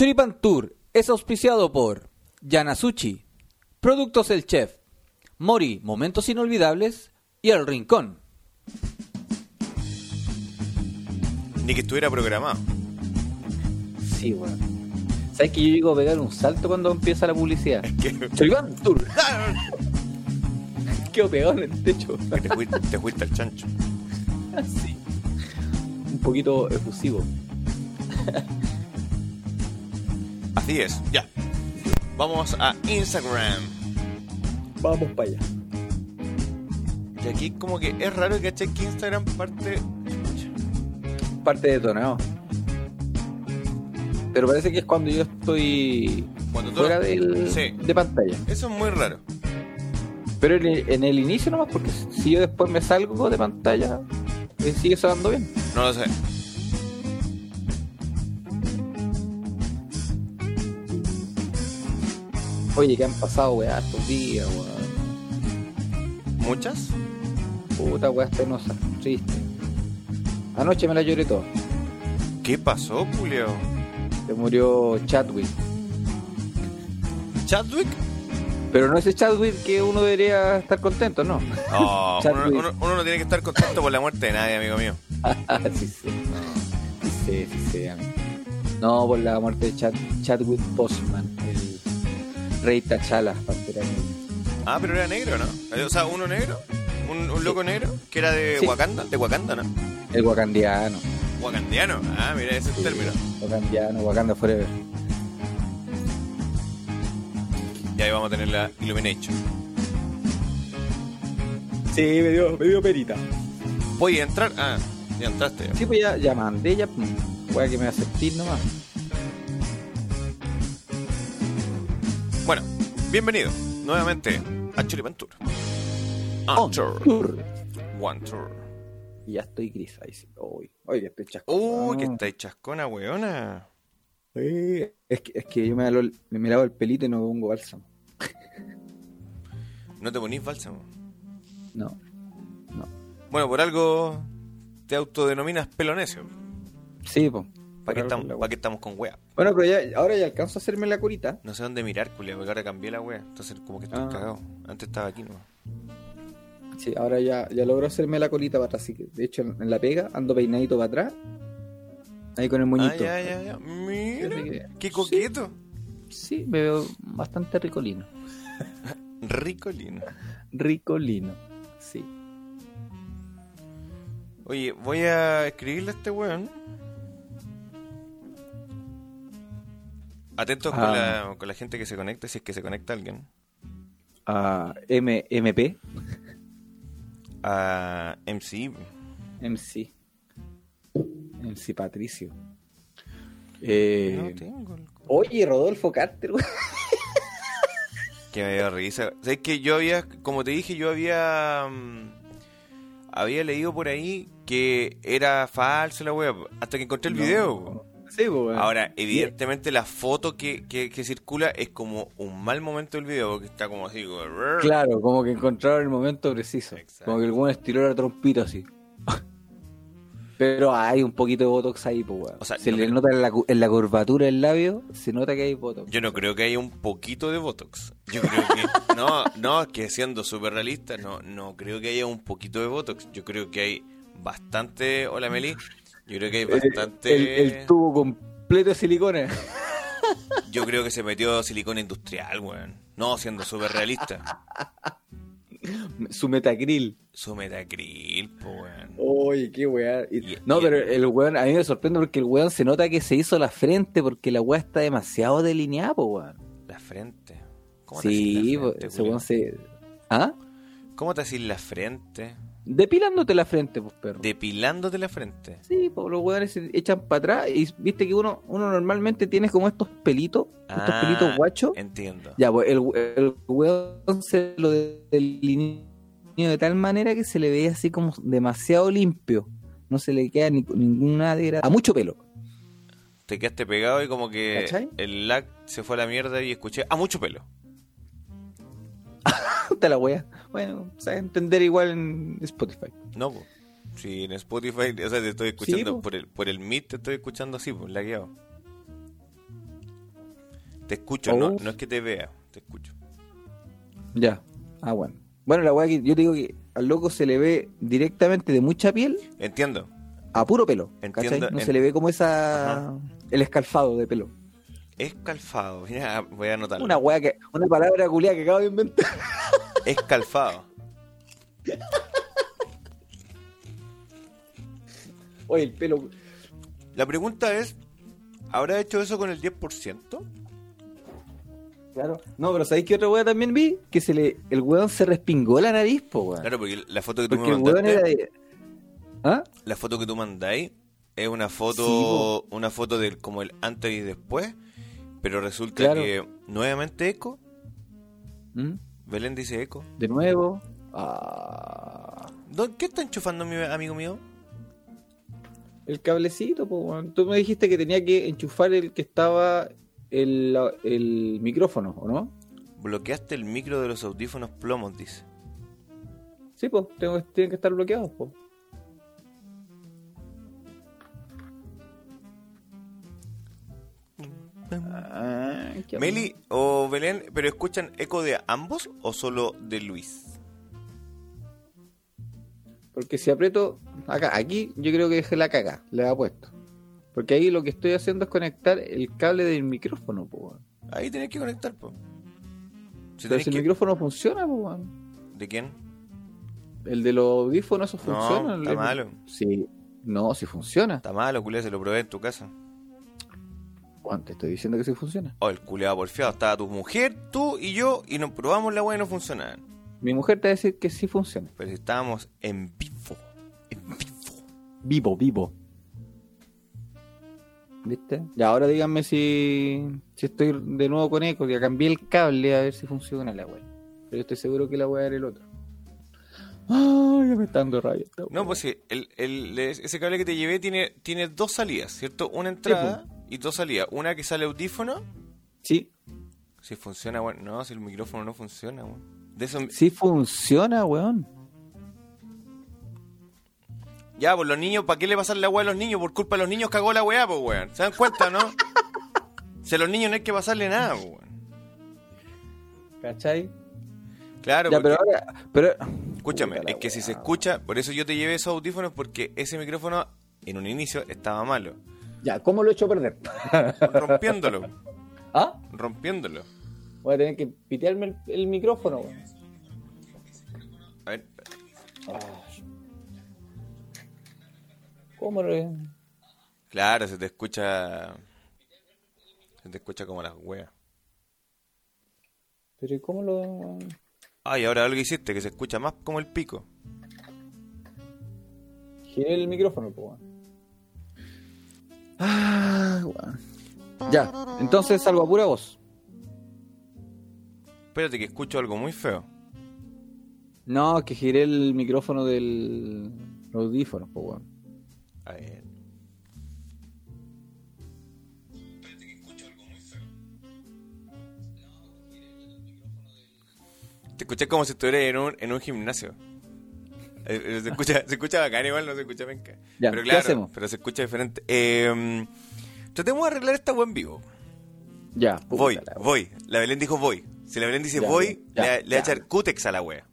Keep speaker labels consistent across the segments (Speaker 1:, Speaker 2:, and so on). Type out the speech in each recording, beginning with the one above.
Speaker 1: Choripan Tour es auspiciado por Yanasuchi, Productos El Chef, Mori, Momentos Inolvidables y El Rincón.
Speaker 2: Ni que estuviera programado.
Speaker 1: Sí, weón. ¿Sabes que yo llego a pegar un salto cuando empieza la publicidad? Choripan Tour. Quedo pegado en el techo.
Speaker 2: que te, fuiste, te fuiste al chancho.
Speaker 1: Sí. Un poquito efusivo.
Speaker 2: Así es, ya. Vamos a Instagram.
Speaker 1: Vamos para allá.
Speaker 2: Y aquí como que es raro que que Instagram parte...
Speaker 1: Parte de detonado. Pero parece que es cuando yo estoy
Speaker 2: Cuando tú-
Speaker 1: fuera del,
Speaker 2: Sí.
Speaker 1: de pantalla.
Speaker 2: Eso es muy raro.
Speaker 1: Pero en el, en el inicio nomás, porque si yo después me salgo de pantalla, eh, sigue sonando bien.
Speaker 2: No lo sé.
Speaker 1: Oye, que han pasado, weá, estos días, weón.
Speaker 2: ¿Muchas?
Speaker 1: Puta, weá, penosa, triste. Anoche me la lloré toda.
Speaker 2: ¿Qué pasó, Julio?
Speaker 1: Se murió Chadwick.
Speaker 2: ¿Chadwick?
Speaker 1: Pero no ese Chadwick que uno debería estar contento, ¿no?
Speaker 2: Oh, uno, uno- uno no tiene que estar contento por la muerte de nadie, amigo mío.
Speaker 1: sí, sí. Sí, sí, sí, sí, amigo. No, por la muerte de Chad, Chadwick Boseman, el rey T'Challa, Pantera Negra.
Speaker 2: Ah, pero era negro, ¿no? O sea, uno negro, un, un loco negro, que era de
Speaker 1: Sí.
Speaker 2: Wakanda, de Wakanda, ¿no?
Speaker 1: El wakandiano.
Speaker 2: Wakandiano. Ah, mira, ese es el término.
Speaker 1: Wakandiano, Wakanda Forever.
Speaker 2: Y ahí vamos a tener la Illumination.
Speaker 1: Sí, me dio, me dio perita.
Speaker 2: Voy a entrar. Ah, ya entraste.
Speaker 1: Sí, pues ya, ya mandé, ya. Wea que me acepté nomás.
Speaker 2: Bienvenido nuevamente a Churipan Tour. On tour.
Speaker 1: tour.
Speaker 2: One tour.
Speaker 1: Ya estoy gris ahí. sí. Uy, oye, estoy chasco.
Speaker 2: Uy, que estáis chascona, weona.
Speaker 1: Sí, Es que, es que yo me, el- me lavo el pelito y no pongo bálsamo.
Speaker 2: No te ponís bálsamo.
Speaker 1: No.
Speaker 2: Bueno, por algo te autodenominas pelonesio.
Speaker 1: Sí, pues.
Speaker 2: ¿Para qué, estamos, ¿Para qué estamos con wea?
Speaker 1: Bueno, pero ya, ahora ya alcanzo a hacerme la curita.
Speaker 2: No sé dónde mirar, culia, porque ahora cambié la wea. Entonces, como que estoy
Speaker 1: Ah.
Speaker 2: cagado. Antes estaba aquí, ¿no?
Speaker 1: Sí, ahora ya, ya logro hacerme la colita para atrás. Así que, de hecho, en la pega ando peinadito para atrás. Ahí con el
Speaker 2: Ah,
Speaker 1: moñito.
Speaker 2: ya, ya, ya. Mira,
Speaker 1: Así que-
Speaker 2: qué coqueto.
Speaker 1: Sí, me veo bastante ricolino.
Speaker 2: Ricolino.
Speaker 1: Ricolino. Sí.
Speaker 2: Oye, voy a escribirle a este weón. Atentos con,
Speaker 1: Ah.
Speaker 2: la, con la gente que se conecta, si es que se conecta alguien.
Speaker 1: A M MP.
Speaker 2: A MC.
Speaker 1: MC. MC Patricio. Eh,
Speaker 2: No tengo el-
Speaker 1: Oye, Rodolfo Carter, güey.
Speaker 2: Que me dio risa. ¿Sabes que yo había, como te dije, yo había. mm, había leído por ahí que era falso la web. Hasta que encontré el video.
Speaker 1: Sí, pues,
Speaker 2: Ahora, evidentemente la foto que, que, que circula es como un mal momento del video, porque está como así, como...
Speaker 1: Claro, como que encontraron el momento preciso.
Speaker 2: Exacto.
Speaker 1: Como que el buen estiró la trompita así. Pero hay un poquito de botox ahí, pues, weón.
Speaker 2: O sea,
Speaker 1: se
Speaker 2: no
Speaker 1: le
Speaker 2: creo-
Speaker 1: nota en la, en la curvatura del labio, se nota que hay botox.
Speaker 2: Yo no creo que haya un poquito de Botox. Yo creo que... No, no, que siendo súper realista, no, no creo que haya un poquito de Botox. Yo creo que hay bastante... Hola, Meli. Yo creo que hay bastante...
Speaker 1: Eh, El, el tubo completo de silicona.
Speaker 2: Yo creo que se metió silicona industrial, weón. No, siendo súper realista.
Speaker 1: Su metacril.
Speaker 2: Su metacril, po, weón.
Speaker 1: Oye, qué Y- no,
Speaker 2: y-
Speaker 1: pero el weón, a mí me sorprende porque el weón se nota que se hizo la frente porque la weá está demasiado delineada, po, weón.
Speaker 2: La frente. ¿Cómo te
Speaker 1: Sí,
Speaker 2: la
Speaker 1: po,
Speaker 2: frente,
Speaker 1: ese weón se. ¿Ah?
Speaker 2: ¿Cómo te decís la frente?
Speaker 1: Depilándote la frente, pues, perro.
Speaker 2: Depilándote la frente.
Speaker 1: Sí, pues los weones se echan para atrás y viste que uno, uno normalmente tiene como estos pelitos, estos
Speaker 2: Ah,
Speaker 1: pelitos guachos.
Speaker 2: Entiendo.
Speaker 1: Ya, pues el, el weón se lo delineó de tal manera que se le veía así como demasiado limpio. No se le queda ni, ninguna degradación. A mucho pelo.
Speaker 2: Te quedaste pegado y como que
Speaker 1: ¿Cachai?
Speaker 2: el lag se fue a la mierda y escuché a mucho pelo.
Speaker 1: La wea. Bueno, a entender igual en Spotify.
Speaker 2: No, po. Si en Spotify, o sea, te estoy escuchando
Speaker 1: po.
Speaker 2: por el por el Meet, te estoy escuchando así, pues, lagueado. Te escucho, no,
Speaker 1: Oh.
Speaker 2: no es que te vea, te escucho.
Speaker 1: Ya. Ah, bueno. Bueno, la weá que yo te digo que al loco se le ve directamente de mucha piel
Speaker 2: Entiendo.
Speaker 1: a puro pelo.
Speaker 2: Entiendo,
Speaker 1: ¿cachai? No
Speaker 2: en-
Speaker 1: se le ve como esa. El escalfado de pelo.
Speaker 2: Escalfado, mira, voy a anotarlo.
Speaker 1: Una weá que. Una palabra culiada que acabo de inventar.
Speaker 2: Escalfado.
Speaker 1: Oye, el pelo.
Speaker 2: La pregunta es, ¿habrá hecho eso con el 10%?
Speaker 1: Claro. No, pero ¿sabéis qué otra weá también vi? Que se le. El weón se respingó la nariz, po, weón.
Speaker 2: Claro, porque la foto que tú
Speaker 1: Porque
Speaker 2: me
Speaker 1: el weón
Speaker 2: mandaste,
Speaker 1: era. ¿Ah?
Speaker 2: la foto que tú mandáis es una
Speaker 1: Sí,
Speaker 2: foto, una foto del como el antes y después, pero resulta
Speaker 1: Claro.
Speaker 2: que nuevamente eco,
Speaker 1: ¿Mm?
Speaker 2: Belén dice eco.
Speaker 1: De nuevo. Ah.
Speaker 2: ¿Dó- ¿Qué está enchufando mi amigo mío?
Speaker 1: El cablecito, po, weón. Tú me dijiste que tenía que enchufar el que estaba el, el micrófono, ¿o no?
Speaker 2: Bloqueaste el micro de los audífonos plomos, dice.
Speaker 1: Sí, pues, tengo, tienen que estar bloqueados, pues. Ah,
Speaker 2: Meli o Belén, ¿pero escuchan eco de ambos o solo de Luis?
Speaker 1: Porque si aprieto acá, aquí yo creo que dejé la caga, le ha puesto. Porque ahí lo que estoy haciendo es conectar el cable del micrófono, po.
Speaker 2: Ahí tenés que conectar, po. Si
Speaker 1: Pero si el
Speaker 2: que-
Speaker 1: micrófono funciona, po.
Speaker 2: ¿De quién?
Speaker 1: El de los audífonos, eso
Speaker 2: No,
Speaker 1: funciona.
Speaker 2: está
Speaker 1: El-
Speaker 2: malo.
Speaker 1: Sí, no, si funciona.
Speaker 2: Está malo, culé, se lo probé en tu casa.
Speaker 1: Juan, te estoy diciendo que sí funciona.
Speaker 2: Oh, el culeado porfiado. Estaba tu mujer, tú y yo, y nos probamos la weá y no funcionaba.
Speaker 1: Mi mujer te va a decir que sí funciona.
Speaker 2: Pero si estábamos en vivo. En vivo.
Speaker 1: Vivo, vivo. ¿Viste? Y ahora díganme si, si estoy de nuevo con eco, que cambié el cable a ver si funciona la wea. Pero yo estoy seguro que la wea era el otro. Ay, ya me está dando rabia esta.
Speaker 2: No, pues sí, el, el- ese cable que te llevé tiene, tiene dos salidas, ¿cierto? Una entrada y dos salidas. Una que sale audífono.
Speaker 1: Sí,
Speaker 2: Si funciona, bueno. No, si el micrófono no funciona, weón. De eso.
Speaker 1: sí funciona, weón.
Speaker 2: Ya, pues los niños, ¿para qué le pasan la weá a los niños? Por culpa de los niños cagó la weá, pues weón. ¿Se dan cuenta, no? si a los niños no hay que pasarle nada, pues weón.
Speaker 1: ¿Cachai?
Speaker 2: Claro,
Speaker 1: Ya,
Speaker 2: porque-
Speaker 1: pero ahora. Pero...
Speaker 2: escúchame, es que si se escucha, por eso yo te llevé esos audífonos, porque ese micrófono en un inicio estaba malo.
Speaker 1: Ya, ¿cómo lo he hecho perder?
Speaker 2: Rompiéndolo,
Speaker 1: ¿Ah?
Speaker 2: rompiéndolo.
Speaker 1: Voy a tener que pitearme el, el micrófono.
Speaker 2: A ver,
Speaker 1: ¿Cómo lo.?
Speaker 2: claro, se te escucha. Se te escucha como las weas.
Speaker 1: Pero ¿y cómo lo.?
Speaker 2: Ay, ahora algo hiciste que se escucha más como el pico.
Speaker 1: Giré el micrófono, pues. Ah, weón. Ya, entonces salgo a pura voz.
Speaker 2: Espérate que escucho algo muy feo.
Speaker 1: No, que giré el micrófono del audífono, pues, weón.
Speaker 2: A ver. Te escuché como si estuvieras en un, en un gimnasio. Eh, Se escucha, se escucha bacán, igual no se escucha penca.
Speaker 1: Ya,
Speaker 2: pero
Speaker 1: ¿qué
Speaker 2: claro,
Speaker 1: hacemos?
Speaker 2: pero se escucha diferente. Eh, tratemos de arreglar esta web en vivo.
Speaker 1: Ya,
Speaker 2: voy,
Speaker 1: la
Speaker 2: voy. La Belén dijo voy. Si la Belén dice
Speaker 1: Ya,
Speaker 2: voy,
Speaker 1: ya,
Speaker 2: le, le va a echar
Speaker 1: ya.
Speaker 2: cutex a la wea.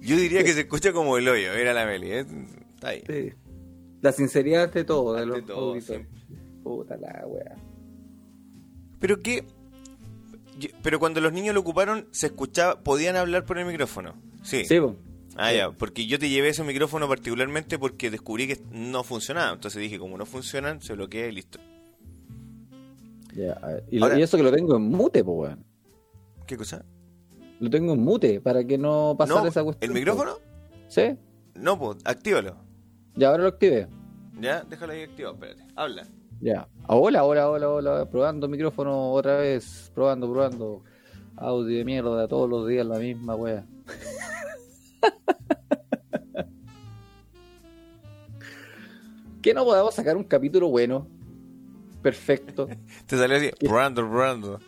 Speaker 2: Yo diría que se escucha como el hoyo, era la Meli. ¿eh? Está ahí.
Speaker 1: Sí. La sinceridad ante todo, de los
Speaker 2: todo,
Speaker 1: auditores. Puta la weá.
Speaker 2: Pero que. Yo- Pero cuando los niños lo ocuparon, se escuchaba, podían hablar por el micrófono. Sí.
Speaker 1: Sí, po.
Speaker 2: Ah, ya, porque yo te llevé ese micrófono particularmente porque descubrí que no funcionaba. Entonces dije, como no funcionan, se bloquea y listo.
Speaker 1: Ver. Y, lo-
Speaker 2: Ahora-
Speaker 1: y eso que lo tengo en mute, pues, weón.
Speaker 2: ¿Qué cosa?
Speaker 1: Lo tengo en mute para que no pasara
Speaker 2: No,
Speaker 1: esa cuestión.
Speaker 2: ¿El micrófono?
Speaker 1: Sí,
Speaker 2: No, pues, actívalo.
Speaker 1: ya ahora lo activé.
Speaker 2: Ya, déjalo ahí activado, espérate. Habla.
Speaker 1: Ya. Hola, hola, hola, hola. Probando micrófono otra vez. Probando, probando. Audio de mierda todos los días la misma wea. que no podamos sacar un capítulo bueno. Perfecto.
Speaker 2: Te salió así, salió, Brando,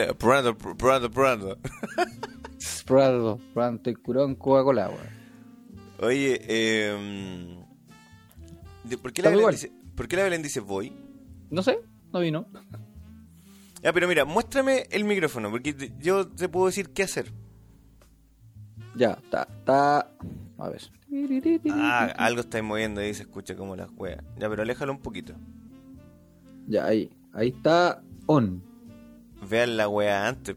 Speaker 2: Brando, Brando.
Speaker 1: Probando, probando. Estoy curado en Coca-Cola.
Speaker 2: Oye, eh, ¿por, qué la Belén dice, ¿Por qué la Belén dice voy?
Speaker 1: No sé, no vino.
Speaker 2: Ya, pero mira, muéstrame el micrófono, porque te- yo te puedo decir qué hacer.
Speaker 1: Ya, está, está. A ver.
Speaker 2: Ah, algo estáis moviendo ahí, se escucha como las weas. Ya, pero aléjalo un poquito.
Speaker 1: Ya, ahí. Ahí está on.
Speaker 2: Vean la wea antes.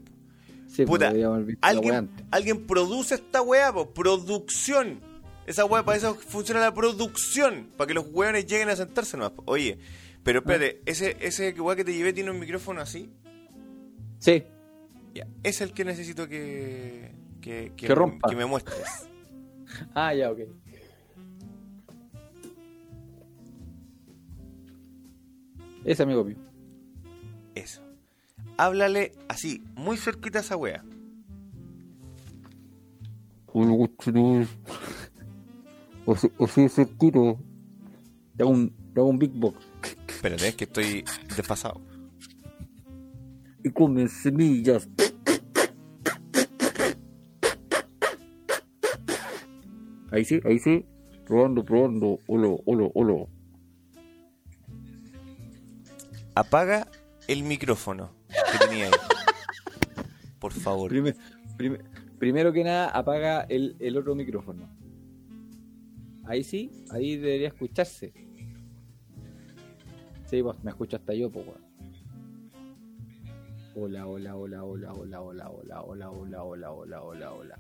Speaker 1: Sí,
Speaker 2: Puta,
Speaker 1: pues, wea
Speaker 2: alguien,
Speaker 1: antes.
Speaker 2: alguien produce esta weá, po, producción. Esa weá para eso funciona la producción, para que los weones lleguen a sentarse nomás. Oye, pero espérate, ese, ese weá que te llevé tiene un micrófono así.
Speaker 1: Sí,
Speaker 2: Ya, es el que necesito que, que, que,
Speaker 1: rompa.
Speaker 2: que me muestres.
Speaker 1: Ah, ya, ok. Ese amigo mío.
Speaker 2: Eso. Háblale así, muy cerquita a esa weá.
Speaker 1: O si ese tiro. Te hago un, hago un big box.
Speaker 2: Espérate, es que estoy desfasado.
Speaker 1: Y comen semillas. Ahí sí, ahí sí. Probando, probando. Hola, hola, hola.
Speaker 2: Apaga el micrófono que tenía ahí. Por favor.
Speaker 1: Primer- prim- primero que nada, apaga el, el otro micrófono. Ahí sí, ahí debería escucharse. Sí, pues me escucho hasta yo, pues, weón. Hola, hola, hola, hola, hola, hola, hola, hola, hola, hola, hola, hola, hola.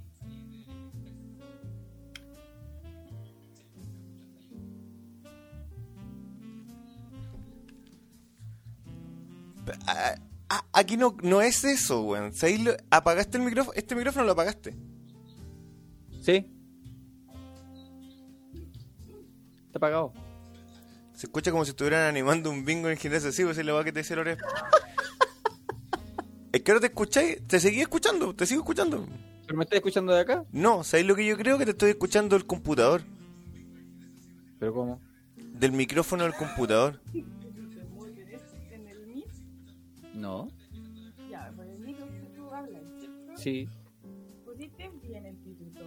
Speaker 2: Aquí no, no es eso, weón. ¿Sabéis lo- ¿Apagaste el micrófono? Este micrófono lo apagaste.
Speaker 1: ¿Sí? Está apagado.
Speaker 2: Se escucha como si estuvieran animando un bingo en el gimnasio. Sí, pues es la weá que te decía Lore. Es que ahora te escucháis, te seguí escuchando, te sigo escuchando.
Speaker 1: ¿Pero me estás escuchando de acá?
Speaker 2: No, ¿sabéis lo que yo creo? Que te estoy escuchando del computador.
Speaker 1: ¿Pero cómo?
Speaker 2: Del micrófono del computador.
Speaker 3: en el Meet,
Speaker 1: No.
Speaker 3: ya, por el tú hablas, ¿cierto?
Speaker 1: Sí.
Speaker 3: Pusiste bien el pituto.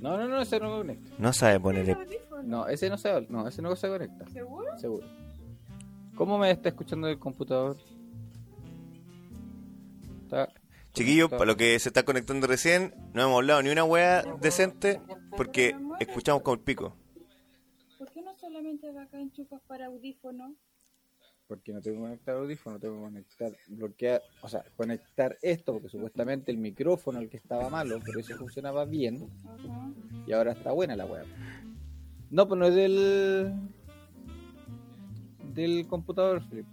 Speaker 1: No, no, no, ese no me conecta.
Speaker 2: No sabe poner
Speaker 3: ¿El
Speaker 2: el...
Speaker 1: No, ese no se, no, ese no se conecta.
Speaker 3: ¿Seguro?
Speaker 1: Seguro. ¿Cómo me está escuchando del computador? Está...
Speaker 2: Chiquillos,
Speaker 1: está-
Speaker 2: para lo que se está conectando recién, no hemos hablado ni una weá decente porque escuchamos como el pico.
Speaker 3: ¿Por qué no solamente de acá enchufas para audífono?
Speaker 1: Porque no tengo que conectar audífono, tengo que conectar, bloquear, o sea, conectar esto, porque supuestamente el micrófono, el que estaba malo, por eso funcionaba bien, y ahora está buena la web. No, pues no es del. del computador, Flip.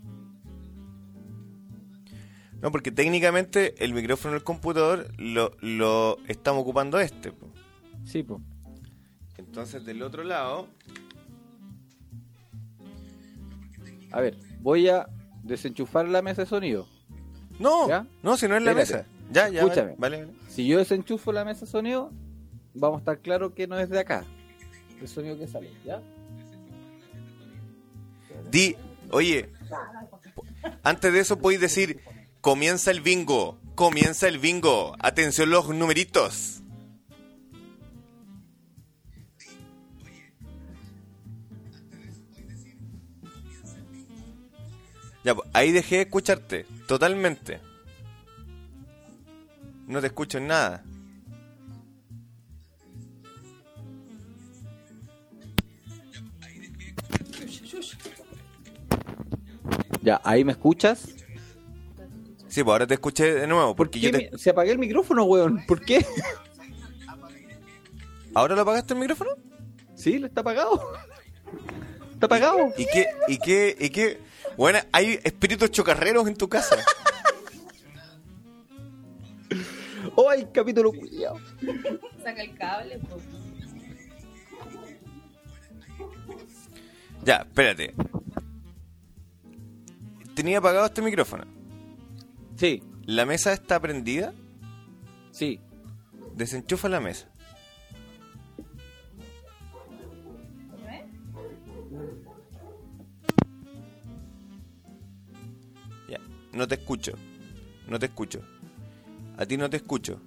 Speaker 2: No, porque técnicamente el micrófono del computador lo, lo estamos ocupando este. po.
Speaker 1: Sí, pues.
Speaker 2: Entonces del otro lado,
Speaker 1: A ver, voy a desenchufar la mesa de sonido.
Speaker 2: no,
Speaker 1: ¿Ya?
Speaker 2: no, si no es la
Speaker 1: Espérate.
Speaker 2: mesa. Ya, ya,
Speaker 1: Escúchame.
Speaker 2: vale, vale.
Speaker 1: Si yo desenchufo la mesa de sonido, vamos a estar claro que no es de acá. El sonido que sale, ¿ya?
Speaker 2: Di, oye, antes de eso podéis decir, comienza el bingo, comienza el bingo, atención los numeritos. Ya, pues, ahí dejé de escucharte, totalmente. No te escucho en nada.
Speaker 1: Ya, ahí me escuchas.
Speaker 2: Sí, pues ahora te escuché de nuevo,
Speaker 1: ¿Por
Speaker 2: porque
Speaker 1: qué
Speaker 2: yo te...
Speaker 1: se apagué el micrófono, weón? ¿Por qué?
Speaker 2: ¿Ahora lo apagaste el micrófono?
Speaker 1: Sí, lo está apagado. Está apagado.
Speaker 2: ¿Y qué? ¿Y qué? ¿Y qué? Bueno, hay espíritus chocarreros en tu casa.
Speaker 1: ¡Oh, el capítulo culiao!
Speaker 3: Saca el cable, pues.
Speaker 2: Ya, espérate. Tenía apagado este micrófono.
Speaker 1: Sí,
Speaker 2: ¿La mesa está prendida?
Speaker 1: sí.
Speaker 2: Desenchufa la mesa. Ya, no te escucho. No te escucho. A ti no te escucho.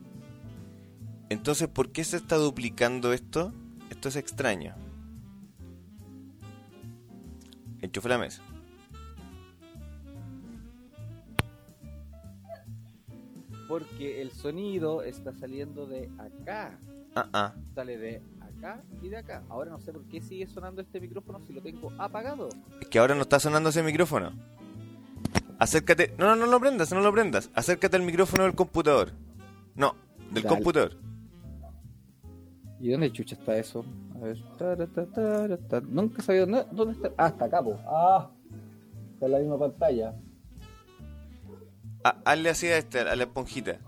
Speaker 2: Entonces, ¿por qué se está duplicando esto? Esto es extraño. Enchufe la mesa.
Speaker 1: Porque el sonido está saliendo de acá.
Speaker 2: Ah, ah.
Speaker 1: Sale de acá y de acá. Ahora no sé por qué sigue sonando este micrófono si lo tengo apagado.
Speaker 2: Es que ahora no está sonando ese micrófono. Acércate. No, no, no lo prendas, no lo prendas. Acércate al micrófono del computador. No, del
Speaker 1: Dale.
Speaker 2: computador.
Speaker 1: ¿Y dónde chucha está eso? A ver. Tara, ta, tara, ta. Nunca he sabido dónde está. Ah, está acá, po. Ah, está en la misma pantalla.
Speaker 2: Ah, hazle así a, este, a la esponjita.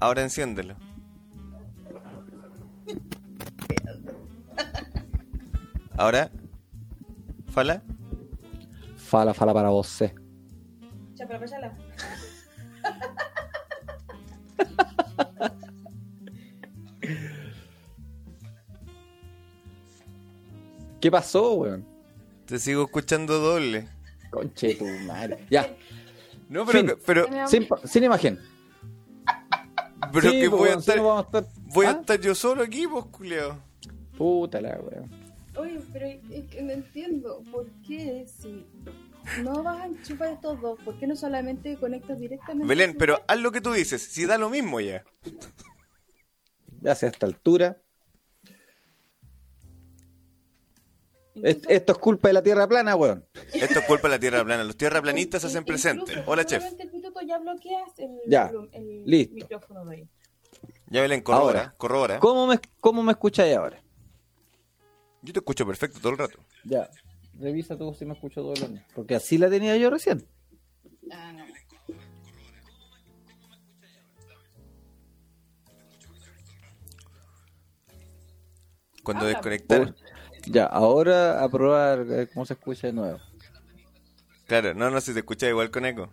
Speaker 2: Ahora enciéndelo. Ahora. Fala.
Speaker 1: Fala, fala para vos, sí.
Speaker 3: Ya, pero péchala.
Speaker 1: ¿Qué pasó, weón?
Speaker 2: Te sigo escuchando doble.
Speaker 1: Conche tu madre. Ya,
Speaker 2: No, pero,
Speaker 1: Fin.
Speaker 2: pero,
Speaker 1: sin, sin imagen.
Speaker 2: pero
Speaker 1: Sí,
Speaker 2: que
Speaker 1: pues,
Speaker 2: voy, a estar,
Speaker 1: no vamos a estar.
Speaker 2: voy a
Speaker 1: ¿Ah?
Speaker 2: estar yo solo aquí, pues, culiao.
Speaker 1: Puta la weón.
Speaker 3: Oye, pero es que no entiendo. ¿Por qué si no vas a enchufar estos dos? ¿Por qué no solamente conectas directamente?
Speaker 2: Belén, pero haz lo que tú dices. Si da lo mismo ya.
Speaker 1: Ya sea a esta altura. Esto es culpa de la tierra plana, weón.
Speaker 2: Esto es culpa de la tierra plana. Los tierraplanistas se hacen
Speaker 3: Incluso,
Speaker 2: presentes. Hola, chef.
Speaker 3: el pituto ya bloqueas el,
Speaker 1: Ya,
Speaker 3: el- el
Speaker 1: listo.
Speaker 3: micrófono de ahí.
Speaker 2: Ya, Belén, corrobora.
Speaker 1: Ahora.
Speaker 2: Corrobora.
Speaker 1: ¿Cómo me, cómo me escucháis ahora?
Speaker 2: Yo te escucho perfecto todo el rato.
Speaker 1: Ya, revisa tú si me escucho todo el año. Porque así la tenía yo recién.
Speaker 3: Ah, no.
Speaker 2: Cuando
Speaker 3: Habla.
Speaker 2: desconectaron.
Speaker 1: Ya, ahora a probar eh, cómo se escucha de nuevo.
Speaker 2: Claro, no, no, si te escucha igual con eco.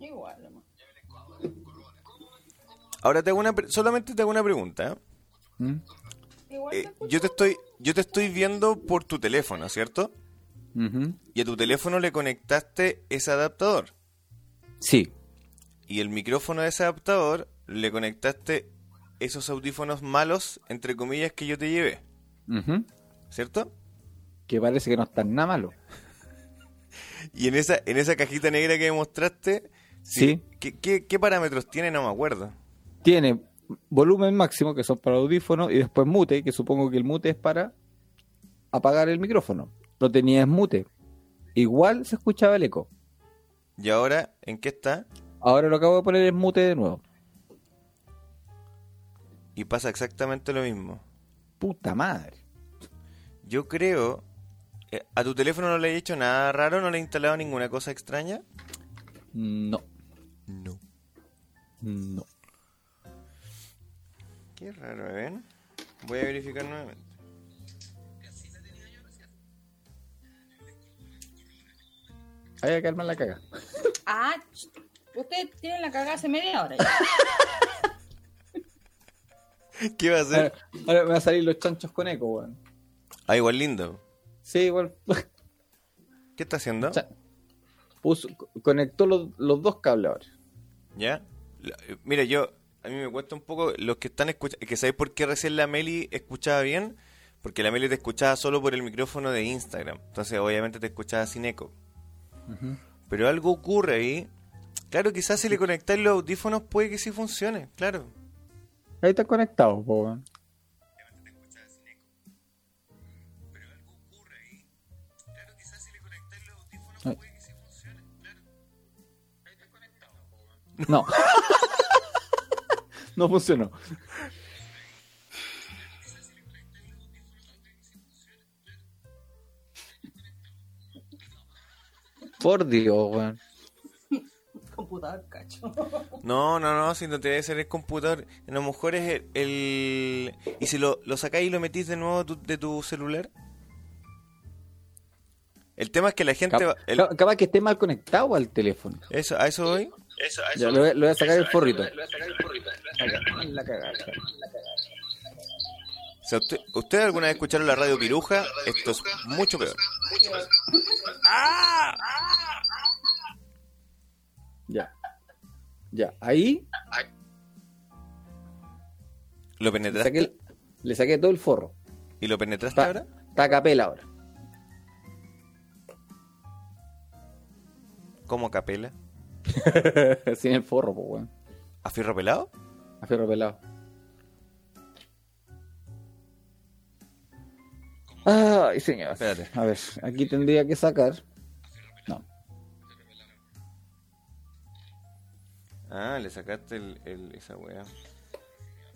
Speaker 3: Igual, nomás.
Speaker 2: Ahora te hago una, pre- solamente te hago una pregunta. ¿eh?
Speaker 1: ¿Mm?
Speaker 2: Eh, yo te estoy, yo te estoy viendo por tu teléfono, ¿cierto?
Speaker 1: Ujú.
Speaker 2: Y a tu teléfono le conectaste ese adaptador.
Speaker 1: Sí,
Speaker 2: Y el micrófono de ese adaptador le conectaste esos audífonos malos, entre comillas, que yo te llevé. ¿cierto?
Speaker 1: que parece que no están nada malo.
Speaker 2: Y en esa, en esa cajita negra que me mostraste,
Speaker 1: Sí.
Speaker 2: ¿qué, qué, qué parámetros tiene? No me acuerdo.
Speaker 1: Tiene volumen máximo, que son para audífonos, y después mute, que supongo que el mute es para apagar el micrófono. Lo tenía en mute. Igual se escuchaba el eco.
Speaker 2: ¿Y ahora en qué está?
Speaker 1: Ahora lo acabo de poner en mute de nuevo.
Speaker 2: Y pasa exactamente lo mismo.
Speaker 1: Puta madre.
Speaker 2: Yo creo... eh, ¿A tu teléfono no le he hecho nada raro? ¿No le he instalado ninguna cosa extraña?
Speaker 1: No,
Speaker 2: No.
Speaker 1: no.
Speaker 2: Qué raro, ¿ven? Voy a verificar nuevamente.
Speaker 1: Hay que calmar la caga.
Speaker 3: Ah, ustedes tienen la cagada hace media hora. ya.
Speaker 2: ¿Qué va a hacer?
Speaker 1: Ahora, ahora me van a salir los chanchos con eco, weón.
Speaker 2: Ah, igual lindo.
Speaker 1: Sí, igual.
Speaker 2: ¿Qué está haciendo?
Speaker 1: Puso- co- conectó los, los dos cables ahora.
Speaker 2: ¿Ya? La- eh, Mira, yo, a mí me cuesta un poco los que están escuchando, que sabéis por qué recién la Meli escuchaba bien, porque la Meli te escuchaba solo por el micrófono de Instagram, entonces obviamente te escuchaba sin eco. Pero algo ocurre ahí. Claro, quizás si le conectáis los audífonos puede que sí funcione, claro.
Speaker 1: Ahí está conectado, po. No. no funcionó. Por Dios, weón.
Speaker 3: Computador, cacho.
Speaker 2: No, no, no, si no te debe ser el computador, a lo mejor es el... el- ¿Y si lo, lo sacáis y lo metís de nuevo tu- de tu celular? El tema es que la gente...
Speaker 1: Cap-
Speaker 2: va- el-
Speaker 1: Capaz que esté mal conectado al teléfono.
Speaker 2: eso, ¿A eso voy?
Speaker 1: Ya, le voy, a- le voy a sacar el forrito. La cagada.
Speaker 2: O sea, usted, ¿Ustedes alguna vez escucharon la radio Piruja? Esto es mucho peor.
Speaker 1: Ya. Ya, ahí
Speaker 2: Lo penetraste.
Speaker 1: saqué Le saqué todo el forro.
Speaker 2: ¿Y lo penetraste ahora?
Speaker 1: está a capela ahora.
Speaker 2: ¿Cómo capela?
Speaker 1: Sin el forro, pues, weón.
Speaker 2: ¿A fierro pelado?
Speaker 1: A fierro pelado. Ay, señor.
Speaker 2: Espérate.
Speaker 1: A ver, aquí tendría que sacar.
Speaker 2: Ah, le sacaste el, el- esa weá.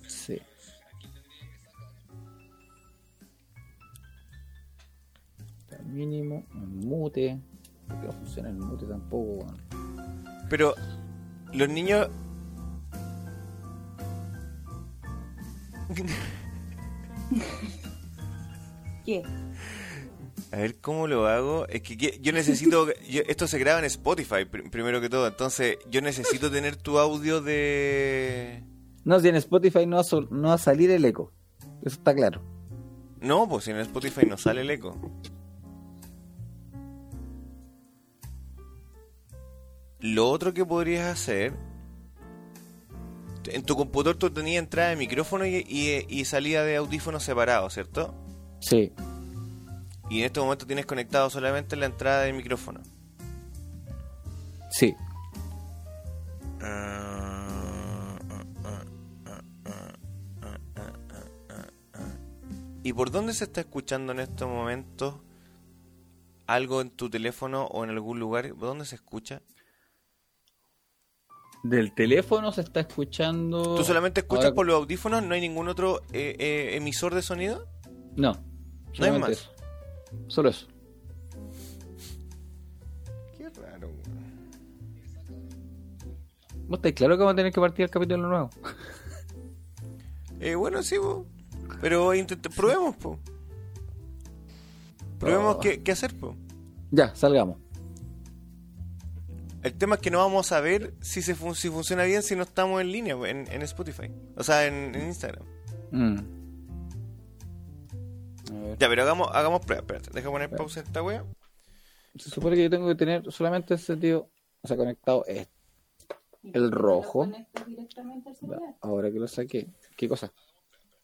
Speaker 1: Sí. Está el mínimo, el mute. Porque no funciona el mute tampoco, weón.
Speaker 2: Pero los niños...
Speaker 3: ¿Qué?
Speaker 2: A ver cómo lo hago. Es que yo necesito. yo- esto se graba en Spotify, pr- primero que todo. Entonces, yo necesito tener tu audio de.
Speaker 1: No, si en Spotify no va, no va a salir el eco. Eso está claro.
Speaker 2: No, pues si en Spotify no sale el eco. Lo otro que podrías hacer. En tu computador tú tenías entrada de micrófono y, y- y salida de audífonos separados, ¿cierto?
Speaker 1: Sí.
Speaker 2: Y en este momento tienes conectado solamente la entrada del micrófono.
Speaker 1: Sí.
Speaker 2: ¿Y por dónde se está escuchando en estos momentos algo en tu teléfono o en algún lugar? ¿Por dónde se escucha?
Speaker 1: Del teléfono se está escuchando.
Speaker 2: ¿Tú solamente escuchas
Speaker 1: Ahora-
Speaker 2: por los audífonos? ¿No hay ningún otro eh, eh, emisor de sonido?
Speaker 1: No.
Speaker 2: No hay más.
Speaker 1: eso. Solo eso.
Speaker 2: Qué raro.
Speaker 1: ¿Vos estáis claro que vamos a tener que partir el capítulo nuevo?
Speaker 2: Eh, bueno, sí, po. pero intent- probemos, po. Probemos
Speaker 1: Oh.
Speaker 2: qué, qué hacer, po.
Speaker 1: Ya, salgamos.
Speaker 2: El tema es que no vamos a ver si se fun- si funciona bien si no estamos en línea en, en Spotify. O sea, en, en Instagram.
Speaker 1: Mm.
Speaker 2: Ya, pero hagamos, hagamos prueba. Espérate, deja poner pausa esta wea.
Speaker 1: Se supone que yo tengo que tener solamente ese tío, o sea, conectado este. El rojo.
Speaker 3: ¿Lo conectas directamente al celular?
Speaker 1: Ahora que lo saqué. ¿Qué cosa?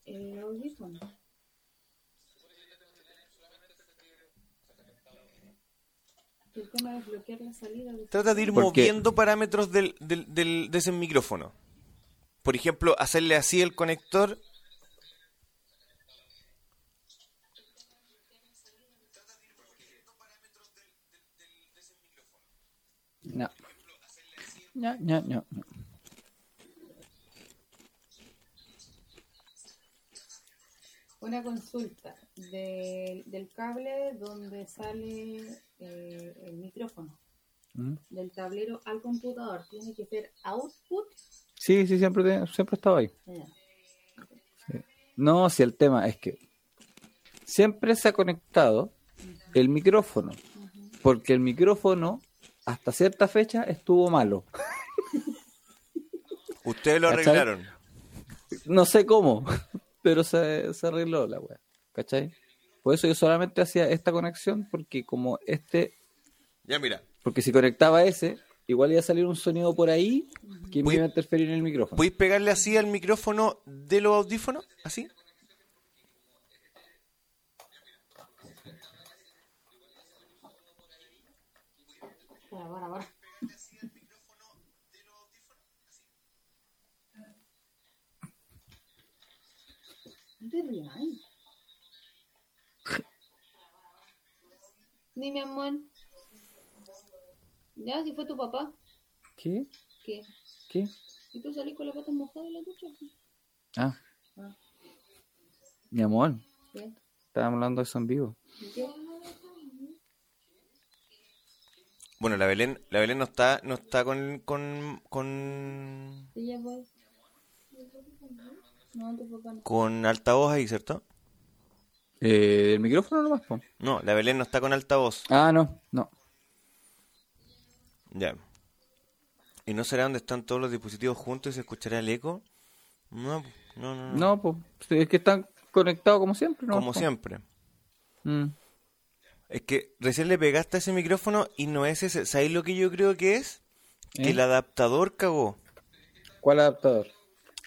Speaker 3: El audífono. El tema es bloquear la salida del
Speaker 2: Trata de ir moviendo parámetros del, del, del- de ese micrófono. Por ejemplo, hacerle así el conector.
Speaker 1: No, no, no.
Speaker 3: Una consulta del- del cable donde sale eh, el micrófono.
Speaker 1: Mm.
Speaker 3: Del tablero al computador. ¿Tiene que ser output?
Speaker 1: Sí, sí, siempre, siempre he estado ahí. No, si el tema es que siempre se ha conectado el micrófono, porque el micrófono hasta cierta fecha estuvo malo.
Speaker 2: Ustedes lo
Speaker 1: ¿Cachai?
Speaker 2: arreglaron.
Speaker 1: No sé cómo, pero se, se arregló la weá. ¿Cachai? Por eso yo solamente hacía esta conexión, porque como este,
Speaker 2: Ya, mira.
Speaker 1: porque si conectaba ese, igual iba a salir un sonido por ahí que me iba a interferir en el micrófono.
Speaker 2: ¿Podéis pegarle así al micrófono de los audífonos? ¿Así?
Speaker 3: Para. No te rías. Dime, amor. Ya, si fue tu papá.
Speaker 1: ¿Qué?
Speaker 3: ¿Qué?
Speaker 1: ¿Qué?
Speaker 3: ¿Y tú salís con la pata mojada de la ducha?
Speaker 1: Ah,
Speaker 3: Ah,
Speaker 1: mi amor,
Speaker 3: ¿qué?
Speaker 1: estábamos hablando de eso en vivo.
Speaker 3: ¿Qué?
Speaker 2: Bueno, la Belén, la Belén no está, no está con, con, con, con altavoz ahí, ¿cierto?
Speaker 1: Eh, ¿El micrófono nomás, po?
Speaker 2: No, la Belén no está con altavoz.
Speaker 1: Ah, no, no.
Speaker 2: Ya. ¿Y no será donde están todos los dispositivos juntos y se escuchará el eco? No, no, no. no.
Speaker 1: No, pues es que están conectados como siempre, ¿no?
Speaker 2: Como
Speaker 1: po?
Speaker 2: siempre.
Speaker 1: Mm.
Speaker 2: Es que recién le pegaste a ese micrófono y no es ese. ¿Sabéis lo que yo creo que es? Que
Speaker 1: ¿Eh?
Speaker 2: el adaptador cagó.
Speaker 1: ¿Cuál adaptador?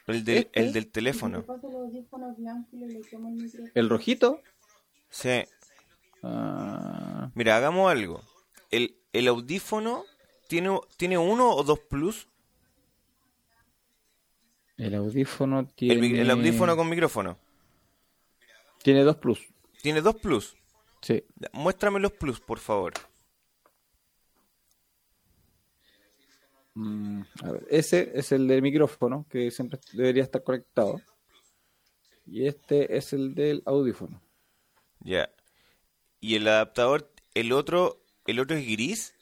Speaker 2: El, del-
Speaker 1: ¿Este?
Speaker 2: el del teléfono.
Speaker 3: El micrófono.
Speaker 1: ¿El rojito?
Speaker 2: Sí.
Speaker 1: Ah,
Speaker 2: Mira, hagamos algo. El, el audífono tiene, tiene uno o dos plus.
Speaker 1: el audífono tiene...
Speaker 2: el audífono con micrófono.
Speaker 1: Tiene dos plus.
Speaker 2: Tiene dos plus.
Speaker 1: Sí.
Speaker 2: Muéstrame los plus, por favor.
Speaker 1: Mm, a ver, ese es el del micrófono, que siempre debería estar conectado. Y este es el del audífono.
Speaker 2: Ya. Y el adaptador, el otro, el otro es gris.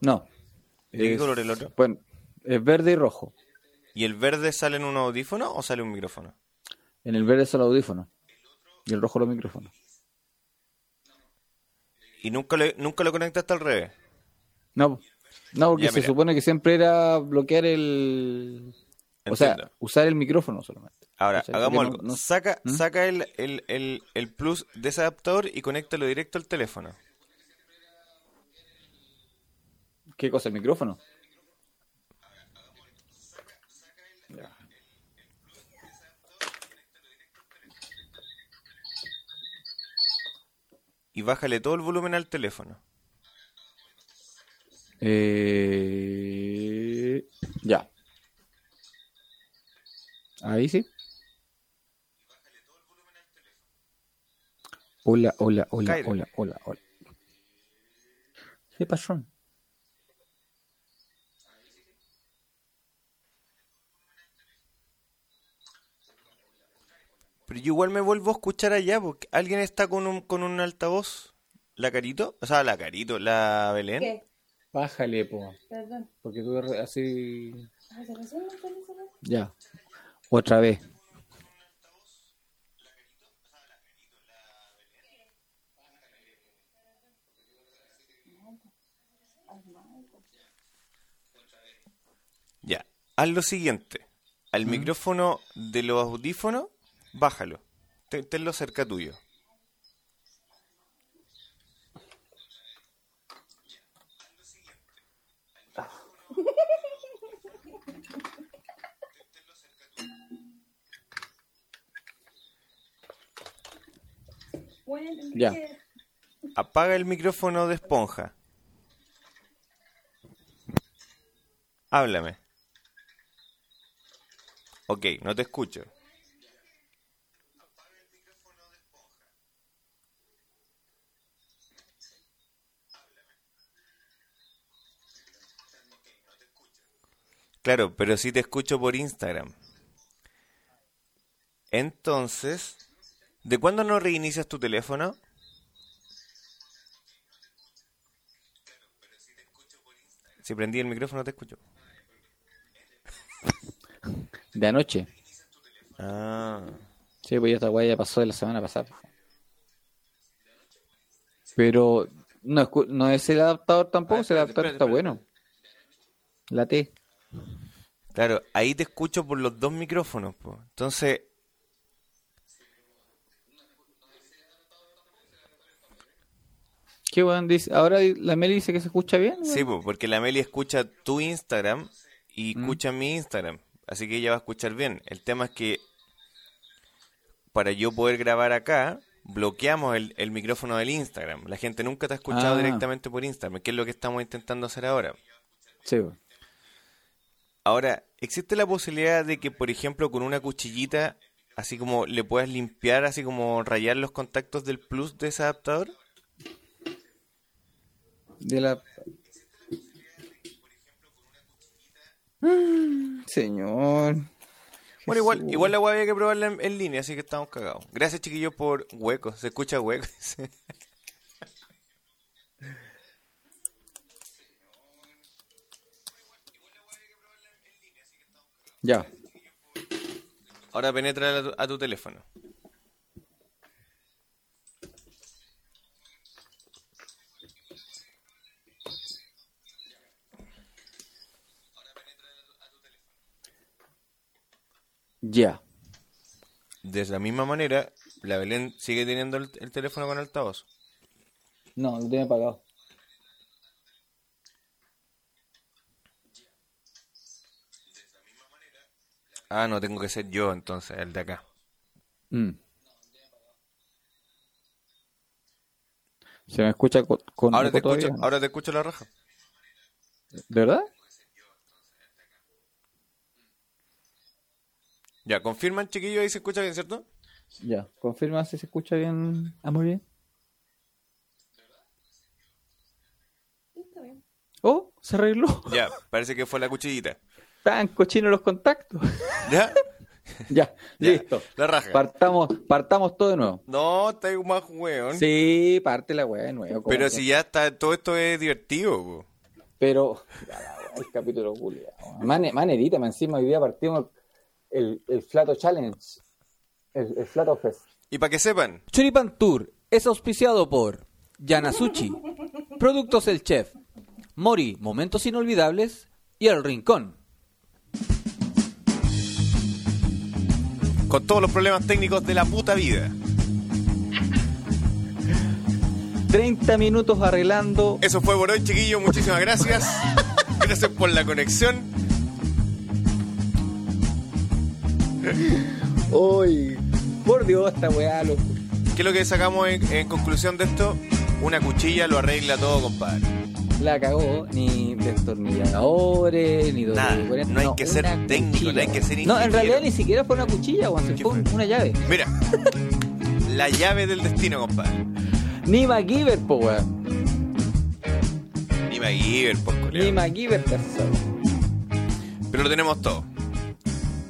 Speaker 1: No.
Speaker 2: ¿De qué
Speaker 1: Es-
Speaker 2: color el otro?
Speaker 1: Bueno, es verde y rojo.
Speaker 2: ¿Y el verde sale en un audífono o sale un micrófono?
Speaker 1: En el verde es el audífono. Y el rojo los micrófonos.
Speaker 2: Y nunca lo, nunca lo conectaste al revés.
Speaker 1: No, no porque
Speaker 2: Ya,
Speaker 1: se supone que siempre era bloquear el... O sea, usar el micrófono solamente.
Speaker 2: Ahora, hagamos algo.
Speaker 1: no- no-
Speaker 2: Saca,
Speaker 1: ¿Mm?
Speaker 2: saca el, el, el, el plus de ese adaptador y conéctalo directo al teléfono.
Speaker 1: ¿Qué cosa? ¿El micrófono?
Speaker 2: Y bájale todo el volumen al teléfono.
Speaker 1: Eh... Ya. Ahí sí. Hola, hola, hola, hola, hola, hola. ¿Qué pasó?
Speaker 2: Pero yo igual me vuelvo a escuchar allá porque alguien está con un, con un altavoz. ¿La Carito? O sea, la Carito, la Belén.
Speaker 3: ¿Qué?
Speaker 1: Bájale, po.
Speaker 3: Perdón.
Speaker 1: Porque tú eres así.
Speaker 3: Ah.
Speaker 1: Ya. Otra vez.
Speaker 2: Ya. Haz lo siguiente. Al micrófono de los audífonos, bájalo. Ten- Tenlo cerca tuyo.
Speaker 1: Ya.
Speaker 2: Apaga el micrófono de esponja. Háblame. Ok, no te escucho. Claro, pero sí te escucho por Instagram. Entonces, ¿de cuándo no reinicias tu teléfono? Si prendí el micrófono te escucho.
Speaker 1: De anoche.
Speaker 2: Ah,
Speaker 1: Sí, pues ya esta weá ya pasó de la semana pasada. Pero no, no es el adaptador tampoco,
Speaker 2: Ah, espérate,
Speaker 1: adaptador
Speaker 2: espérate,
Speaker 1: está bueno. La T.
Speaker 2: claro, ahí te escucho por los dos micrófonos, po. Entonces,
Speaker 1: ¿Qué dice? Ahora la Meli dice que se escucha bien.
Speaker 2: sí, po, porque la Meli escucha tu Instagram y
Speaker 1: Mm.
Speaker 2: escucha mi Instagram. Así que ella va a escuchar bien. El tema es que para yo poder grabar acá, bloqueamos el, el micrófono del Instagram. La gente nunca te ha escuchado
Speaker 1: Ah.
Speaker 2: directamente por Instagram, que es lo que estamos intentando hacer ahora.
Speaker 1: Sí, weón.
Speaker 2: Ahora, ¿existe la posibilidad de que, por ejemplo, con una cuchillita, así como le puedas limpiar, así como rayar los contactos del plus de ese adaptador?
Speaker 1: De la. Mm, Señor.
Speaker 2: Bueno, igual,
Speaker 1: Jesús.
Speaker 2: igual la weá había que probarla en, en línea, así que estamos cagados. Gracias, chiquillos, por hueco. Se escucha hueco.
Speaker 1: Ya.
Speaker 2: Ahora penetra a tu, a tu teléfono.
Speaker 1: Ya.
Speaker 2: De la misma manera, la Belén sigue teniendo el, el teléfono con altavoz.
Speaker 1: No, lo tiene apagado.
Speaker 2: Ah, no, tengo que ser yo entonces, el de acá.
Speaker 1: Mm. ¿Se me escucha co- con,
Speaker 2: Ahora te escucho, ahora te escucho la raja.
Speaker 1: ¿De verdad?
Speaker 2: Ya, confirman, chiquillos, ahí se escucha bien, ¿cierto?
Speaker 1: Ya, confirma si se escucha bien. Ah, muy bien.
Speaker 3: Está bien.
Speaker 1: Oh, se arregló.
Speaker 2: Ya, parece que fue la cuchillita.
Speaker 1: Tan cochinos los contactos.
Speaker 2: ¿Ya?
Speaker 1: ya,
Speaker 2: Ya,
Speaker 1: listo.
Speaker 2: La raja.
Speaker 1: Partamos, partamos todo de nuevo.
Speaker 2: no, está ahí más weón.
Speaker 1: Sí, parte la weá de nuevo.
Speaker 2: Pero si ya está, todo esto es divertido, po.
Speaker 1: Pero, el capítulo culiao. Man, manedita, encima hoy día partimos el, el Flato Challenge. El, el Flato Fest.
Speaker 2: Y para que sepan,
Speaker 4: Choripan Tour es auspiciado por Yanasuchi, Productos El Chef, Mori, Momentos Inolvidables y El Rincón.
Speaker 2: Con todos los problemas técnicos de la puta vida.
Speaker 1: 30 minutos arreglando.
Speaker 2: Eso fue por hoy, chiquillos. Muchísimas gracias. Gracias por la conexión.
Speaker 1: Uy, por Dios, esta weá, loco.
Speaker 2: ¿Qué es lo que sacamos en, en conclusión de esto? Una cuchilla lo arregla todo, compadre.
Speaker 1: La cagó, ni destornilladores, ni
Speaker 2: Nada,
Speaker 1: doble
Speaker 2: no hay que ser técnico, no hay que ser
Speaker 1: No, en
Speaker 2: ingeniero.
Speaker 1: realidad ni siquiera fue una cuchilla,
Speaker 2: ¿Qué
Speaker 1: fue un-
Speaker 2: fue?
Speaker 1: una llave.
Speaker 2: Mira, la llave del destino, compadre.
Speaker 1: Ni MacGyver, po, weón.
Speaker 2: Ni MacGyver, por
Speaker 1: Ni
Speaker 2: culeo.
Speaker 1: MacGyver, tercero.
Speaker 2: Pero lo tenemos todo.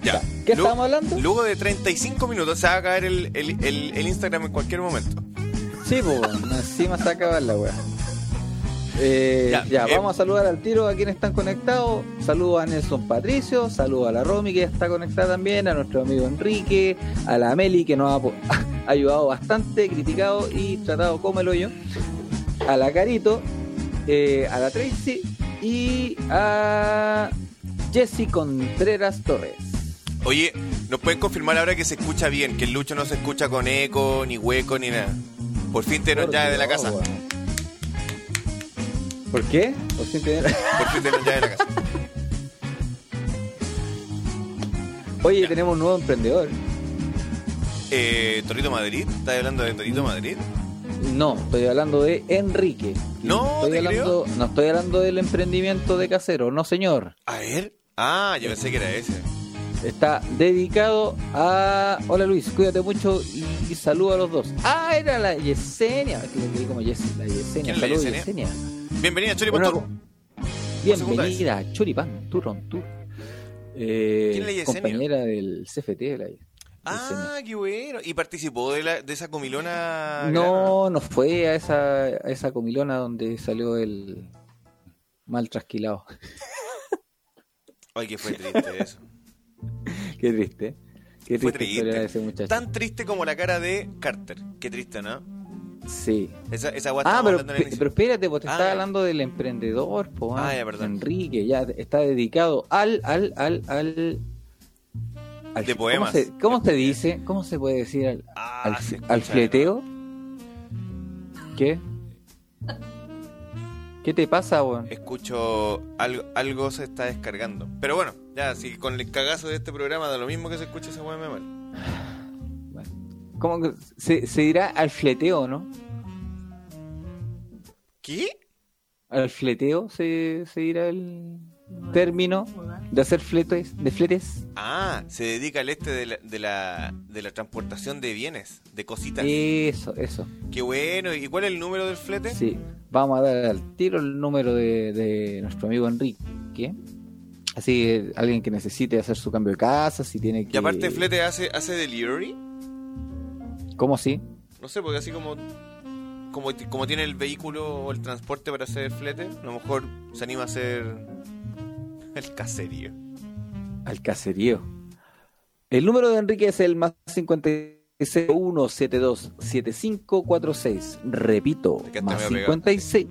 Speaker 2: Ya.
Speaker 1: ¿Qué estábamos hablando?
Speaker 2: Luego de 35 minutos se va a caer el, el- el- el Instagram en cualquier momento.
Speaker 1: Sí, po, weón. Encima se va a acabar la weá. Eh,
Speaker 2: Ya,
Speaker 1: ya,
Speaker 2: eh.
Speaker 1: vamos a saludar al tiro a quienes están conectados. Saludos a Nelson Patricio, saludos a la Romy que ya está conectada también, a nuestro amigo Enrique, a la Meli que nos ha, ayudado bastante, criticado y tratado como el hoyo, a la Carito, eh, a la Tracy y a Jessy Contreras Torres.
Speaker 2: Oye, ¿nos pueden confirmar ahora que se escucha bien? Que el Lucho no se escucha con eco, ni hueco, ni nada. Por fin tenemos llave de la casa.
Speaker 1: ¿Por qué? Por fin tener-
Speaker 2: Por fin llave de la casa.
Speaker 1: Oye, tenemos un nuevo emprendedor.
Speaker 2: Eh, Torito Madrid, ¿estás hablando de Torito Madrid?
Speaker 1: No, estoy hablando de Enrique.
Speaker 2: No,
Speaker 1: estoy
Speaker 2: te
Speaker 1: hablando, no estoy hablando del emprendimiento de casero, no señor.
Speaker 2: A ver. Ah, yo pensé que era ese.
Speaker 1: Está dedicado a. Hola Luis, cuídate mucho y, y saluda a los dos. Ah, era la Yesenia. Es que le como Yes- la Yesenia.
Speaker 2: ¿Quién
Speaker 1: Saludos
Speaker 2: Yesenia?
Speaker 1: Yesenia.
Speaker 2: Bienvenida, Chori
Speaker 1: Bueno,
Speaker 2: Pastor.
Speaker 1: Bienvenida a Choripán, Turron Tour. Eh,
Speaker 2: ¿Quién la
Speaker 1: compañera del CFT de la.
Speaker 2: Ah, qué bueno. ¿Y participó de, la, de esa comilona?
Speaker 1: No, no fue a esa, a esa comilona donde salió el mal trasquilado.
Speaker 2: Ay, que fue triste eso.
Speaker 1: Qué triste. Qué
Speaker 2: Fue
Speaker 1: triste ese muchacho.
Speaker 2: Tan triste como la cara de Carter. Qué triste, ¿no?
Speaker 1: Sí.
Speaker 2: Esa, esa guay
Speaker 1: Ah, pero, pero espérate, pues te
Speaker 2: Ah, ya.
Speaker 1: hablando del emprendedor, po,
Speaker 2: Ah,
Speaker 1: ah,
Speaker 2: ya, perdón.
Speaker 1: Enrique, ya está dedicado al, al, al, al, al-
Speaker 2: De poemas.
Speaker 1: ¿Cómo se, cómo se dice? ¿Cómo se puede decir al,
Speaker 2: Ah,
Speaker 1: al, fleteo? ¿Qué? ¿Qué te pasa, weón?
Speaker 2: Escucho algo, algo se está descargando. Pero bueno, ya, si con el cagazo de este programa da lo mismo que se escucha esa weá me mal.
Speaker 1: ¿Cómo que se, se dirá al fleteo, no?
Speaker 2: ¿Qué?
Speaker 1: Al fleteo se, se dirá el término de hacer fletes, de fletes.
Speaker 2: Ah, se dedica al este de la, de la, de la transportación de bienes, de cositas.
Speaker 1: Eso, eso.
Speaker 2: Qué bueno. ¿Y cuál es el número del flete?
Speaker 1: Sí, vamos a dar al tiro el número de, de nuestro amigo Enrique. Así, eh, alguien que necesite hacer su cambio de casa, si tiene que...
Speaker 2: Y aparte flete hace, hace delivery.
Speaker 1: ¿Cómo sí?
Speaker 2: No sé, porque así como, como como tiene el vehículo o el transporte para hacer flete, a lo mejor se anima a hacer el caserío.
Speaker 1: Al caserío. El número de Enrique es el más 561727546. Repito, más
Speaker 2: me voy a pegar.
Speaker 1: 56...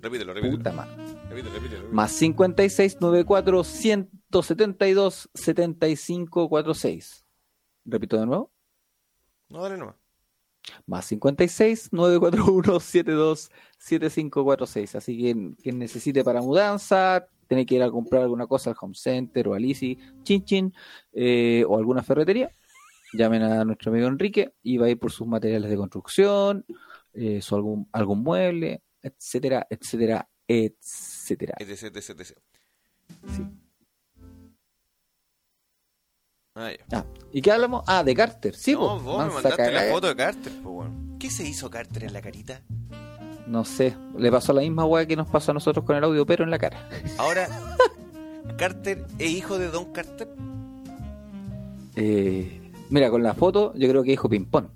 Speaker 2: Repítelo, repítelo.
Speaker 1: Puta madre.
Speaker 2: Repítelo, repítelo.
Speaker 1: Más 5694 172 7546. Repito de nuevo.
Speaker 2: No, dale nomás.
Speaker 1: Más 56 941 72 7546. Así que quien necesite para mudanza, tiene que ir a comprar alguna cosa al Home Center o al Easy, Chin Chin, eh, o alguna ferretería, llamen a nuestro amigo Enrique y va a ir por sus materiales de construcción, eh, su algún, algún mueble, etcétera, etcétera, etcétera.
Speaker 2: etc, etc, etc.
Speaker 1: Sí.
Speaker 2: Ah.
Speaker 1: Ah, ¿Y qué hablamos? Ah, de Carter. Sí,
Speaker 2: no,
Speaker 1: po,
Speaker 2: vos me mandaste la foto de Carter, po, weón. ¿Qué se hizo Carter en la carita?
Speaker 1: No sé, le pasó la misma weá que nos pasó a nosotros con el audio, pero en la cara.
Speaker 2: Ahora, Carter es hijo de Don Carter.
Speaker 1: Eh, mira, con la foto, yo creo que dijo ping-pong.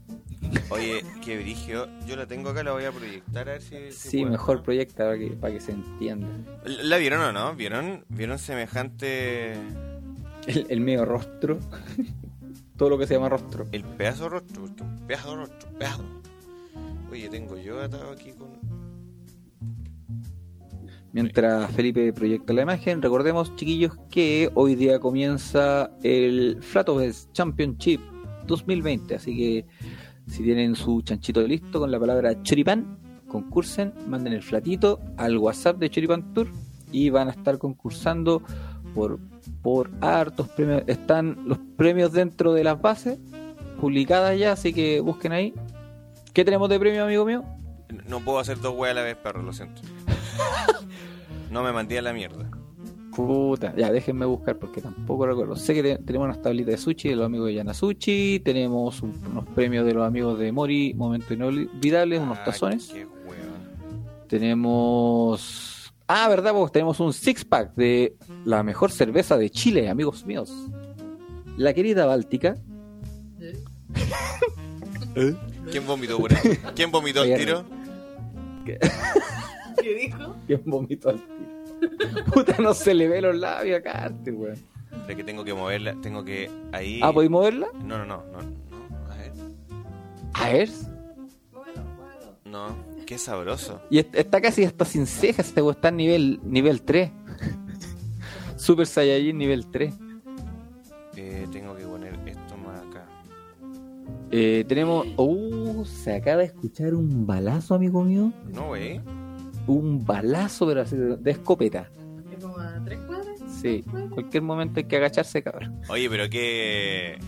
Speaker 2: Oye, qué brigio. Yo la tengo acá, la voy a proyectar a ver si. si
Speaker 1: Sí,
Speaker 2: puedo.
Speaker 1: mejor proyecta para que, para que se entienda.
Speaker 2: ¿La la vieron o no? ¿Vieron, ¿Vieron semejante.
Speaker 1: El, el medio rostro. Todo lo que se llama rostro.
Speaker 2: El pedazo de rostro? Porque un pedazo de rostro, pedazo. Oye, tengo yo atado aquí con.
Speaker 1: Mientras Felipe proyecta la imagen, recordemos, chiquillos, que hoy día comienza el Flatowest Championship 2020. Así que si tienen su chanchito listo con la palabra choripán, concursen, manden el flatito al WhatsApp de Choripan Tour y van a estar concursando por, por hartos premios. Están los premios dentro de las bases publicadas ya, así que busquen ahí. ¿Qué tenemos de premio, amigo mío?
Speaker 2: No puedo hacer dos weas a la vez, perro, lo siento. No me mandé a la mierda.
Speaker 1: Puta, ya déjenme buscar porque tampoco recuerdo. Sé que te- tenemos unas tablitas de sushi de los amigos de Yanasuchi, tenemos un- unos premios de los amigos de Mori, Momentos Inolvidables, unos
Speaker 2: Ay,
Speaker 1: tazones. Tenemos. Ah, verdad, pues tenemos un six pack de la mejor cerveza de Chile, amigos míos. La querida Báltica.
Speaker 2: ¿Quién vomitó ahí? ¿Quién vomitó el
Speaker 1: Oye,
Speaker 2: tiro?
Speaker 3: ¿Qué dijo?
Speaker 1: Bien vomito al tiro. Puta, no se le ve los labios acá, Arte, weón.
Speaker 2: Que tengo que moverla, tengo que ahí.
Speaker 1: Ah, ¿podéis moverla?
Speaker 2: No, no, no, no, no, a ver.
Speaker 1: A ver.
Speaker 3: Bueno, bueno.
Speaker 2: No, qué sabroso.
Speaker 1: Y est- está casi hasta sin cejas, este está en nivel, nivel 3. Super Saiyajin nivel 3.
Speaker 2: Eh, tengo que poner esto más acá.
Speaker 1: Eh, tenemos. Uh, se acaba de escuchar un balazo, amigo mío.
Speaker 2: No, wey.
Speaker 1: Un balazo, pero así de, escopeta.
Speaker 3: ¿Es como a tres cuadras?
Speaker 1: Sí, cualquier momento hay que agacharse, cabrón.
Speaker 2: Oye, pero que.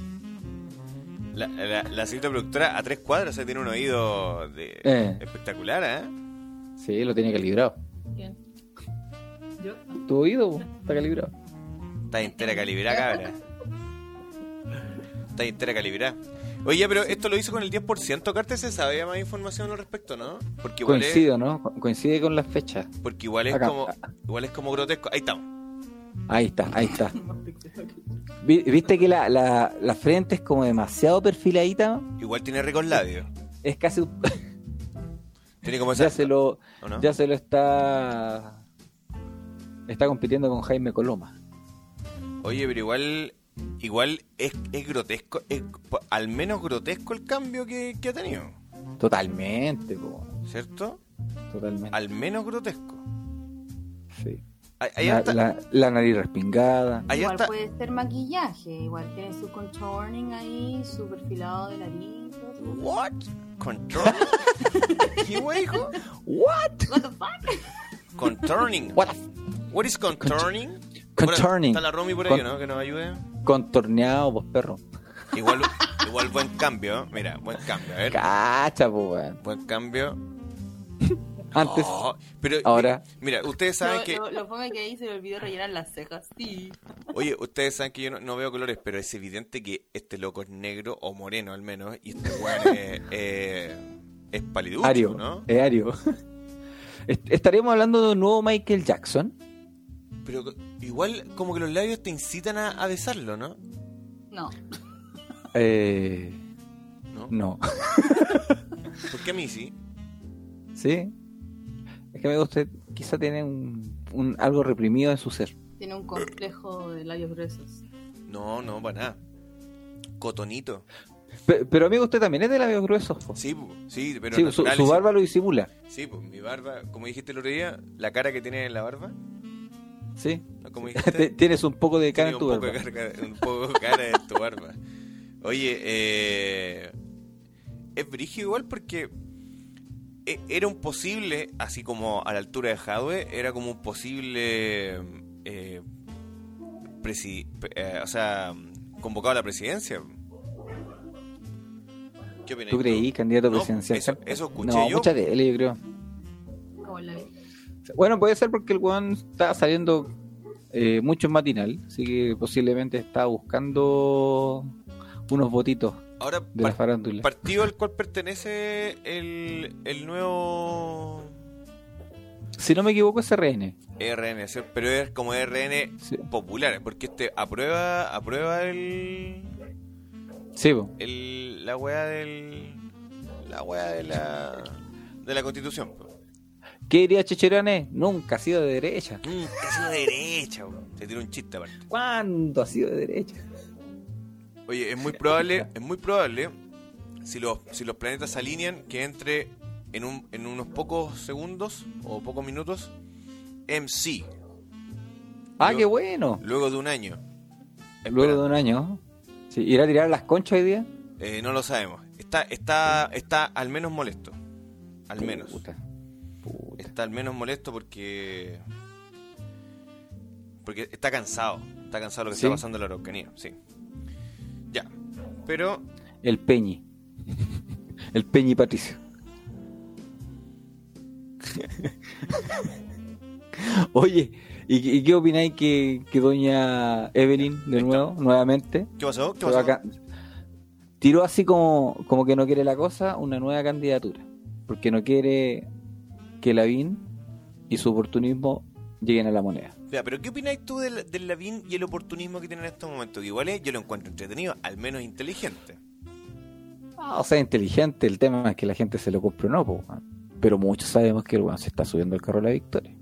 Speaker 2: La, la, la cita productora a tres cuadras, o sea, tiene un oído de...
Speaker 1: Eh.
Speaker 2: espectacular, ¿eh?
Speaker 1: Sí, lo tiene calibrado.
Speaker 3: ¿Quién? ¿Yo?
Speaker 1: Tu oído está calibrado.
Speaker 2: Está entera calibrada, cabra. Está entera calibrada. Oye, pero esto lo hizo con el 10%. Carter se sabe más información al respecto, ¿no? Porque igual
Speaker 1: Coincido, ¿no? Co- Coincide con las fechas.
Speaker 2: es, porque igual es
Speaker 1: Acá.
Speaker 2: como igual es como grotesco. Ahí estamos.
Speaker 1: Ahí está, ahí está. Vi- ¿Viste que la, la, la frente es como demasiado perfiladita?
Speaker 2: Igual tiene ricos labios.
Speaker 1: Es casi.
Speaker 2: Tiene como esa...
Speaker 1: ya se lo. Ya se lo está. Está compitiendo con Jaime Coloma.
Speaker 2: Oye, pero igual igual es, es grotesco, es al menos grotesco el cambio que, que ha tenido,
Speaker 1: Totalmente, po,
Speaker 2: ¿cierto?
Speaker 1: totalmente.
Speaker 2: Al menos grotesco.
Speaker 1: Sí.
Speaker 2: Ahí,
Speaker 1: La,
Speaker 2: está-
Speaker 1: la- la nariz respingada.
Speaker 2: ahí
Speaker 3: igual
Speaker 2: está-
Speaker 3: puede ser maquillaje, igual tiene su contouring ahí, su perfilado de nariz.
Speaker 2: What? Control. ¿Qué wey, hijo?
Speaker 1: What?
Speaker 3: What the fuck?
Speaker 2: Conturning.
Speaker 1: What?
Speaker 2: What is conturning?
Speaker 1: Conturning.
Speaker 2: Está la Romy por ahí,
Speaker 1: Con-
Speaker 2: ¿no? Que nos ayude.
Speaker 1: Contorneado, vos perro.
Speaker 2: Igual, igual buen cambio, ¿eh? mira, buen cambio, a ver.
Speaker 1: Cacha, weón.
Speaker 2: Buen cambio.
Speaker 1: Antes.
Speaker 2: Pero
Speaker 1: Ahora.
Speaker 2: Mira, ustedes saben
Speaker 3: Lo,
Speaker 2: que
Speaker 3: lo, lo fome que ahí se le olvidó rellenar las cejas. Sí.
Speaker 2: Oye, ustedes saben que yo no, no veo colores, pero es evidente que este loco es negro o moreno al menos, y este weón es, eh, es paliducho,
Speaker 1: Ario.
Speaker 2: ¿no?
Speaker 1: Es Ario. Est- Estaremos hablando de un nuevo Michael Jackson.
Speaker 2: Pero igual como que los labios te incitan a, a besarlo, ¿no?
Speaker 3: No.
Speaker 1: Eh,
Speaker 2: ¿No?
Speaker 1: no.
Speaker 2: Porque a mí sí.
Speaker 1: ¿Sí? Es que me gusta, quizá tiene un, un- algo reprimido en su ser.
Speaker 3: Tiene un complejo de labios gruesos.
Speaker 2: No, no, para nada. Cotonito.
Speaker 1: Pe- Pero amigo, usted también es de labios gruesos. po.
Speaker 2: Sí, sí, pero
Speaker 1: Sí, su, barba lo disimula.
Speaker 2: Sí, pues mi barba, como dijiste el otro día, la cara que tiene en la barba,
Speaker 1: Sí.
Speaker 2: como
Speaker 1: Te-
Speaker 2: dijiste,
Speaker 1: Tienes un poco de cara en tu barba.
Speaker 2: un poco de cara en tu barba. Oye, eh, es brígido igual porque era un posible, así como a la altura de Jadwe, era como un posible, eh, presi- eh, o sea, convocado a la presidencia. ¿Qué opinas
Speaker 1: ¿Tú creí, candidato
Speaker 2: No,
Speaker 1: presidencial?
Speaker 2: eso- eso escuché
Speaker 1: no,
Speaker 2: yo.
Speaker 1: mucha tele, yo creo. Bueno, puede ser porque el weón está saliendo eh, mucho en matinal, así que posiblemente está buscando unos votitos
Speaker 2: Ahora,
Speaker 1: de la
Speaker 2: par-
Speaker 1: farándula.
Speaker 2: partido al cual pertenece el, el nuevo
Speaker 1: Si no me equivoco, es RN.
Speaker 2: RN, ¿sí? pero es como RN
Speaker 1: Sí,
Speaker 2: popular, porque este aprueba aprueba el,
Speaker 1: sí po.
Speaker 2: el la weá del la weá de la de la constitución. po.
Speaker 1: ¿Qué diría Checherane? Nunca ha sido de derecha.
Speaker 2: Mm, ha sido de derecha, weón. se tiró un chiste aparte.
Speaker 1: ¿Cuándo ha sido de derecha?
Speaker 2: Oye, es muy probable, es muy probable si los si los planetas se alinean que entre en un en unos pocos segundos o pocos minutos MC
Speaker 1: Ah, qué bueno.
Speaker 2: luego de un año.
Speaker 1: Luego de un año. Sí, ¿Irá a tirar las conchas hoy día?
Speaker 2: Eh, no lo sabemos. Está, está, está al menos molesto. Al menos.
Speaker 1: Puta.
Speaker 2: Está al menos molesto porque. Porque está cansado. Está cansado de lo que
Speaker 1: ¿Sí?
Speaker 2: está pasando en la Araucanía. Sí. Pero.
Speaker 1: El Peñi. El Peñi Patricio. Oye, ¿y, qué- y qué opináis que, que doña Evelyn, de nuevo, nuevamente,
Speaker 2: ¿Qué pasó?
Speaker 1: Tiró así como, como que no quiere la cosa, una nueva candidatura? Porque no quiere que Lavín y su oportunismo lleguen a la moneda.
Speaker 2: Ya, pero ¿qué opináis tú del, del Lavín y el oportunismo que tiene en estos momentos? Que igual es- yo lo encuentro entretenido, al menos inteligente.
Speaker 1: Ah, o sea, inteligente, el tema es que la gente se lo compre o no, po, pero muchos sabemos que el weón se está subiendo al carro de la victoria.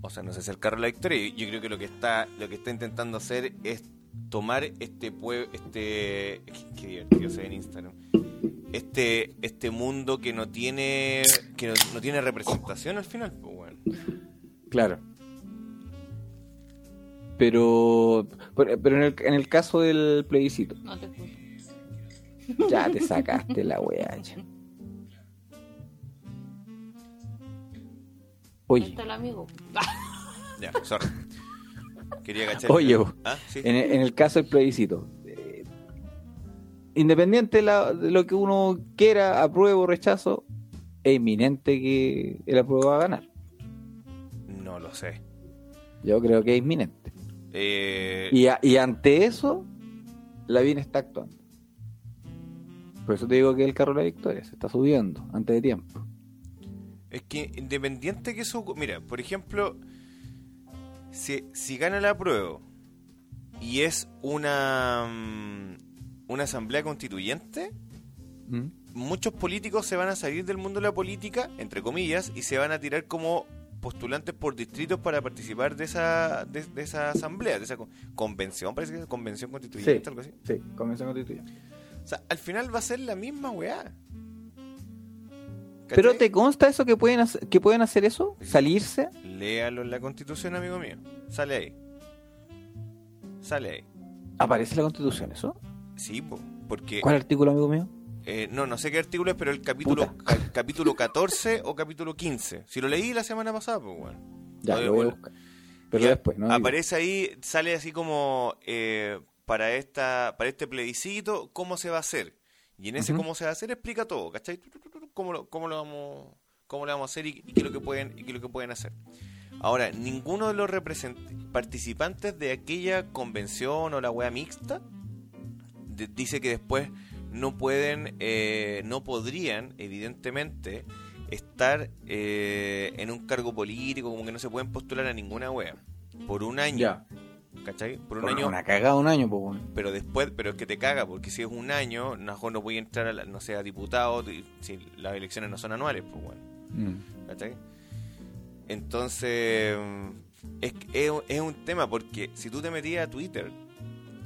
Speaker 2: O sea, no sé si el carro de la victoria. Yo creo que lo que está, lo que está intentando hacer es tomar este pueblo, este, qué- qué divertido se ve en Instagram. Este, este mundo que no tiene, que no, no tiene representación al final, pues bueno.
Speaker 1: Claro. Pero, pero, pero en, el, en el caso del plebiscito,
Speaker 3: No te
Speaker 1: ya te sacaste la weá. Oye,
Speaker 3: está el amigo.
Speaker 2: Ya, sorry. Quería cachar.
Speaker 1: Oye.
Speaker 2: ¿Ah? Sí.
Speaker 1: en, el- en el caso del plebiscito, eh, independiente de, la- de lo que uno quiera, apruebo o rechazo, es inminente que el apruebo va a ganar.
Speaker 2: No lo sé.
Speaker 1: Yo creo que es inminente.
Speaker 2: Eh,
Speaker 1: Y, a- y ante eso, Lavín está actuando. Por eso te digo que el carro de la victoria se está subiendo antes de tiempo.
Speaker 2: Es que independiente que eso... Mira, por ejemplo, si, si gana la prueba y es una, mm, una asamblea constituyente,
Speaker 1: ¿Mm?
Speaker 2: muchos políticos se van a salir del mundo de la política, entre comillas, y se van a tirar como postulantes por distritos para participar de esa de, de esa asamblea, de esa con- convención, parece que es convención constituyente,
Speaker 1: Sí.
Speaker 2: algo así.
Speaker 1: Sí, convención constituyente.
Speaker 2: O sea, al final va a ser la misma weá.
Speaker 1: Pero. ¿te consta eso que pueden hacer, que pueden hacer eso? ¿Salirse?
Speaker 2: Léalo en la constitución, amigo mío. Sale ahí. Sale ahí.
Speaker 1: ¿Aparece en la constitución eso?
Speaker 2: Sí, po, porque...
Speaker 1: ¿Cuál artículo, amigo mío?
Speaker 2: Eh, no, no sé qué artículo es, pero el capítulo capítulo 14 o capítulo 15. Si lo leí la semana pasada, pues bueno.
Speaker 1: Ya, lo voy a buscar. Pero
Speaker 2: Ya,
Speaker 1: después, ¿no?
Speaker 2: Aparece ahí, sale así como eh, para esta para este plebiscito, cómo se va a hacer. Y en ese cómo se va a hacer explica todo, ¿cachai? Cómo lo, cómo lo vamos cómo lo vamos a hacer y, y qué es lo que pueden y qué es lo que pueden hacer. Ahora, ninguno de los participantes de aquella convención o la wea mixta dice que después no pueden, eh, no podrían, evidentemente, estar eh, en un cargo político, como que no se pueden postular a ninguna wea. Por un año,
Speaker 1: Ya.
Speaker 2: ¿cachai? Por un año,
Speaker 1: Una cagada un año, pues, bueno.
Speaker 2: pero después, pero es que te caga, porque si es un año, mejor no voy a entrar, a la- no sé, a diputado, di- si las elecciones no son anuales, pues bueno.
Speaker 1: Mm.
Speaker 2: ¿Cachai? Entonces, es, es, un- es un tema porque si tú te metías a Twitter,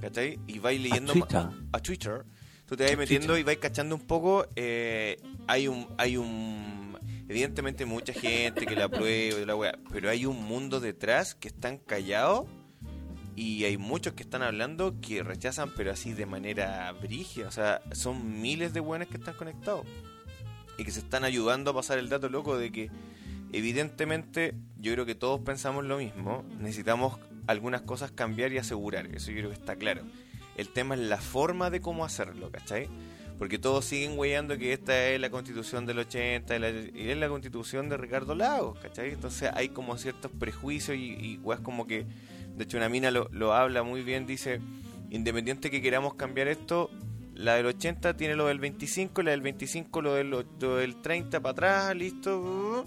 Speaker 2: ¿cachai? Y vais leyendo
Speaker 1: Twitter.
Speaker 2: a Twitter, tú te vas metiendo y vais cachando un poco, eh, hay un, hay un, evidentemente mucha gente que la aprueba y la wea, pero hay un mundo detrás que están callados Y hay muchos que están hablando que rechazan, pero así de manera brígida. O sea, son miles de buenos que están conectados. Y que se están ayudando a pasar el dato loco de que, evidentemente, yo creo que todos pensamos lo mismo. Necesitamos algunas cosas cambiar y asegurar. Eso yo creo que está claro. El tema es la forma de cómo hacerlo, ¿cachai? Porque todos siguen weyando que esta es la constitución del 80 y, la- y es la constitución de Ricardo Lagos, ¿cachai? Entonces hay como ciertos prejuicios y, y weas como que, de hecho una mina lo, lo habla muy bien, dice, independiente que queramos cambiar esto, la del 80 tiene lo del 25, la del 25 lo del, lo del 30 para atrás, listo,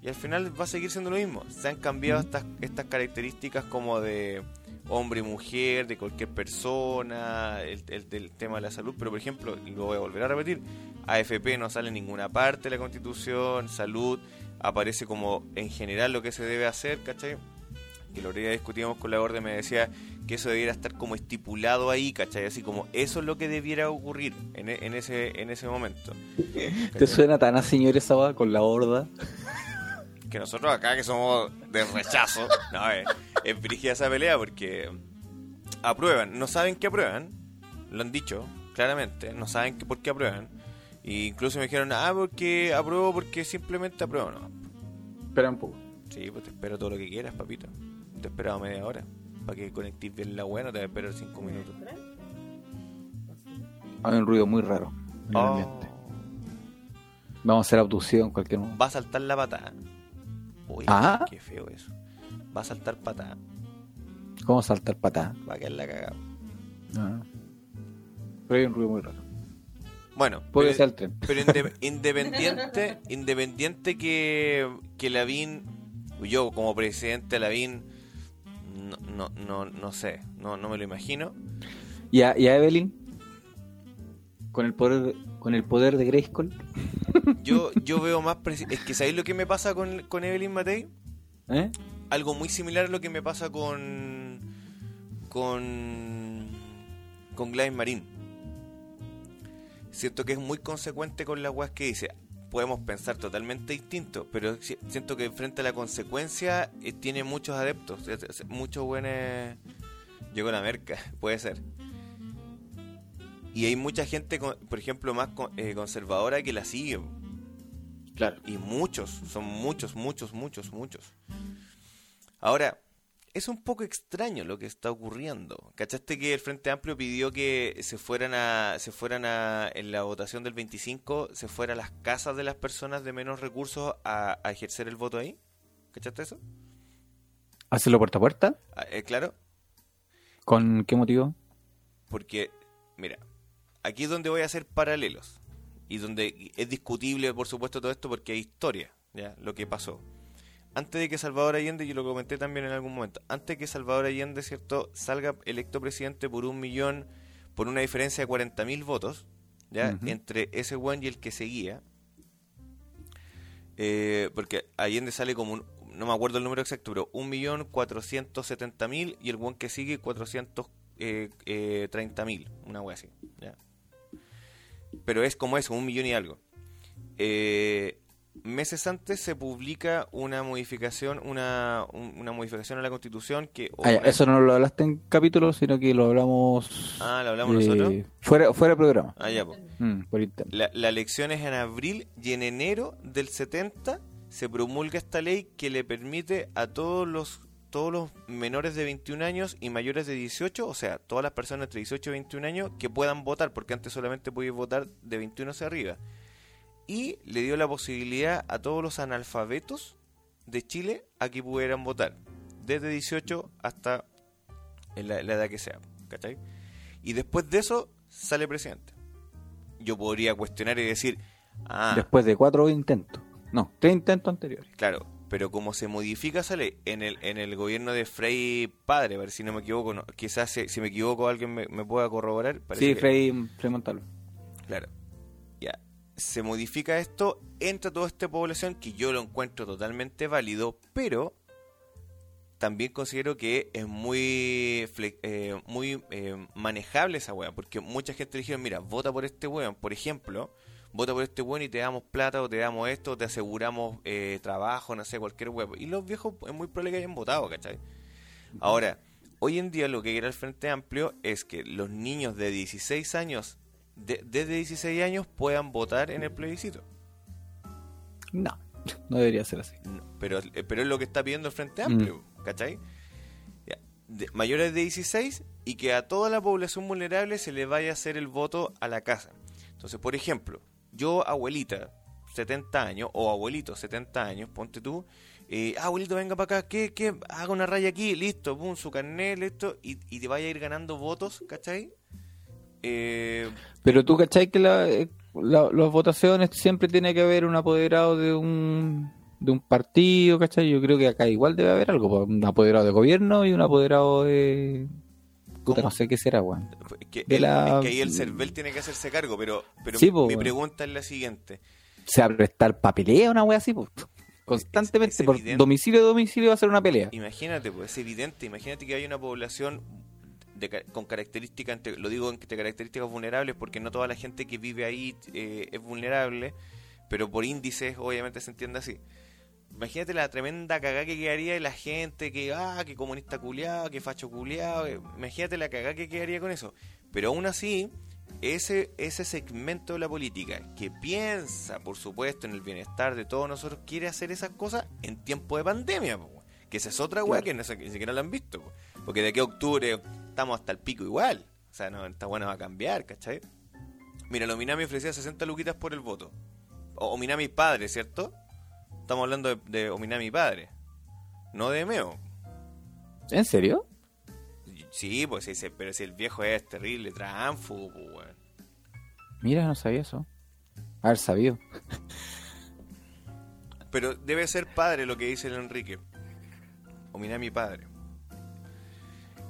Speaker 2: y al final va a seguir siendo lo mismo. Se han cambiado estas, estas características como de hombre y mujer, de cualquier persona, el, el- del tema de la salud, pero por ejemplo, y lo voy a volver a repetir, AFP no sale en ninguna parte de la constitución, salud aparece como en general lo que se debe hacer, ¿cachai? Que lo día discutíamos con la orden, me decía que eso debiera estar como estipulado ahí, ¿cachai? Así como eso es lo que debiera ocurrir en, en ese, en ese momento.
Speaker 1: ¿Te suena tan a señor esa con la horda?
Speaker 2: que nosotros acá que somos de rechazo, no, es, es brígida esa pelea porque aprueban, no saben que aprueban, lo han dicho claramente, no saben que por qué aprueban, e incluso me dijeron, ah, porque apruebo porque simplemente apruebo, no.
Speaker 1: Espera un poco.
Speaker 2: Sí, pues te espero todo lo que quieras, papito. Te he esperado media hora para que conectes bien la buena, te voy a esperar cinco minutos.
Speaker 1: Hay un ruido muy raro en el
Speaker 2: Oh,
Speaker 1: ambiente. Vamos a hacer abducción en cualquier momento.
Speaker 2: va a saltar la patada. Uy,
Speaker 1: Ah.
Speaker 2: qué feo eso. Va a saltar patada,
Speaker 1: ¿Cómo saltar patada?
Speaker 2: va a quedar la cagada.
Speaker 1: Ah. Pero hay un ruido muy raro.
Speaker 2: Bueno,
Speaker 1: Puede
Speaker 2: pero-
Speaker 1: ser.
Speaker 2: Pero inde- independiente, independiente que, que Lavín, yo como presidente de Lavín, no, no, no, no sé, no, no me lo imagino.
Speaker 1: ¿Y a, y a Evelyn? Con el poder, con el poder de Grayskull.
Speaker 2: Yo, yo veo más... Es que ¿sabéis lo que me pasa con, con Evelyn Matei?
Speaker 1: ¿Eh?
Speaker 2: Algo muy similar a lo que me pasa con... Con... Con Gladys Marín. Siento que es muy consecuente con las weas que dice. Podemos pensar totalmente distinto, pero si- siento que frente a la consecuencia eh, tiene muchos adeptos, muchos buenos... Llegó la merca, puede ser. Y hay mucha gente, por ejemplo, más eh, conservadora que la sigue.
Speaker 1: Claro.
Speaker 2: Y muchos, son muchos, muchos, muchos, muchos. Ahora, es un poco extraño lo que está ocurriendo. ¿Cachaste que el Frente Amplio pidió que se fueran a, se fueran a, en la votación del 25, se fueran a las casas de las personas de menos recursos a, a ejercer el voto ahí? ¿Cachaste eso?
Speaker 1: ¿Hacerlo puerta a puerta?
Speaker 2: Ah, eh, claro,
Speaker 1: ¿Con qué motivo?
Speaker 2: porque, mira, aquí es donde voy a hacer paralelos. Y donde es discutible, por supuesto, todo esto porque hay historia, ¿ya? Lo que pasó. Antes de que Salvador Allende, yo lo comenté también en algún momento, antes de que Salvador Allende, ¿cierto?, salga electo presidente por un millón, por una diferencia de 40.000 votos, ¿ya? Entre ese buen y el que seguía. Eh, porque Allende sale como un, no me acuerdo el número exacto, pero 1.470.000 y el buen que sigue 430.000, eh, eh, 30.000, una wea así, ¿ya? Pero es como eso, un millón y algo. Eh, meses antes se publica una modificación, una, un- una modificación a la Constitución que o
Speaker 1: ya,
Speaker 2: una-
Speaker 1: eso no lo hablaste en capítulo, sino que lo hablamos.
Speaker 2: Ah, ¿lo hablamos
Speaker 1: eh,
Speaker 2: nosotros?
Speaker 1: Fuera, fuera de programa.
Speaker 2: Ah, ya, po.
Speaker 1: Mm, por.
Speaker 2: La, la elección es en abril y en enero del 70 se promulga esta ley que le permite a todos los todos los menores de 21 años y mayores de 18, o sea, todas las personas entre 18 y 21 años que puedan votar, porque antes solamente podías votar de 21 hacia arriba. Y le dio la posibilidad a todos los analfabetos de Chile a que pudieran votar, desde 18 hasta la, la edad que sea, ¿cachai? Y después de eso sale presidente. Yo podría cuestionar y decir, ah,
Speaker 1: Después de cuatro intentos. No, tres intentos anteriores.
Speaker 2: Claro, pero como se modifica esa ley en el, en el gobierno de Frei Padre, a ver si no me equivoco, no, quizás si, si me equivoco alguien me, me pueda corroborar.
Speaker 1: Sí,
Speaker 2: que-
Speaker 1: Frei Montalvo.
Speaker 2: Claro. Ya. Se modifica esto, entra toda esta población que yo lo encuentro totalmente válido, pero también considero que es muy eh, muy eh, manejable esa weá, porque mucha gente dijeron, mira, vota por este weón, por ejemplo, vota por este weón y te damos plata o te damos esto, o te aseguramos eh, trabajo, no sé, cualquier weá. Y los viejos es muy probable que hayan votado, ¿cachai? Ahora, hoy en día lo que quiere el Frente Amplio es que los niños de 16 años, de- desde 16 años, puedan votar en el plebiscito.
Speaker 1: No, no debería ser así.
Speaker 2: No, pero, eh, pero es lo que está pidiendo el Frente Amplio, ¿cachai? Ya, de- mayores de 16 y que a toda la población vulnerable se le vaya a hacer el voto a la casa. Entonces, por ejemplo, yo, abuelita, 70 años, o abuelito, 70 años, ponte tú, eh, ah, abuelito, venga para acá, ¿qué, qué? Haga una raya aquí, listo, pum, su carnet, listo, y, y te vaya a ir ganando votos, ¿cachai? Eh,
Speaker 1: Pero tú, ¿cachai? Que la, eh, la- votaciones siempre tiene que haber un apoderado de un, de un partido, ¿cachai? Yo creo que acá igual debe haber algo, pues, un apoderado de gobierno y un apoderado de... No sé qué será, weón.
Speaker 2: es que,
Speaker 1: De
Speaker 2: el-
Speaker 1: la-
Speaker 2: es que ahí el CERVEL tiene que hacerse cargo, pero, pero
Speaker 1: Sí,
Speaker 2: mi-
Speaker 1: po,
Speaker 2: pregunta es la siguiente.
Speaker 1: Se va a prestar pa' pelea una wea así, pues. Constantemente,
Speaker 2: Es- es
Speaker 1: por
Speaker 2: evidente.
Speaker 1: domicilio a domicilio va a ser una pelea.
Speaker 2: Imagínate, pues es evidente, imagínate que hay una población de con características, lo digo entre características vulnerables porque no toda la gente que vive ahí eh, es vulnerable, pero por índices obviamente se entiende así. Imagínate la tremenda cagada que quedaría de la gente que, ah, que comunista culiado, que facho culiado, eh, imagínate la cagada que quedaría con eso. Pero aún así, ese, ese segmento de la política que piensa, por supuesto, en el bienestar de todos nosotros, quiere hacer esas cosas en tiempo de pandemia, po, que esa es otra weá
Speaker 1: Claro.
Speaker 2: que no ni siquiera la han visto. po. Porque de aquí a octubre estamos hasta el pico igual. O sea, no, esta buena va a cambiar, ¿cachai? Mira, lo Minami ofrecía 60 luquitas por el voto. O, o Minami padre, ¿cierto? Estamos hablando de, de Ominami padre. No de Meo.
Speaker 1: ¿En serio?
Speaker 2: Sí, pues sí, pero si el viejo es terrible, tránfugo, pues, weón.
Speaker 1: Mira, no sabía eso. Haber sabido.
Speaker 2: Pero debe ser padre lo que dice el Enrique. O Minami padre.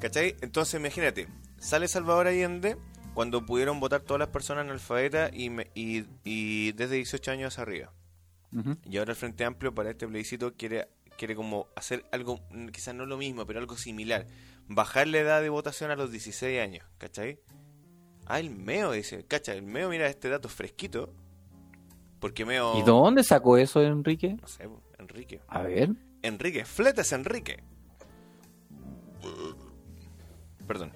Speaker 2: ¿Cachai? Entonces imagínate, sale Salvador Allende cuando pudieron votar todas las personas analfabetas y, y, y desde 18 años arriba. Y ahora el Frente Amplio para este plebiscito quiere, quiere como hacer algo, mm, quizás no lo mismo, pero algo similar. Bajar la edad de votación a los 16 años, ¿cachai? Ah, el Meo dice, cacha, el Meo mira este dato fresquito. Porque Meo...
Speaker 1: ¿Y dónde sacó eso, Enrique?
Speaker 2: No sé, Enrique.
Speaker 1: A ver.
Speaker 2: Enrique, fletes Enrique. Perdón.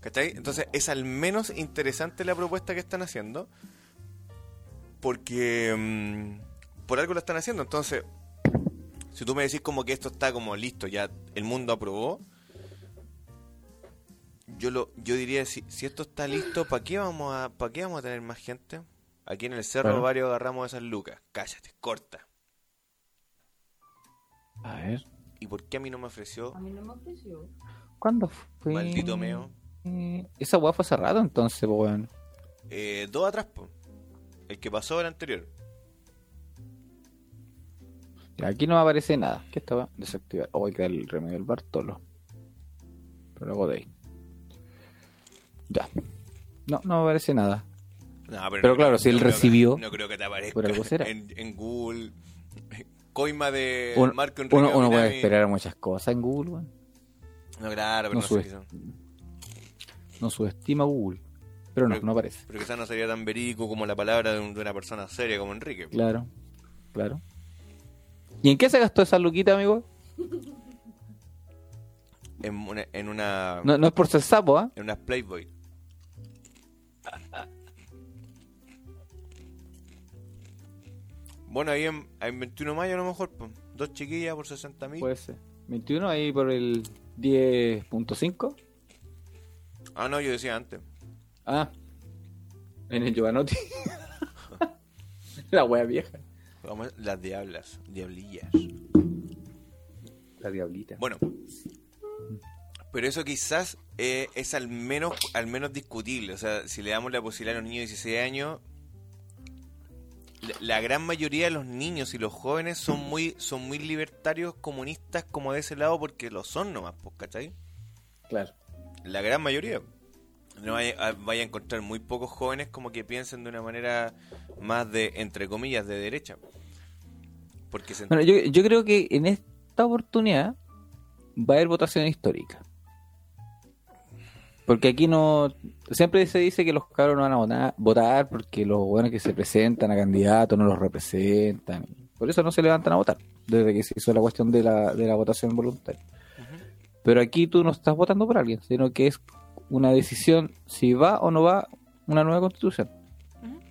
Speaker 2: ¿Cachai? Entonces es al menos interesante la propuesta que están haciendo. Porque mm, por algo la están haciendo. Entonces, si tú me decís como que esto está como listo, ya el mundo aprobó. Yo lo, yo diría si, si esto está listo, ¿para qué vamos a, para qué vamos a tener más gente? Aquí en el cerro
Speaker 1: Claro.
Speaker 2: varios agarramos esas lucas. Cállate, corta.
Speaker 1: A ver.
Speaker 2: ¿Y por qué a mí no me ofreció?
Speaker 3: A mí no me ofreció.
Speaker 1: ¿Cuándo fue?
Speaker 2: Maldito meo.
Speaker 1: Eh, Esa weá fue hace rato entonces, pues, weón.
Speaker 2: Eh, dos atrás, po. El que pasó el anterior.
Speaker 1: Aquí no me aparece nada. ¿Qué estaba? Desactivar. Oh, que el remedio del Bartolo. Pero luego de ahí. Ya. No, no me aparece nada.
Speaker 2: No,
Speaker 1: Pero claro, si él
Speaker 2: que-
Speaker 1: recibió,
Speaker 2: no creo que te aparezca
Speaker 1: por algo será.
Speaker 2: En, en Google. Coima de
Speaker 1: Un-
Speaker 2: Marco Enrique
Speaker 1: uno, uno puede esperar muchas cosas en Google.
Speaker 2: No, claro, pero
Speaker 1: No
Speaker 2: no,
Speaker 1: sube.
Speaker 2: sé quizá-
Speaker 1: No subestima Google. Pero no,
Speaker 2: Pero-
Speaker 1: no aparece.
Speaker 2: Pero quizás no sería tan verídico como la palabra de, un- de una persona seria como Enrique.
Speaker 1: Claro, claro. ¿Y en qué se gastó esa luquita, amigo?
Speaker 2: En una, en una,
Speaker 1: No, no es por ser sapo, ¿ah?
Speaker 2: en una Playboy. Bueno, ahí en, en 21 de mayo a lo mejor, pues, dos chiquillas por 60 mil.
Speaker 1: Puede ser. 21 ahí por el 10.5.
Speaker 2: Ah, no, yo decía antes.
Speaker 1: Ah, en el Giovanotti. La wea vieja.
Speaker 2: Vamos, las diablas, diablillas.
Speaker 1: La diablita.
Speaker 2: Bueno, pero eso quizás eh, es al menos al menos discutible. O sea, si le damos la posibilidad a los niños de 16 años, la, la gran mayoría de los niños y los jóvenes son muy son muy libertarios comunistas como de ese lado porque lo son nomás, pues, ¿cachai?
Speaker 1: Claro.
Speaker 2: La gran mayoría. No vaya, a- vaya a encontrar muy pocos jóvenes como que piensen de una manera más de, entre comillas, de derecha. Porque se,
Speaker 1: Bueno, yo, yo creo que en esta oportunidad va a haber votación histórica. Porque aquí no. Siempre se dice que los cabros no van a votar, votar porque los buenos que se presentan a candidatos no los representan. Por eso no se levantan a votar, desde que se hizo la cuestión de la, de la votación voluntaria. Pero aquí tú no estás votando por alguien, sino que es una decisión si va o no va una nueva constitución.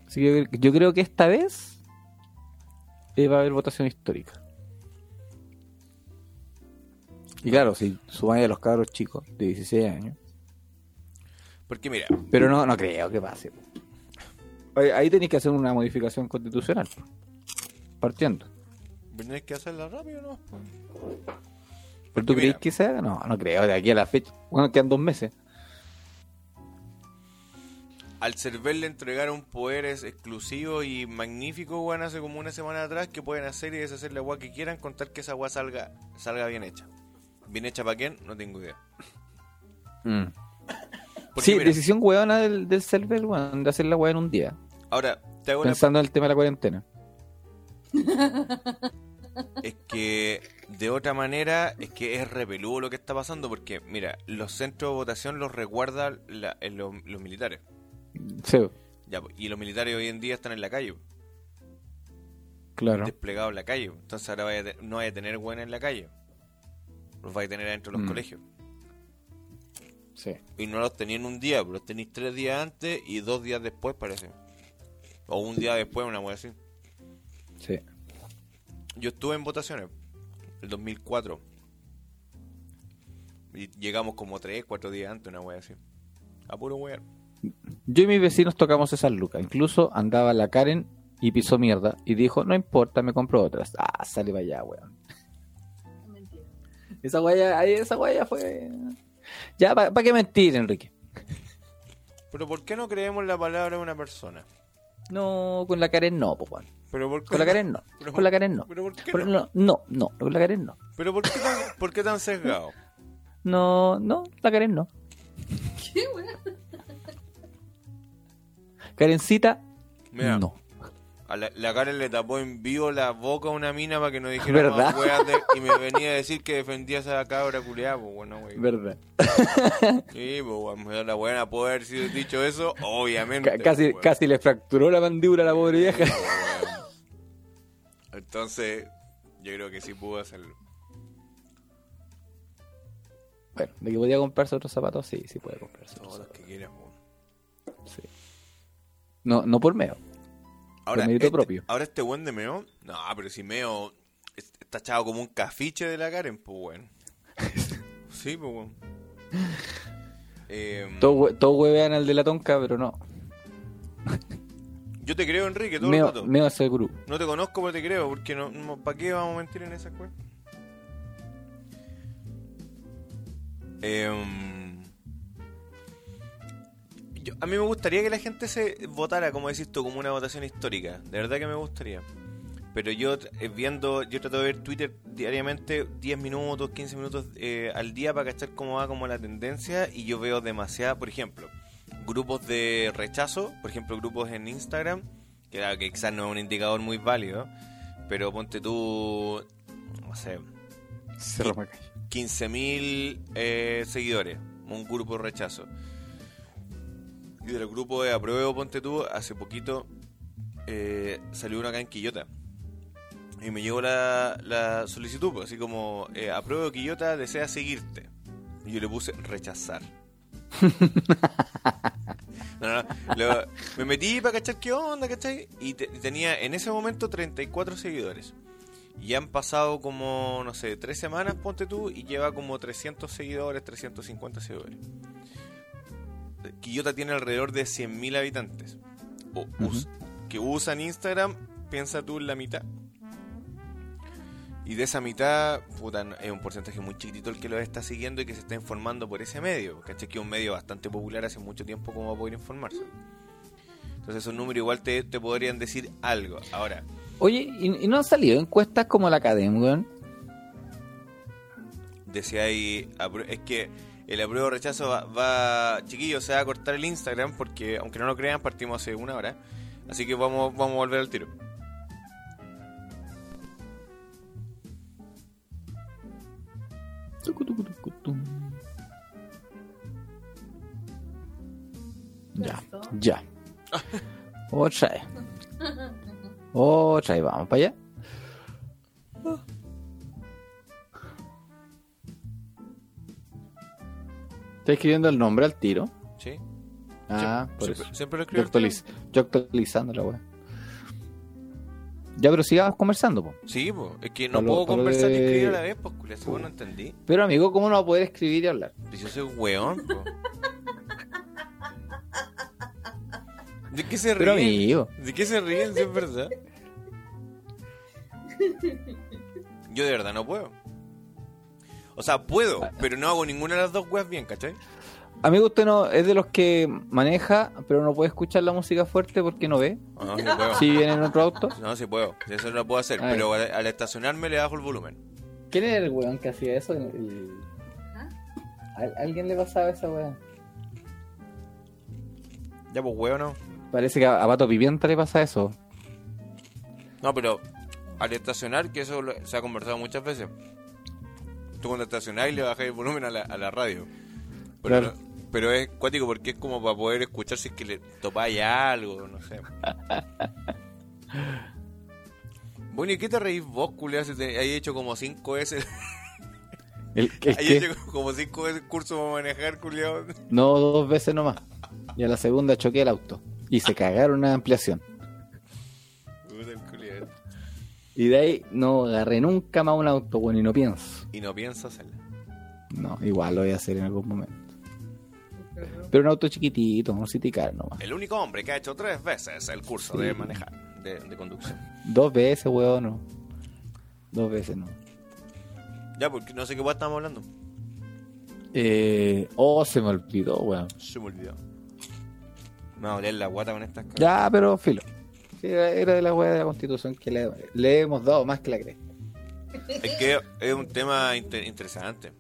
Speaker 1: Así que yo creo que esta vez eh, va a haber votación histórica. Y claro, si sumáis a los cabros chicos de 16 años.
Speaker 2: Porque mira,
Speaker 1: Pero no, no creo que pase. Ahí, tenéis que hacer una modificación constitucional. Partiendo.
Speaker 2: tenés que hacerla rápido, ¿no?
Speaker 1: ¿Pero tú crees que se haga? No, no creo. De aquí a la fecha. Bueno, quedan dos meses.
Speaker 2: Al Cervel le entregaron poderes exclusivos y magníficos, weón, hace como una semana atrás, que pueden hacer y deshacer la agua que quieran, contar que esa agua salga, salga bien hecha. ¿Bien hecha para quién? No tengo idea. Porque
Speaker 1: Sí,
Speaker 2: mira,
Speaker 1: decisión huevona del, del server, weón, de hacer la hueá en un día.
Speaker 2: ahora, te hago la
Speaker 1: Pensando en el tema de la cuarentena.
Speaker 2: es que de otra manera es que es repeludo lo que está pasando porque mira los centros de votación los los, los militares
Speaker 1: Sí,
Speaker 2: ya pues, y los militares hoy en día están en la calle
Speaker 1: claro.
Speaker 2: desplegados en la calle entonces ahora vaya a te- no vaya a tener buena en la calle los vaya a tener adentro de los
Speaker 1: Mm.
Speaker 2: colegios
Speaker 1: Sí.
Speaker 2: y no los tenían un día los tenéis tres días antes y dos días después parece o un día después una wea así
Speaker 1: Sí.
Speaker 2: Yo estuve en votaciones, el 2004. Y llegamos como 3, 4 días antes, una wea así. A puro wea.
Speaker 1: Yo y mis vecinos tocamos esas lucas. Incluso andaba la Karen y pisó mierda. Y dijo, no importa, me compro otras. Ah, sale para allá, weón.
Speaker 3: Mentira.
Speaker 1: Esa guaya, ahí esa guaya fue. Ya, ¿para qué mentir, Enrique?
Speaker 2: Pero ¿por qué no creemos la palabra de una persona?
Speaker 1: No, con la Karen no, pues, weón.
Speaker 2: Pero ¿por qué
Speaker 1: Con la Karen no.
Speaker 2: Pero-
Speaker 1: Con la Karen no.
Speaker 2: ¿Pero por qué no?
Speaker 1: no, no, no, con la Karen no.
Speaker 2: ¿Pero por qué tan, por qué tan sesgado?
Speaker 1: No, no, la Karen no.
Speaker 3: ¿Qué wea?
Speaker 1: Karencita,
Speaker 2: Mira,
Speaker 1: no.
Speaker 2: a la, la Karen le tapó en vivo la boca a una mina para que no dijera
Speaker 1: ¿Verdad?
Speaker 2: más weas de- y me venía a decir que defendía a esa cabra culiada, pues bueno, wey.
Speaker 1: Verdad.
Speaker 2: Sí, pues da la buena poder haber sido dicho eso, obviamente.
Speaker 1: Ca- casi,
Speaker 2: pues,
Speaker 1: casi le fracturó la mandíbula a la pobre vieja.
Speaker 2: Entonces, yo creo que sí pudo hacerlo.
Speaker 1: Bueno, de que podía comprarse otros zapatos, sí, sí puede comprarse
Speaker 2: Todos los que.
Speaker 1: Sí. No, no por meo.
Speaker 2: Ahora,
Speaker 1: mérito
Speaker 2: este,
Speaker 1: propio.
Speaker 2: ahora este buen de Meo, no, pero si Meo es- está echado como un cafiche de la Karen, pues bueno. Sí, pues bueno. Eh,
Speaker 1: Todos hue- todos huevean al de la tonca, pero no.
Speaker 2: yo te creo, Enrique, todo el
Speaker 1: Meo,
Speaker 2: rato.
Speaker 1: meo es el gurú.
Speaker 2: No te conozco, pero te creo, porque no, no ¿para qué vamos a mentir en esa cuenta? Em, yo- a mí me gustaría que la gente se votara, como decís tú, como una votación histórica. De verdad que me gustaría. Pero yo eh, viendo, yo trato de ver Twitter diariamente 10 minutos, 15 minutos eh, al día para cachar cómo va como la tendencia y yo veo demasiada, por ejemplo, grupos de rechazo, por ejemplo, grupos en Instagram, que, claro, que quizás no es un indicador muy válido, pero ponte tú, no sé,
Speaker 1: Cerro Macay.
Speaker 2: 15.000 eh, seguidores, un grupo de rechazo. Y del grupo de apruebo, ponte tú, hace poquito eh, salió uno acá en Quillota. Y me llegó la, la solicitud, pues, así como, eh, apruebo Quillota, desea seguirte. Y yo le puse rechazar. No, no, lo- me metí para cachar qué onda, ¿cachai? Y te- tenía en ese momento 34 seguidores. Y han pasado como, no sé, tres semanas, ponte tú, y lleva como 300 seguidores, 350 seguidores. Quillota tiene alrededor de 100.000 habitantes. O- us- que usan Instagram, piensa tú en la mitad. Y de esa mitad, puta, es un porcentaje muy chiquitito el que lo está siguiendo y que se está informando por ese medio. ¿Cachai? Que es un medio bastante popular hace mucho tiempo como va a poder informarse. Entonces esos números igual te, te podrían decir algo. Ahora,
Speaker 1: Oye, ¿y, y no han salido encuestas como la Academ, weón?
Speaker 2: decía ahí, es que el apruebo rechazo va, va, chiquillos, se va a cortar el Instagram porque, aunque no lo crean, partimos hace una hora. Así que vamos, vamos a volver al tiro.
Speaker 1: Ya, ya. Otra vez. Otra vez, vamos para allá. ¿Estás escribiendo el nombre al tiro?
Speaker 2: ¿Sí?
Speaker 1: Ah, por
Speaker 2: siempre,
Speaker 1: eso.
Speaker 2: siempre lo
Speaker 1: Yo,
Speaker 2: escribo. tiro.
Speaker 1: actualiz- yo actualizando la weá. Ya, pero sigamos conversando, po.
Speaker 2: Sí, pues. Es que no puedo conversar y
Speaker 1: de-
Speaker 2: escribir a la vez, pues, culia. Según no entendí.
Speaker 1: Pero amigo, ¿cómo no va a poder escribir y hablar?
Speaker 2: Pues yo soy weón, po. ¿De qué se
Speaker 1: Pero
Speaker 2: ríen?
Speaker 1: amigo,
Speaker 2: ¿De qué se ríen si es verdad? Yo de verdad no puedo. O sea, puedo, pero no hago ninguna de las dos weas bien, ¿cachai?
Speaker 1: amigo, usted no es de los que maneja, pero no puede escuchar la música fuerte porque no ve.
Speaker 2: No, sí puedo.
Speaker 1: Si viene en otro auto.
Speaker 2: No, sí puedo. Eso lo puedo hacer,
Speaker 1: Ah,
Speaker 2: pero al, al estacionarme le bajo el volumen.
Speaker 1: ¿Quién era el weón que hacía eso? El- ¿A alguien le pasaba esa weá?
Speaker 2: Ya, pues, weón, no.
Speaker 1: Parece que a, a Pato Pimienta le pasa eso.
Speaker 2: No, pero al estacionar, que eso lo- se ha conversado muchas veces. Tú cuando estacionás y le bajas el volumen a la, a la radio. Pero,
Speaker 1: Claro.
Speaker 2: no- pero es cuático porque es como para poder escuchar si es que le topáis algo, no sé. Bueno, ¿y qué te reís vos, culiao, si hay hecho como 5 veces?
Speaker 1: El, el que-
Speaker 2: como 5 veces curso para manejar, culiao.
Speaker 1: No, dos veces nomás. Y a la segunda choqué el auto. Y se cagaron una ampliación.
Speaker 2: El culiao.
Speaker 1: Y de ahí no agarré nunca más un auto, bueno, y no pienso.
Speaker 2: Y no pienso hacerla.
Speaker 1: No, igual lo voy a hacer en algún momento. Pero un auto chiquitito, un city car nomás.
Speaker 2: El único hombre que ha hecho tres veces el curso
Speaker 1: Sí.
Speaker 2: de manejar, de, de conducción.
Speaker 1: Dos veces, weón, no. Dos veces, no.
Speaker 2: Ya, porque no sé qué weá estamos hablando.
Speaker 1: Eh, oh, se me olvidó, weón.
Speaker 2: Se me olvidó. Me va a la guata con estas cosas.
Speaker 1: Ya, pero filo. Era de la weá de la constitución que le, le hemos dado más que la cresta.
Speaker 2: Es que es un tema inter- interesante.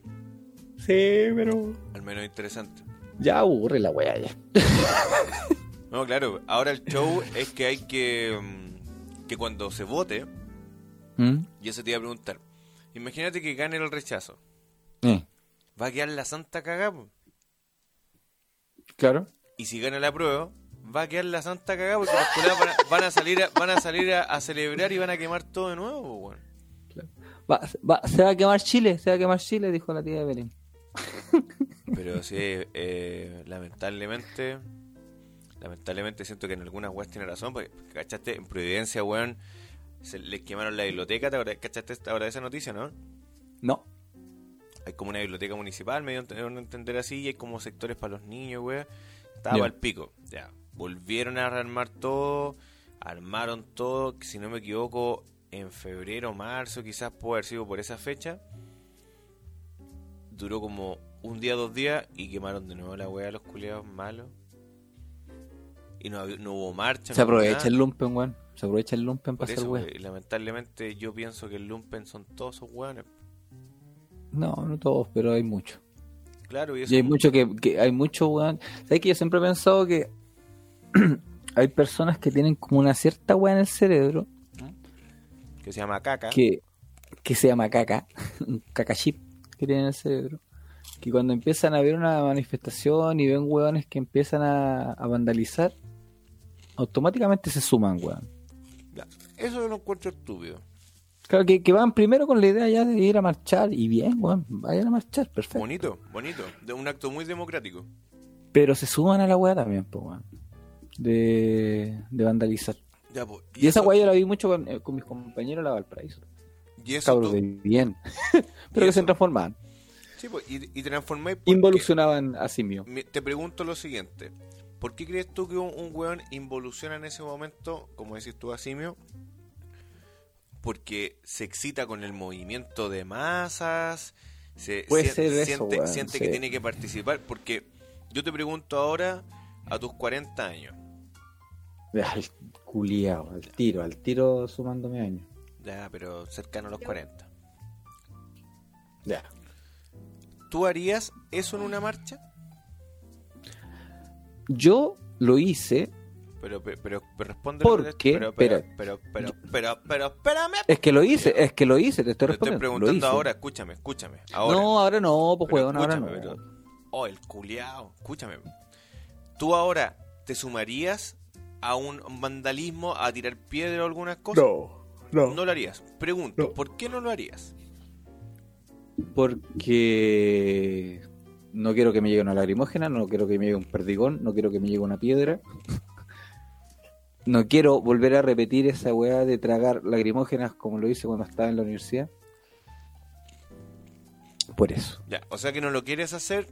Speaker 1: Sí, pero.
Speaker 2: Al menos interesante.
Speaker 1: Ya aburre la weá ya.
Speaker 2: No, claro. Ahora el show es que hay que. mm, Que cuando se vote,
Speaker 1: ¿Mm?
Speaker 2: y eso te iba a preguntar. Imagínate que gane el rechazo.
Speaker 1: Eh,
Speaker 2: Va a quedar la santa cagada.
Speaker 1: claro.
Speaker 2: Y si gana la prueba, va a quedar la santa cagada porque los van a, van a salir, a, van a, salir a, a celebrar y van a quemar todo de nuevo, weón.
Speaker 1: Va, va- se va a quemar Chile, se va a quemar Chile, dijo la tía de Belén.
Speaker 2: Pero sí, eh, lamentablemente, lamentablemente siento que en algunas weas tiene razón, porque, ¿cachaste? En Providencia, weón, se les quemaron la biblioteca, ¿te ¿cachaste ahora de esa noticia, no?
Speaker 1: No.
Speaker 2: Hay como una biblioteca municipal, me dio a entender- así, y hay como sectores para los niños, weón. Estaba
Speaker 1: Ya.
Speaker 2: al pico, ya. Volvieron a rearmar todo, armaron todo, que si no me equivoco, en febrero, marzo, quizás puede haber sido por esa fecha. Duró como un día, dos días, y quemaron de nuevo la weá a los culiados malos. Y no, no hubo marcha.
Speaker 1: Se
Speaker 2: no
Speaker 1: aprovecha
Speaker 2: nada.
Speaker 1: el lumpen, weón. Se aprovecha el lumpen para hacer weón.
Speaker 2: y lamentablemente yo pienso que el lumpen son todos esos weones.
Speaker 1: No, no todos, pero hay muchos.
Speaker 2: Claro, y eso
Speaker 1: Y hay mucho que, que hay mucho, weón. ¿Sabes que yo siempre he pensado que hay personas que tienen como una cierta weá en el cerebro
Speaker 2: que se llama caca.
Speaker 1: que, que se llama caca, un caca chip que tienen en el cerebro. Que cuando empiezan a ver una manifestación y ven weones que empiezan a, a vandalizar, automáticamente se suman, weón.
Speaker 2: Eso yo lo encuentro estúpido.
Speaker 1: Claro, que, que van primero con la idea ya de ir a marchar y bien, weón, vayan a marchar, perfecto.
Speaker 2: Bonito, bonito. De un acto muy democrático.
Speaker 1: Pero se suman a la weá también, pues, weón. De, de vandalizar.
Speaker 2: Ya,
Speaker 1: Y, esa
Speaker 2: eso-
Speaker 1: weá yo la vi mucho con, eh, con mis compañeros de la Valparaíso.
Speaker 2: Y eso
Speaker 1: Cabros
Speaker 2: tú-
Speaker 1: de bien. Pero que se transformaban.
Speaker 2: Sí, po, y, y transformáis
Speaker 1: Involucionaban a simio.
Speaker 2: Me- Te pregunto lo siguiente. ¿Por qué crees tú que un, un weón involuciona en ese momento, como decís tú, a simio? Porque se excita con el movimiento de masas, se
Speaker 1: Puede
Speaker 2: sien-
Speaker 1: ser eso,
Speaker 2: siente,
Speaker 1: weón,
Speaker 2: siente
Speaker 1: sí.
Speaker 2: que tiene que participar. Porque yo te pregunto ahora, a tus 40 años,
Speaker 1: culiao, al tiro, al tiro sumándome años.
Speaker 2: ya, pero cercano a los 40,
Speaker 1: Ya.
Speaker 2: ¿tú harías eso en una marcha?
Speaker 1: Yo lo hice,
Speaker 2: Pero, pero, pero, pero responde.
Speaker 1: ¿Por qué?
Speaker 2: Pero, pero, pero, pero, pero, pero, espérame.
Speaker 1: es que lo hice, es que lo hice, te estoy
Speaker 2: Te estoy
Speaker 1: respondiendo.
Speaker 2: preguntando ahora, escúchame, escúchame. Ahora.
Speaker 1: No, ahora no, pues weón, ahora no.
Speaker 2: Oh, el culiao. Escúchame. ¿Tú ahora te sumarías a un vandalismo, a tirar piedra o algunas cosas?
Speaker 1: no.
Speaker 2: No lo harías. Pregunto,
Speaker 1: No.
Speaker 2: ¿por qué no lo harías?
Speaker 1: Porque no quiero que me llegue una lagrimógena, no quiero que me llegue un perdigón, no quiero que me llegue una piedra. No quiero volver a repetir esa weá de tragar lagrimógenas como lo hice cuando estaba en la universidad. Por eso.
Speaker 2: Ya, o sea que no lo quieres hacer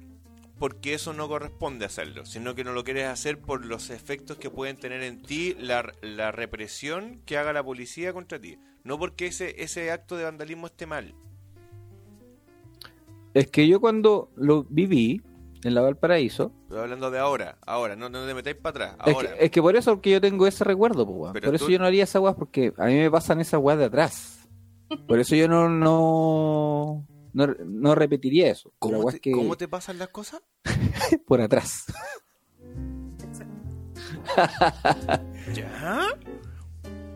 Speaker 2: porque eso no corresponde hacerlo, sino que no lo quieres hacer por los efectos que pueden tener en ti la, la represión que haga la policía contra ti. No porque ese, ese acto de vandalismo esté mal.
Speaker 1: Es que yo cuando lo viví en la Valparaíso,
Speaker 2: Estoy hablando de ahora, ahora, no, no te metáis para atrás,
Speaker 1: es que, es que por eso que yo tengo ese recuerdo, pues, por eso yo no haría esa weá porque a mí me pasan esas weas de atrás. Por eso yo no no, no, no repetiría eso. La
Speaker 2: ¿Cómo te,
Speaker 1: es que
Speaker 2: cómo te pasan las cosas?
Speaker 1: por atrás.
Speaker 2: ¿Ya?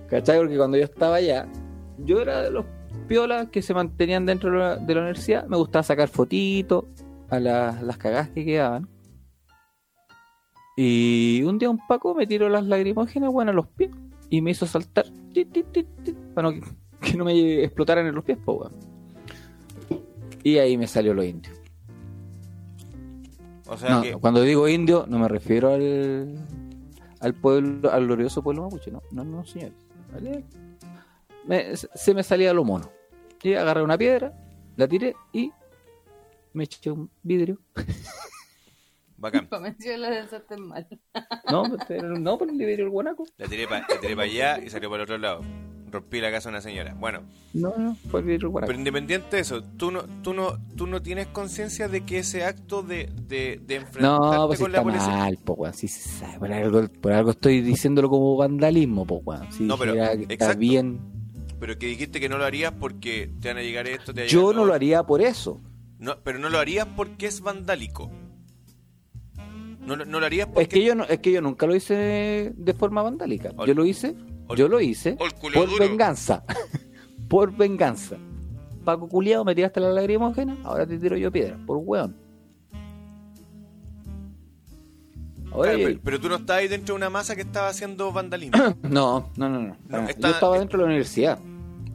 Speaker 1: ¿Cachai? Porque cuando yo estaba allá, yo era de los piolas que se mantenían dentro de la, de la universidad. Me gustaba sacar fotitos a las, las cagadas que quedaban. Y un día un Paco me tiró las lagrimógenas, bueno, a los pies y me hizo saltar para no, que, que no me explotaran en los pies, po, weón. Y ahí me salió lo indio.
Speaker 2: O sea
Speaker 1: No,
Speaker 2: que...
Speaker 1: cuando digo indio, no me refiero al, al pueblo, al glorioso pueblo mapuche, no, no, no, señores. ¿Vale? Me- se me salía lo mono. Y agarré una piedra, la tiré y me eché un vidrio.
Speaker 2: Bacán.
Speaker 3: Para mencionar lo pensaste mal.
Speaker 1: No, pero no, por el vidrio el guanaco.
Speaker 2: La tiré para allá y salió para el otro lado. Rompí la casa de una señora. Bueno,
Speaker 1: No, no, fue
Speaker 2: pero independiente de eso, tú no, tú no, tú no tienes conciencia de que ese acto de, de, de enfrentarte
Speaker 1: No, pues sí
Speaker 2: con la
Speaker 1: está
Speaker 2: policía.
Speaker 1: mal, po, weón. Sí se sabe. Por algo, por algo estoy diciéndolo como vandalismo, po, weón. Si
Speaker 2: No, pero,
Speaker 1: que está
Speaker 2: exacto.
Speaker 1: bien.
Speaker 2: Pero que dijiste que no lo harías porque te van a llegar esto, te
Speaker 1: Yo no lo haría por eso.
Speaker 2: No, pero no lo harías porque es vandálico. No, lo- no lo harías porque...
Speaker 1: Es que yo no, es que yo nunca lo hice de forma vandálica. Yo lo hice,
Speaker 2: ol-
Speaker 1: yo lo hice por
Speaker 2: duro.
Speaker 1: venganza. por venganza. Paco culiado, me tiraste la lagrimógena, ahora te tiro yo piedra, por weón. Ahora
Speaker 2: Claro,
Speaker 1: yo-
Speaker 2: pero, pero tú no estabas ahí dentro de una masa que estaba haciendo vandalismo.
Speaker 1: no, no, no, no.
Speaker 2: No, está-
Speaker 1: Yo estaba dentro de la universidad.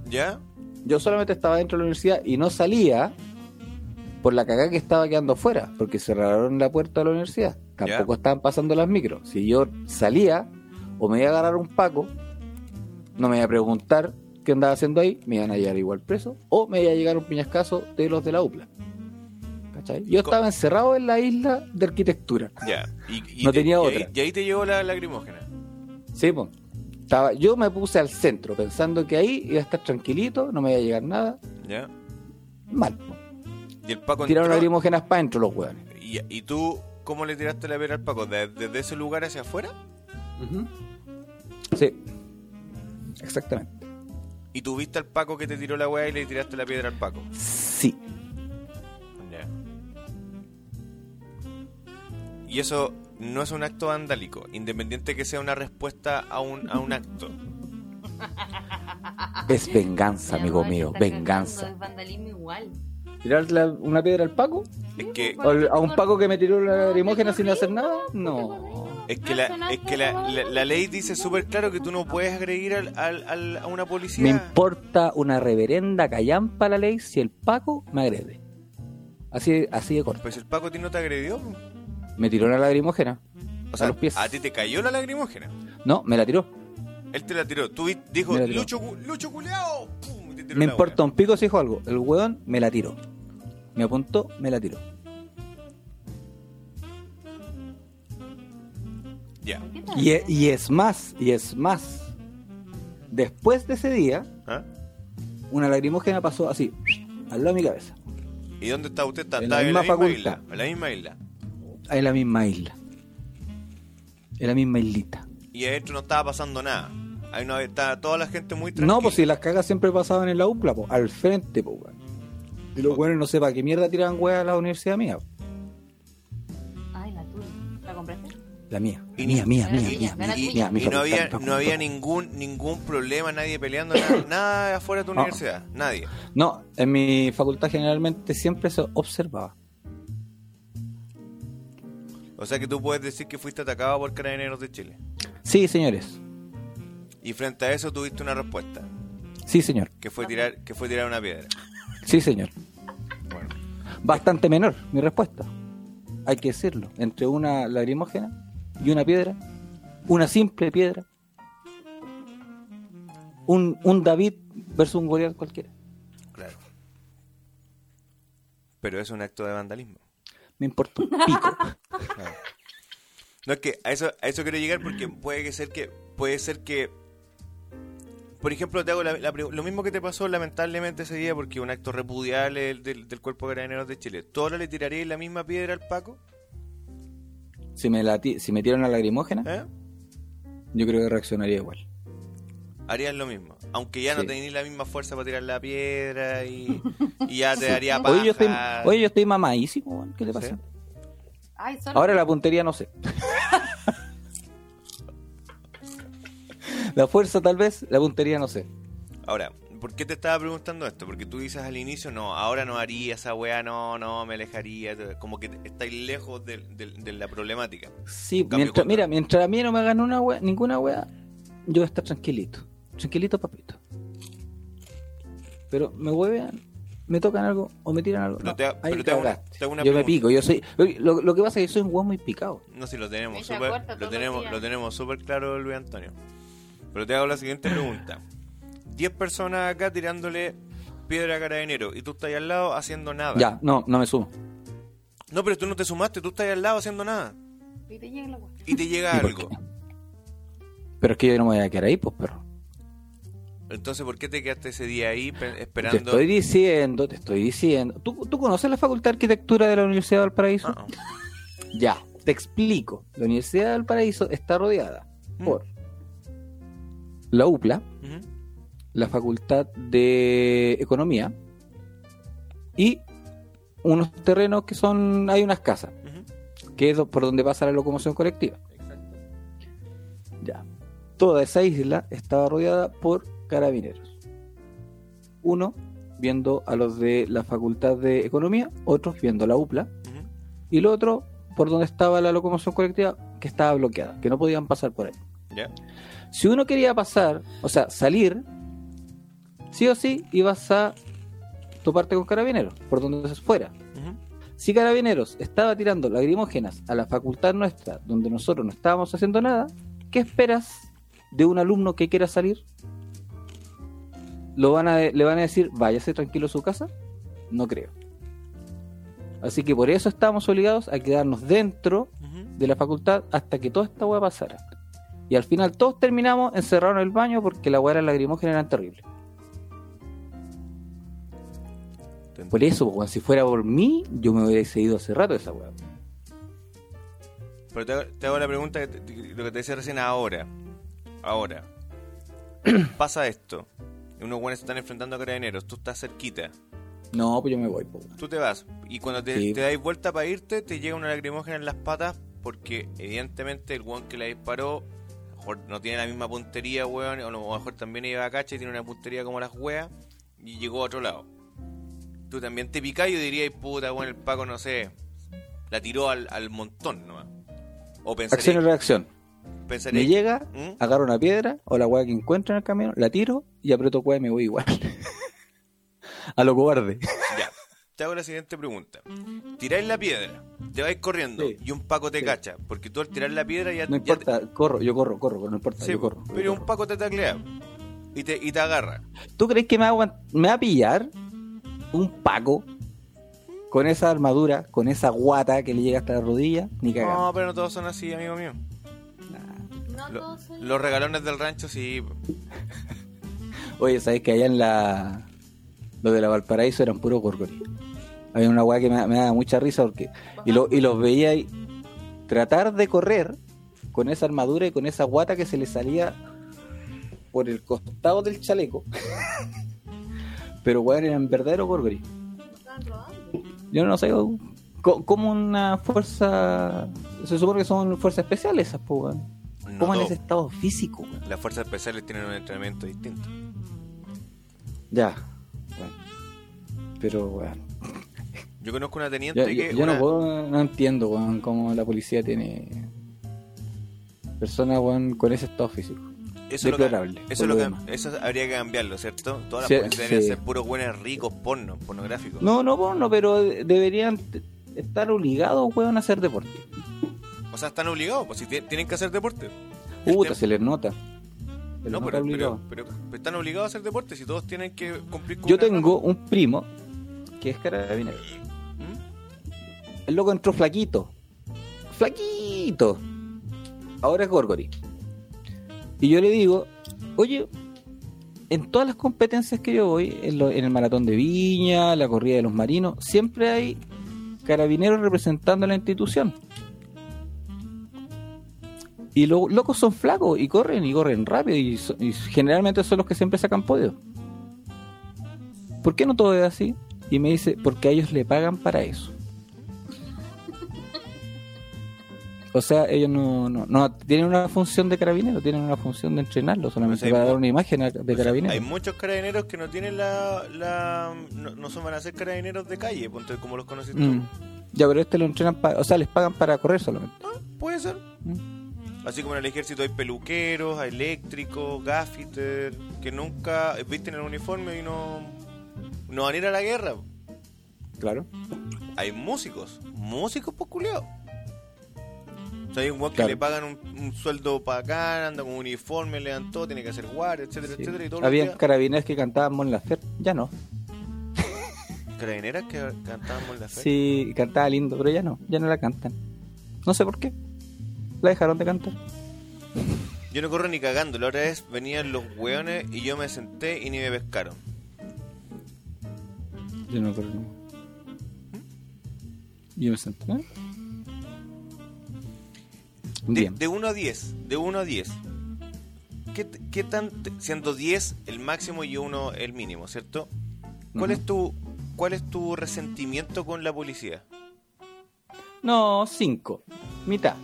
Speaker 2: ¿Ya?
Speaker 1: Yo solamente estaba dentro de la universidad y no salía por la cagada que estaba quedando afuera, porque cerraron la puerta de la universidad. Tampoco estaban pasando las micros. Si yo salía o me iba a agarrar un paco, no me iba a preguntar qué andaba haciendo ahí, me iban a llevar igual preso, o me iba a llegar un piñascazo de los de la UPLA. ¿Cachai? Yo estaba encerrado en la isla de arquitectura.
Speaker 2: Ya. Y, y
Speaker 1: No
Speaker 2: te-
Speaker 1: tenía
Speaker 2: y
Speaker 1: otra.
Speaker 2: ahí- y ahí te llegó la lagrimógena.
Speaker 1: Sí, pues. Estaba, yo me puse al centro pensando que ahí iba a estar tranquilito, no me iba a llegar nada.
Speaker 2: ¿Ya?
Speaker 1: Mal.
Speaker 2: Y el Paco
Speaker 1: Tiraron
Speaker 2: entró-
Speaker 1: lagrimógenas para adentro los hueones.
Speaker 2: y, y tú, ¿cómo le tiraste la piedra al Paco? ¿De- ¿Desde ese lugar hacia afuera?
Speaker 1: Sí. Exactamente.
Speaker 2: ¿Y tú viste al Paco que te tiró la weá y le tiraste la piedra al Paco?
Speaker 1: Sí.
Speaker 2: Ya. Y eso no es un acto vandálico, independiente que sea una respuesta a un, a un acto.
Speaker 1: Es venganza,
Speaker 5: Mi
Speaker 1: amigo mío. Venganza.
Speaker 5: Es vandalismo igual.
Speaker 1: ¿Tirarle una piedra al Paco?
Speaker 2: Es que,
Speaker 1: ¿O al- ¿A un Paco que me tiró la lagrimógena sin hacer nada? No.
Speaker 2: Es que, la, es que la, la- la ley dice súper claro que tú no puedes agredir al, al- al- a una policía.
Speaker 1: Me importa una reverenda callampa la ley si el Paco me agrede. Así, así de corto.
Speaker 2: Pues el Paco a ti no te agredió.
Speaker 1: Me tiró la lagrimógena.
Speaker 2: O sea,
Speaker 1: a los pies.
Speaker 2: a ti te cayó la lagrimógena.
Speaker 1: No, me la tiró.
Speaker 2: Él te la tiró. Tú dijo,
Speaker 1: tiró.
Speaker 2: Lucho, Lucho culeado.
Speaker 1: Me importa un pico si dijo algo. El hueón me la tiró. Me apuntó, me la tiró.
Speaker 2: Weá. Ya.
Speaker 5: ¿Qué tal?
Speaker 1: Y, e- y es más, y es más. Después de ese día,
Speaker 2: ¿Ah?
Speaker 1: una lagrimógena pasó así, al lado de mi cabeza.
Speaker 2: ¿Y dónde está usted? Está,
Speaker 1: En la
Speaker 2: en la
Speaker 1: misma
Speaker 2: isla. En la misma isla.
Speaker 1: En la misma isla. En la misma islita.
Speaker 2: Y adentro no estaba pasando nada. Ahí no estaba toda la gente muy tranquila.
Speaker 1: No, pues si las cagas siempre pasaban en la UPLA, po, al frente, po, weón. Y los buenos no sepa qué mierda tiraban weas a la universidad mía. po.
Speaker 5: Ay, la tuya. ¿La compraste?
Speaker 1: La mía.
Speaker 2: Y
Speaker 1: mía, mía, mía,
Speaker 5: tuya,
Speaker 1: mía, mía,
Speaker 2: Y no había, no había ningún ningún problema, nadie peleando, nada, nada afuera de tu
Speaker 1: No.
Speaker 2: universidad. Nadie.
Speaker 1: No, en mi facultad generalmente siempre se observaba.
Speaker 2: O sea que tú puedes decir que fuiste atacado por carabineros de Chile.
Speaker 1: Sí, señores.
Speaker 2: Y frente a eso tuviste una respuesta,
Speaker 1: Sí, señor.
Speaker 2: que fue tirar, que fue tirar una piedra.
Speaker 1: Sí, señor.
Speaker 2: Bueno,
Speaker 1: Bastante menor mi respuesta. hay que decirlo, entre una lagrimógena y una piedra, una simple piedra, un, un David versus un Goliat cualquiera.
Speaker 2: Claro. Pero es un acto de vandalismo.
Speaker 1: Me importa un pico.
Speaker 2: Claro. No es que a eso, a eso quiero llegar porque puede que ser que puede ser que por ejemplo te hago la- lo mismo que te pasó lamentablemente ese día porque un acto repudiable del, del, del cuerpo de carabineros de Chile. ¿Tú ahora le tirarías la misma piedra al Paco?
Speaker 1: Si me la ti- si me tiran una lagrimógena,
Speaker 2: ¿Eh?
Speaker 1: yo creo que reaccionaría igual.
Speaker 2: Harías lo mismo. Aunque ya no
Speaker 1: Sí.
Speaker 2: tenías la misma fuerza para tirar la piedra y, y ya te daría paja.
Speaker 1: Oye, yo estoy, oye, yo estoy mamadísimo. ¿qué le pasa?
Speaker 2: Sí.
Speaker 5: Ay.
Speaker 1: Ahora la puntería no sé. la fuerza tal vez, la puntería no sé.
Speaker 2: Ahora, ¿por qué te estaba preguntando esto? Porque tú dices al inicio, no, ahora no haría esa weá, no, no, me alejaría. Como que estáis lejos de, de- de la problemática.
Speaker 1: Sí,
Speaker 2: Cambio
Speaker 1: mientras,
Speaker 2: contra.
Speaker 1: mira, mientras a mí no me hagan una wea, ninguna wea, yo voy a estar tranquilito. Tranquilito, papito. Pero me huevean, me tocan algo o me tiran algo.
Speaker 2: Pero
Speaker 1: no,
Speaker 2: te-
Speaker 1: ahí
Speaker 2: pero te hago una- te hago una
Speaker 1: yo me pico, yo soy. Lo, lo que pasa es que soy un weón muy picado.
Speaker 2: No si lo tenemos súper lo tenemos, lo tenemos súper claro Luis Antonio. Pero te hago la siguiente pregunta. 10 personas acá tirándole piedra a carabinero y tú estás ahí al lado haciendo nada.
Speaker 1: Ya, no, no me sumo.
Speaker 2: No, pero tú no te sumaste, tú estás ahí al lado haciendo nada.
Speaker 5: Y te llega la weá.
Speaker 2: Y te llega
Speaker 1: ¿Y por
Speaker 2: algo.
Speaker 1: Pero es que yo no me voy a quedar ahí, pues, perro.
Speaker 2: Entonces, ¿por qué te quedaste ese día ahí pe-
Speaker 1: Te
Speaker 2: esperando?
Speaker 1: estoy diciendo, te estoy diciendo. ¿Tú, tú conoces la Facultad de Arquitectura de la Universidad de Valparaíso?
Speaker 2: Ah, ah.
Speaker 1: Ya, te explico. La Universidad de Valparaíso está rodeada
Speaker 2: Mm.
Speaker 1: por la UPLA. La Facultad de Economía y unos terrenos que son, hay unas casas, que es por donde pasa la locomoción colectiva. Ya. Toda esa isla estaba rodeada por carabineros. Uno viendo a los de la Facultad de Economía, otros viendo la UPLA y el otro por donde estaba la locomoción colectiva que estaba bloqueada, que no podían pasar por ahí. Si uno quería pasar, o sea, salir, sí o sí ibas a toparte con carabineros, por donde se fuera. Si carabineros estaba tirando lagrimógenas a la facultad nuestra, donde nosotros no estábamos haciendo nada, ¿qué esperas de un alumno que quiera salir? ¿Lo van a, ¿Le van a decir, váyase tranquilo a su casa? No creo. Así que por eso estamos obligados a quedarnos dentro de la facultad hasta que toda esta weá pasara. Y al final todos terminamos encerrados en el baño porque la weá lagrimógena eran terribles. Por eso, weón, si fuera por mí, yo me hubiera ido hace rato esa weá.
Speaker 2: Pero te hago, te hago la pregunta, que te- lo que te decía recién ahora. Ahora. Pasa esto. Unos buenos se están enfrentando a carabineros. Tú estás cerquita.
Speaker 1: No, pues yo me voy, po.
Speaker 2: Tú te vas. Y cuando te,
Speaker 1: Sí.
Speaker 2: te dais vuelta para irte, te llega una lacrimógena en las patas. Porque evidentemente el weón que la disparó. mejor no tiene la misma puntería, weón. O a lo mejor también iba a cacha y tiene una puntería como las weas. Y llegó a otro lado. Tú también te picás y dirías, puta, weón, el Paco, no sé. La tiró al, al montón nomás. O
Speaker 1: Acción y
Speaker 2: pensaría,
Speaker 1: reacción.
Speaker 2: pensaría
Speaker 1: Me llega,
Speaker 2: ¿Mm?
Speaker 1: agarro una piedra o la weá que encuentro en el camino, la tiro y aprieto weá y me voy igual. a lo cobarde.
Speaker 2: Ya, te hago la siguiente pregunta. Tiráis la piedra, te vais corriendo
Speaker 1: Sí.
Speaker 2: y un Paco te
Speaker 1: Sí.
Speaker 2: cacha, porque tú al tirar la piedra ya,
Speaker 1: No
Speaker 2: ya
Speaker 1: importa, corro, yo corro, corro, no importa,
Speaker 2: sí,
Speaker 1: yo corro. yo
Speaker 2: pero un
Speaker 1: corro.
Speaker 2: Paco te taclea y te, y te agarra.
Speaker 1: ¿Tú crees que me, va me va a pillar un Paco con esa armadura, con esa guata que le llega hasta la rodilla? Ni cagando.
Speaker 2: No, pero no todos son así, amigo mío.
Speaker 5: No
Speaker 2: Lo-
Speaker 5: todos son-
Speaker 2: los regalones del rancho sí.
Speaker 1: Oye, ¿sabes que allá en la. Lo de la Valparaíso eran puros gorgoris? Había una weá que me, me daba mucha risa porque. Y, lo, y los veía ahí tratar de correr con esa armadura y con esa guata que se le salía por el costado del chaleco. Pero weón, eran verdaderos gorgoris. Yo no sé cómo una fuerza. Se supone que son fuerzas especiales esas, po, weón.
Speaker 2: No
Speaker 1: ¿Cómo en ese estado físico, weón?
Speaker 2: Las fuerzas especiales tienen un entrenamiento distinto.
Speaker 1: Ya. Bueno. Pero, weón.
Speaker 2: Yo conozco una teniente
Speaker 1: Yo,
Speaker 2: que.
Speaker 1: yo- yo
Speaker 2: una-
Speaker 1: no puedo, no entiendo, weón, cómo la policía tiene personas, weón, con ese estado físico.
Speaker 2: Eso, es lo que-
Speaker 1: deplorable,
Speaker 2: eso,
Speaker 1: lo
Speaker 2: que- eso habría que cambiarlo, ¿cierto? Todas las
Speaker 1: Sí,
Speaker 2: deberían
Speaker 1: sí.
Speaker 2: ser puros buenos ricos porno, pornográficos.
Speaker 1: No, no, no, pero deberían, están obligados, weón, a hacer deporte.
Speaker 2: O sea, están obligados, pues si ti- tienen que hacer deporte.
Speaker 1: Puta, se les nota. Se les
Speaker 2: No,
Speaker 1: nota
Speaker 2: pero, están obligados a hacer deporte si todos tienen que cumplir con
Speaker 1: Yo tengo un primo que es carabinero.
Speaker 2: ¿Mm?
Speaker 1: El loco entró flaquito. Flaquito. Ahora es Gorgori. Y yo le digo, oye, en todas las competencias que yo voy, en, lo- en el maratón de Viña, la corrida de los marinos, siempre hay carabineros representando a la institución. Y los locos son flacos y corren y corren rápido y, y generalmente son los que siempre sacan podio. ¿Por qué no todo es así? Y me dice, porque a ellos le pagan para eso. O sea, ellos no, no, no tienen una función de carabinero, tienen una función de entrenarlo, solamente
Speaker 2: Pues
Speaker 1: para dar
Speaker 2: mu-
Speaker 1: una imagen de
Speaker 2: sea,
Speaker 1: carabinero.
Speaker 2: hay muchos carabineros que no tienen la. la no, no son van a ser carabineros de calle, como los conoces tú.
Speaker 1: Mm. Ya, pero este lo entrenan, pa- o sea, les pagan para correr solamente.
Speaker 2: Ah, puede ser.
Speaker 1: Mm.
Speaker 2: Así como en el ejército hay peluqueros, hay eléctricos, gaffiter, que nunca visten el uniforme y no, no van a ir a la guerra.
Speaker 1: Claro.
Speaker 2: Hay músicos, músicos pues culiados. O sea, hay un weón que le pagan un, un sueldo bacán, anda con un uniforme, levantó, tiene que hacer guardia, etcétera,
Speaker 1: Sí.
Speaker 2: etcétera. Y todos los
Speaker 1: Había
Speaker 2: días-
Speaker 1: carabineros que cantaban Mon Laferte, ya no.
Speaker 2: carabineras que cantábamos la fe.
Speaker 1: Sí, cantaba lindo, pero ya no, ya no la cantan. No sé por qué. La dejaron de cantar.
Speaker 2: Yo no corro ni cagando. La otra vez venían los weones y yo me senté y ni me pescaron.
Speaker 1: Yo no creo. Yo me senté. ¿eh?
Speaker 2: De,
Speaker 1: Bien.
Speaker 2: de 1 a 10, de 1 a 10. ¿Qué, qué tan, siendo 10 el máximo y 1 el mínimo, ¿cierto? ¿Cuál
Speaker 1: Ujú.
Speaker 2: es tu cuál es tu resentimiento con la policía?
Speaker 1: No, cinco. Mitad.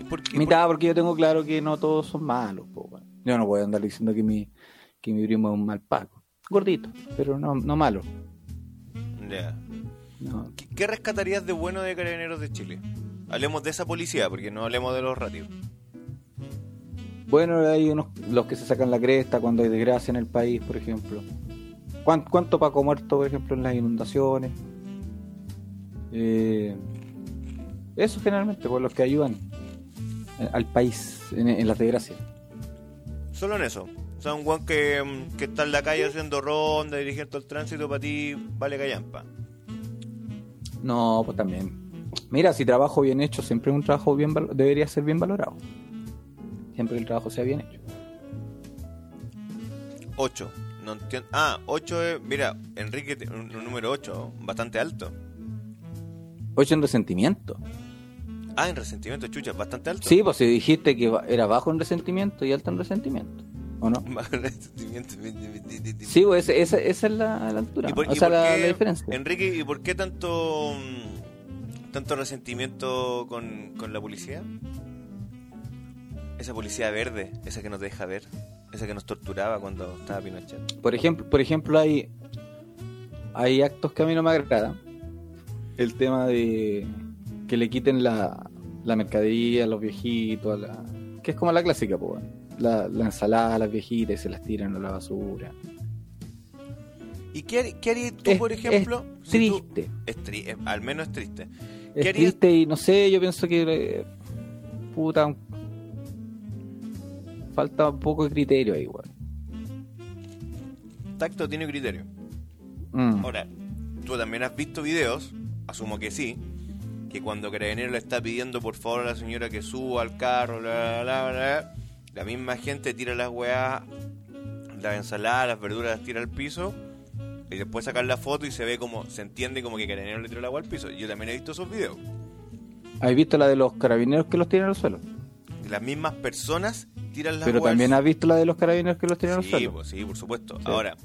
Speaker 2: ¿Y por qué?
Speaker 1: Mitad porque yo tengo claro que no todos son malos. po, weón. Yo no puedo andar diciendo que mi, que mi primo es un mal paco. Gordito, pero no, no malo.
Speaker 2: Por- Ya.
Speaker 1: No.
Speaker 2: ¿Qué, qué rescatarías de bueno de Carabineros de Chile? Hablemos de esa policía, porque no hablemos de los ratios.
Speaker 1: Bueno, hay unos los que se sacan la cresta cuando hay desgracia en el país, por ejemplo. ¿Cuán- ¿Cuánto Paco muerto, por ejemplo, en las inundaciones? Eh, eso generalmente, por los que ayudan al país en, en las desgracias.
Speaker 2: Solo en eso. O sea, un guan que, mm, que está en la calle haciendo ronda, dirigiendo el tránsito, para ti vale callampa.
Speaker 1: No, pues también. Mira, si trabajo bien hecho, siempre un trabajo bien debería ser bien valorado. Siempre que el trabajo sea bien hecho.
Speaker 2: 8. No entiendo. Ah, 8 es. Mira, Enrique, un, un número 8, bastante alto.
Speaker 1: Ocho en resentimiento.
Speaker 2: Ah, en resentimiento, chucha, bastante alto.
Speaker 1: Sí, pues si dijiste que era bajo en resentimiento y alto en resentimiento. ¿O no?
Speaker 2: Más resentimiento.
Speaker 1: Sí, pues esa, esa- esa es la, la altura.
Speaker 2: ¿Y por-
Speaker 1: o sea, la diferencia.
Speaker 2: Enrique, ¿y por qué tanto mm, tanto resentimiento con, con la policía? Esa policía verde, esa que nos deja ver, esa que nos torturaba cuando estaba Pinochet.
Speaker 1: Por ejemplo, por ejemplo hay, hay actos que a mí no me agradan. El tema de que le quiten la, la mercadería a los viejitos, a la, que es como la clásica, pues, la, la ensalada a las viejitas y se las tiran a la basura.
Speaker 2: ¿Y qué, har- qué harías tú,
Speaker 1: Es-
Speaker 2: por ejemplo?
Speaker 1: es
Speaker 2: si tú-
Speaker 1: triste.
Speaker 2: es tri- es- al menos es triste.
Speaker 1: Es
Speaker 2: ¿Qué harías-
Speaker 1: triste y no sé, yo pienso que eh, puta falta un poco de criterio ahí, weón.
Speaker 2: Tacto tiene criterio.
Speaker 1: Mm.
Speaker 2: Ahora, tú también has visto videos, asumo que sí, que cuando Carabinero le está pidiendo por favor a la señora que suba al carro, bla, bla, bla, bla, la misma gente tira las weas, las ensaladas, las verduras las tira al piso y después sacar la foto y se ve como, se entiende como que Carabinero le tiró el agua al piso. Yo también he visto esos videos.
Speaker 1: ¿Has visto la de los carabineros que los tiran al suelo?
Speaker 2: Las mismas personas tiran las
Speaker 1: Pero
Speaker 2: al
Speaker 1: también has visto la de los carabineros que los tiran al suelo.
Speaker 2: pues, sí, por supuesto.
Speaker 1: Sí.
Speaker 2: Ahora,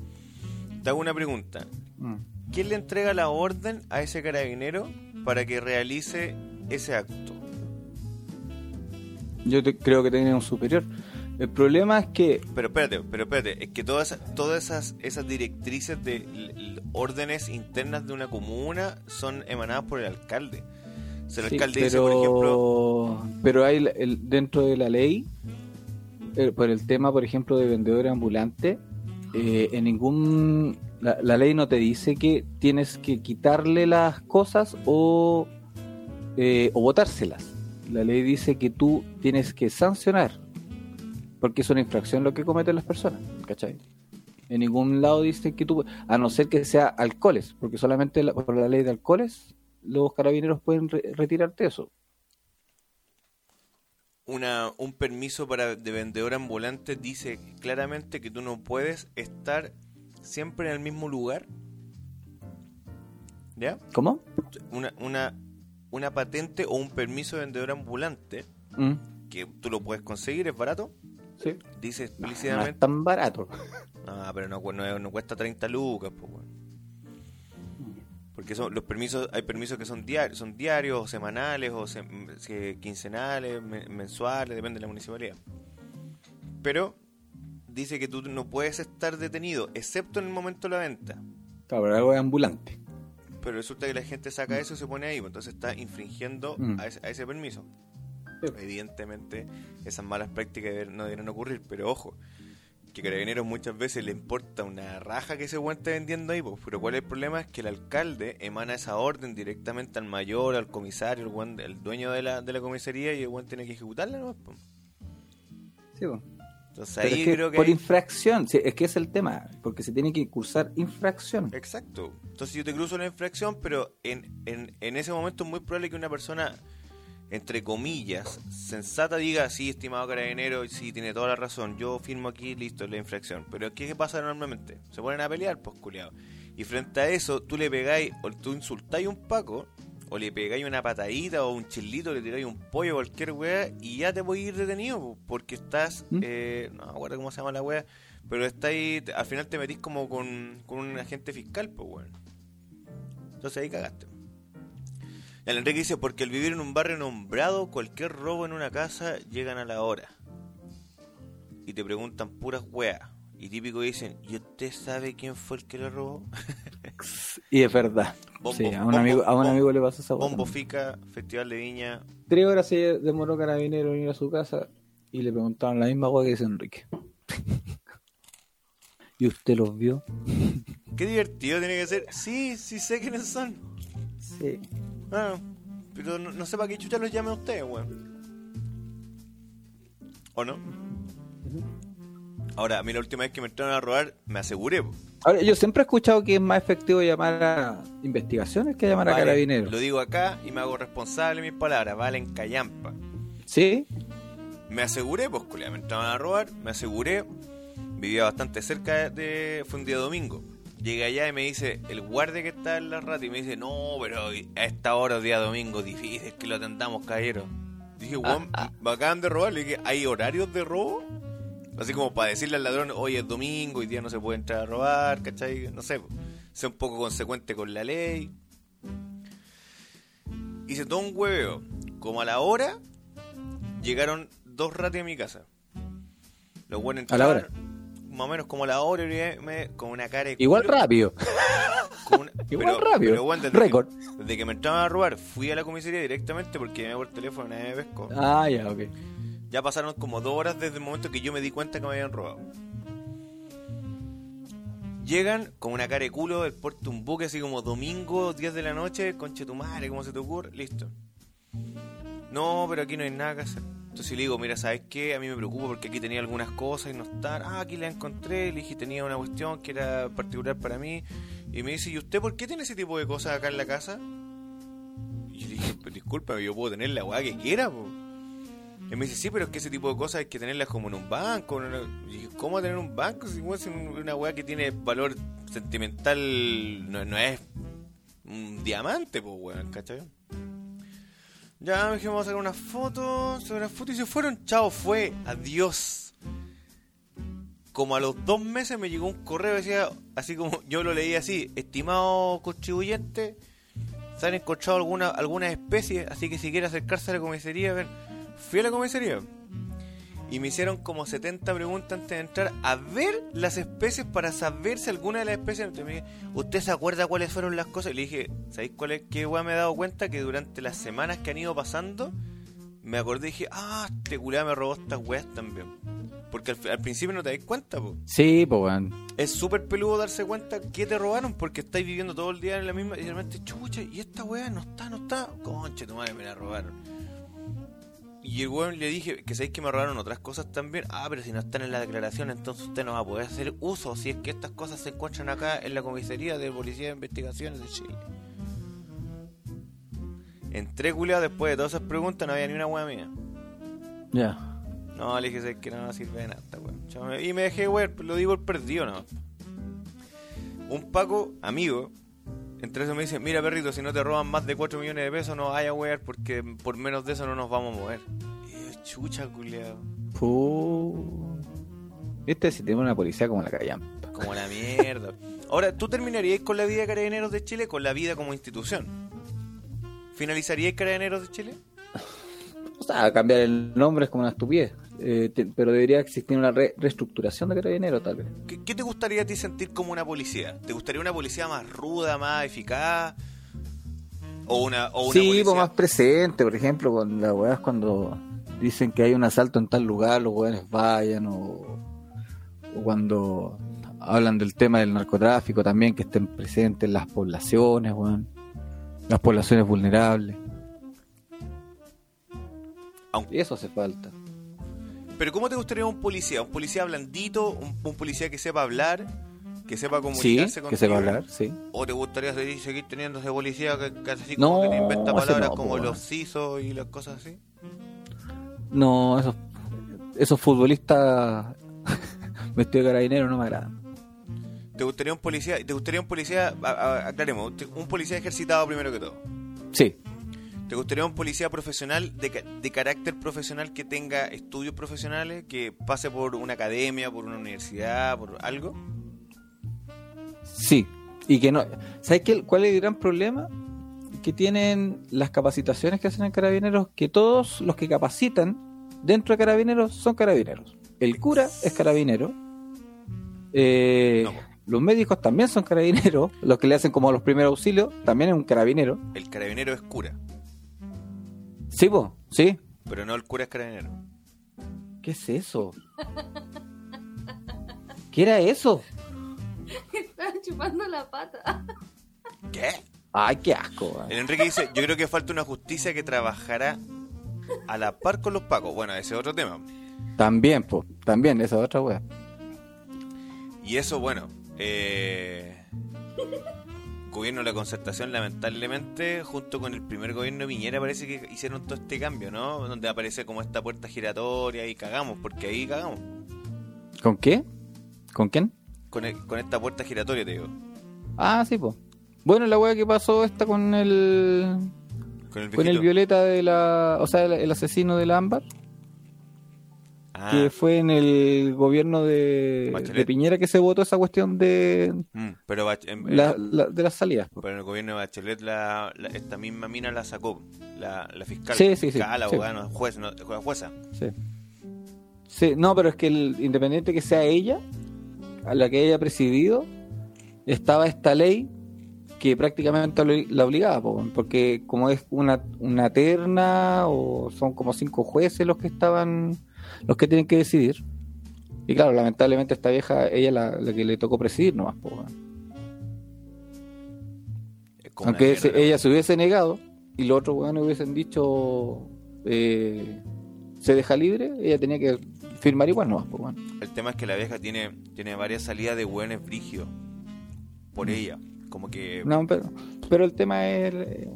Speaker 2: te hago una pregunta.
Speaker 1: Mm.
Speaker 2: ¿Quién le entrega la orden a ese carabinero para que realice ese acto?
Speaker 1: Yo te- creo que tiene un superior. El problema es que
Speaker 2: Pero espérate, pero espérate, es que todas, todas esas, esas directrices de órdenes internas de una comuna son emanadas por el alcalde. O sea, el
Speaker 1: Sí,
Speaker 2: alcalde
Speaker 1: pero,
Speaker 2: dice, por ejemplo,
Speaker 1: pero hay el- dentro de la ley, eh, por el tema, por ejemplo, de vendedores ambulantes, eh, en ningún. La, la ley no te dice que tienes que quitarle las cosas o eh, o botárselas. La ley dice que tú tienes que sancionar, porque es una infracción lo que cometen las personas, ¿cachai? En ningún lado dice que tú, a no ser que sea alcoholes, porque solamente la- por la ley de alcoholes los carabineros pueden re- retirarte eso.
Speaker 2: Una, un permiso para de vendedor ambulante dice claramente que tú no puedes estar siempre en el mismo lugar. ¿Ya?
Speaker 1: ¿Cómo?
Speaker 2: Una, una, una patente o un permiso de vendedor ambulante,
Speaker 1: Mm,
Speaker 2: que tú lo puedes conseguir, es barato,
Speaker 1: sí.
Speaker 2: dice
Speaker 1: No, no es
Speaker 2: explícitamente...
Speaker 1: tan barato.
Speaker 2: No, pero no, cu- no, no cuesta 30 lucas, pues, weón. Porque son, los permisos, hay permisos que son diarios, son diarios, o semanales, o que- quincenales, me- mensuales, depende de la municipalidad. Pero dice que tú no puedes estar detenido, excepto en el momento de la venta.
Speaker 1: Claro, pero algo es ambulante.
Speaker 2: Pero resulta que la gente saca eso y se pone ahí, pues, entonces está infringiendo
Speaker 1: Mm.
Speaker 2: a, ese, a ese permiso.
Speaker 1: Sí.
Speaker 2: Evidentemente, esas malas prácticas no deberían ocurrir, pero ojo, que Carabineros muchas veces le importa una raja que ese weón esté vendiendo ahí, pues, pero cuál es el problema es que el alcalde emana esa orden directamente al mayor, al comisario, el, dueño de la, de la comisaría y el weón tiene que ejecutarla, ¿no? Pues.
Speaker 1: Sí, po.
Speaker 2: Entonces
Speaker 1: Pero
Speaker 2: ahí
Speaker 1: es que
Speaker 2: creo que...
Speaker 1: por
Speaker 2: hay-
Speaker 1: infracción, sí, es que es el tema, porque se tiene que cursar infracción.
Speaker 2: Exacto. Entonces yo te cruzo la infracción, pero en, en, en ese momento es muy probable que una persona, entre comillas, sensata diga, sí, estimado carabinero, sí, tiene toda la razón, yo firmo aquí, listo, la infracción. Pero ¿qué pasa normalmente? Se ponen a pelear, pues, culiao. Y frente a eso, tú le pegáis, o tú insultáis a un paco, o le pegáis una patadita o un chilito, le tiráis un pollo, cualquier weá, y ya te voy a ir detenido, po, porque estás,
Speaker 1: ¿Mm?
Speaker 2: eh, no acuerdo cómo se llama la weá, pero está ahí, te- al final te metís como con, con un agente fiscal, pues weón. Entonces ahí cagaste. El Enrique dice, porque al vivir en un barrio nombrado, cualquier robo en una casa llegan a la hora. Y te preguntan puras weas. Y típico dicen, ¿y usted sabe quién fue el que le robó?
Speaker 1: Y es verdad.
Speaker 2: Bombo-
Speaker 1: sí, a un
Speaker 2: bombo-
Speaker 1: amigo, a un amigo le pasó esa
Speaker 2: Bombo. Fica, Festival de Viña.
Speaker 1: Tres horas se demoró Carabinero en ir a su casa y le preguntaban la misma cosa que dice Enrique. ¿Y usted los vio?
Speaker 2: Qué divertido tiene que ser. Sí, sí sé quiénes son.
Speaker 1: Sí.
Speaker 2: Ah, pero no, no sé para qué chucha los llame a ustedes, weón. ¿O no? Ahora, a mí la última vez que me entraron a robar, me aseguré. po.
Speaker 1: Ahora, yo siempre he escuchado que es más efectivo llamar a investigaciones que llamar a Carabineros.
Speaker 2: Lo digo acá y me hago responsable de mis palabras. Valen callampa.
Speaker 1: ¿Sí?
Speaker 2: Me aseguré, pues, culiao, me entraban a robar, me aseguré. Vivía bastante cerca de... Fue un día domingo. Llegué allá y me dice, el guardia que está en la rata, y me dice, no, pero a esta hora, día domingo, difícil que lo atendamos, caballero. Dije, weón, me acaban de robar. Le dije, ¿hay horarios de robo? Así como para decirle al ladrón, hoy es domingo, hoy día no se puede entrar a robar, ¿cachai? No sé, sé un poco consecuente con la ley. Hice todo un hueveo. Como a la hora, llegaron dos ratas a mi casa. Los buenos
Speaker 1: ¿A la hora?
Speaker 2: Más o menos como la hora, y me, con una cara de
Speaker 1: Igual
Speaker 2: culo,
Speaker 1: rápido.
Speaker 2: con una-
Speaker 1: Igual rápido.
Speaker 2: Pero, desde,
Speaker 1: Récord.
Speaker 2: Que, desde que me entraban a robar, fui a la comisaría directamente porque llamé por teléfono y nadie me pescó.
Speaker 1: Ah, ya, ok.
Speaker 2: Ya pasaron como dos horas desde el momento que yo me di cuenta que me habían robado. Llegan con una cara de culo del puerto un buque así como domingo, 10 de la noche, conche tu madre, ¿cómo se te ocurre? Listo. No, pero aquí no hay nada que hacer. Entonces le digo, mira, ¿sabes qué? A mí me preocupa porque aquí tenía algunas cosas y no están. Ah, aquí la encontré. Le dije, tenía una cuestión que era particular para mí. Y me dice, ¿y usted por qué tiene ese tipo de cosas acá en la casa? Y yo le dije, "Pero discúlpame, yo puedo tener la weá que quiera, po. Y me dice, sí, pero es que ese tipo de cosas hay que tenerlas como en un banco. en una-". Y dije, ¿cómo tener un banco? Si es un- una weá que tiene valor sentimental, no, no es un diamante, pues weón, ¿cachai? Ya me dijimos, vamos a sacar unas fotos, sacar unas fotos y se fueron. Chao, fue, adiós. Como a los dos meses me llegó un correo decía, así como yo lo leí así, estimado contribuyente, se han encontrado alguna, algunas especies, así que si quiere acercarse a la comisaría, a ver, fui a la comisaría y me hicieron como 70 preguntas antes de entrar a ver las especies para saber si alguna de las especies. Entonces me dije, ¿usted se acuerda cuáles fueron las cosas? Y le dije, ¿sabéis cuál es? ¿Qué weá me he dado cuenta? Que durante las semanas que han ido pasando, me acordé y dije, ah, este culiao me robó estas weas también. Porque al, al principio no te das cuenta, po.
Speaker 4: Sí, pues, weón.
Speaker 2: Es súper peludo darse cuenta que te robaron porque estáis viviendo todo el día en la misma y realmente, chucha, y esta weá no está, no está. Conche, tu madre me la robaron. Y el weón le dije que sabéis que me robaron otras cosas también. Ah, pero si no están en la declaración, entonces usted no va a poder hacer uso si es que estas cosas se encuentran acá en la comisaría de Policía de Investigaciones de Chile. Entré culiado después de todas esas preguntas, no había ni una weá mía.
Speaker 4: Ya.
Speaker 2: No, le dije "Sabes que no sirve de nada, esta weá". Chao, me- Y me dejé, weón, lo digo por perdido, ¿no? Un Paco, amigo, entre eso me dice, mira perrito, si no te roban más de 4 millones de pesos no vaya a wear porque por menos de eso no nos vamos a mover. Y yo, chucha, culiado.
Speaker 4: Este sí tiene una policía como la callampa.
Speaker 2: Como la mierda. Ahora, ¿tú terminarías con la vida de Carabineros de Chile con la vida como institución? ¿Finalizaríais Carabineros de Chile?
Speaker 1: O sea, cambiar el nombre es como una estupidez. Eh, te- pero debería existir una re- reestructuración de carabineros, tal vez.
Speaker 2: ¿Qué, qué te gustaría a ti sentir como una policía? ¿Te gustaría una policía más ruda, más eficaz? ¿O una, o una
Speaker 1: Sí,
Speaker 2: policía?
Speaker 1: pues más presente, por ejemplo, con las weas cuando dicen que hay un asalto en tal lugar, los weones vayan, o, o cuando hablan del tema del narcotráfico también, que estén presentes las poblaciones, weón. Las poblaciones vulnerables.
Speaker 2: Aunque-
Speaker 1: Y eso hace falta.
Speaker 2: Pero ¿cómo te gustaría un policía? ¿Un policía blandito? ¿Un, un policía que sepa hablar? ¿Que sepa
Speaker 1: Sí,
Speaker 2: comunicarse
Speaker 1: que sepa hablar, sí.
Speaker 2: ¿O te gustaría seguir, seguir teniendo ese policía que, que así
Speaker 1: No,
Speaker 2: como que te inventa palabras
Speaker 1: no,
Speaker 2: como los. CISO y las cosas así?
Speaker 1: No, esos, esos futbolistas vestidos de carabinero no me agradan.
Speaker 2: ¿Te gustaría un policía? ¿Te gustaría un policía? a- a- aclaremos, un policía ejercitado primero que todo.
Speaker 1: Sí,
Speaker 2: ¿Te gustaría un policía profesional, de, de carácter profesional, que tenga estudios profesionales, que pase por una academia, por una universidad, por algo?
Speaker 1: Sí, y que no. ¿Sabes qué? cuál es el gran problema? Que tienen las capacitaciones que hacen en Carabineros, que todos los que capacitan dentro de Carabineros son carabineros. El cura es carabinero. eh,
Speaker 2: No.
Speaker 1: Los médicos también son carabineros. Los que le hacen como los primeros auxilios también es un carabinero.
Speaker 2: El carabinero es cura,
Speaker 1: Sí, po, sí.
Speaker 2: pero no el cura es carabinero.
Speaker 1: ¿Qué es eso? ¿Qué era eso?
Speaker 5: Estaba chupando la pata.
Speaker 2: ¿Qué?
Speaker 1: Ay, qué asco. weón.
Speaker 2: El Enrique dice, yo creo que falta una justicia que trabajará a la par con los pacos. Bueno, ese es otro tema.
Speaker 1: También, pues, también, esa es otra wea.
Speaker 2: Y eso, bueno, eh, gobierno de la concertación, lamentablemente, junto con el primer gobierno de Piñera, parece que hicieron todo este cambio, ¿no? Donde aparece como esta puerta giratoria y cagamos, porque ahí cagamos.
Speaker 1: ¿Con qué? ¿Con quién?
Speaker 2: Con, el- con esta puerta giratoria, te digo.
Speaker 1: Ah, sí, pues. Bueno, la wea que pasó esta con el
Speaker 2: Con el
Speaker 1: con el. Violeta de la, o sea, el, el asesino del Ámbar,
Speaker 2: Ah,
Speaker 1: que fue en el gobierno de, Piñera que se votó esa cuestión de
Speaker 2: mm, pero en-
Speaker 1: la, la- de las salidas. po.
Speaker 2: Pero en el gobierno de Bachelet la, la- esta misma mina la sacó, la, la fiscal.
Speaker 1: Sí, sí, sí,
Speaker 2: fiscal,
Speaker 1: sí.
Speaker 2: abogada, no, juez, no, juez- jueza.
Speaker 1: Sí. Sí, no, pero es que el, independiente que sea ella, a la que haya presidido, estaba esta ley que prácticamente la obligaba, po, porque como es una, una terna o son como cinco jueces los que estaban, los que tienen que decidir. Y claro, lamentablemente esta vieja, ella la, la que le tocó presidir nomás.
Speaker 2: Es una
Speaker 1: aunque ella se hubiese negado y los otros weones hubiesen dicho eh, se deja libre, ella tenía que firmar igual nomás, weón.
Speaker 2: El tema es que la vieja tiene, tiene varias salidas de hueones brigios por ella. Como que. No,
Speaker 1: No, pero, pero el tema es. eh,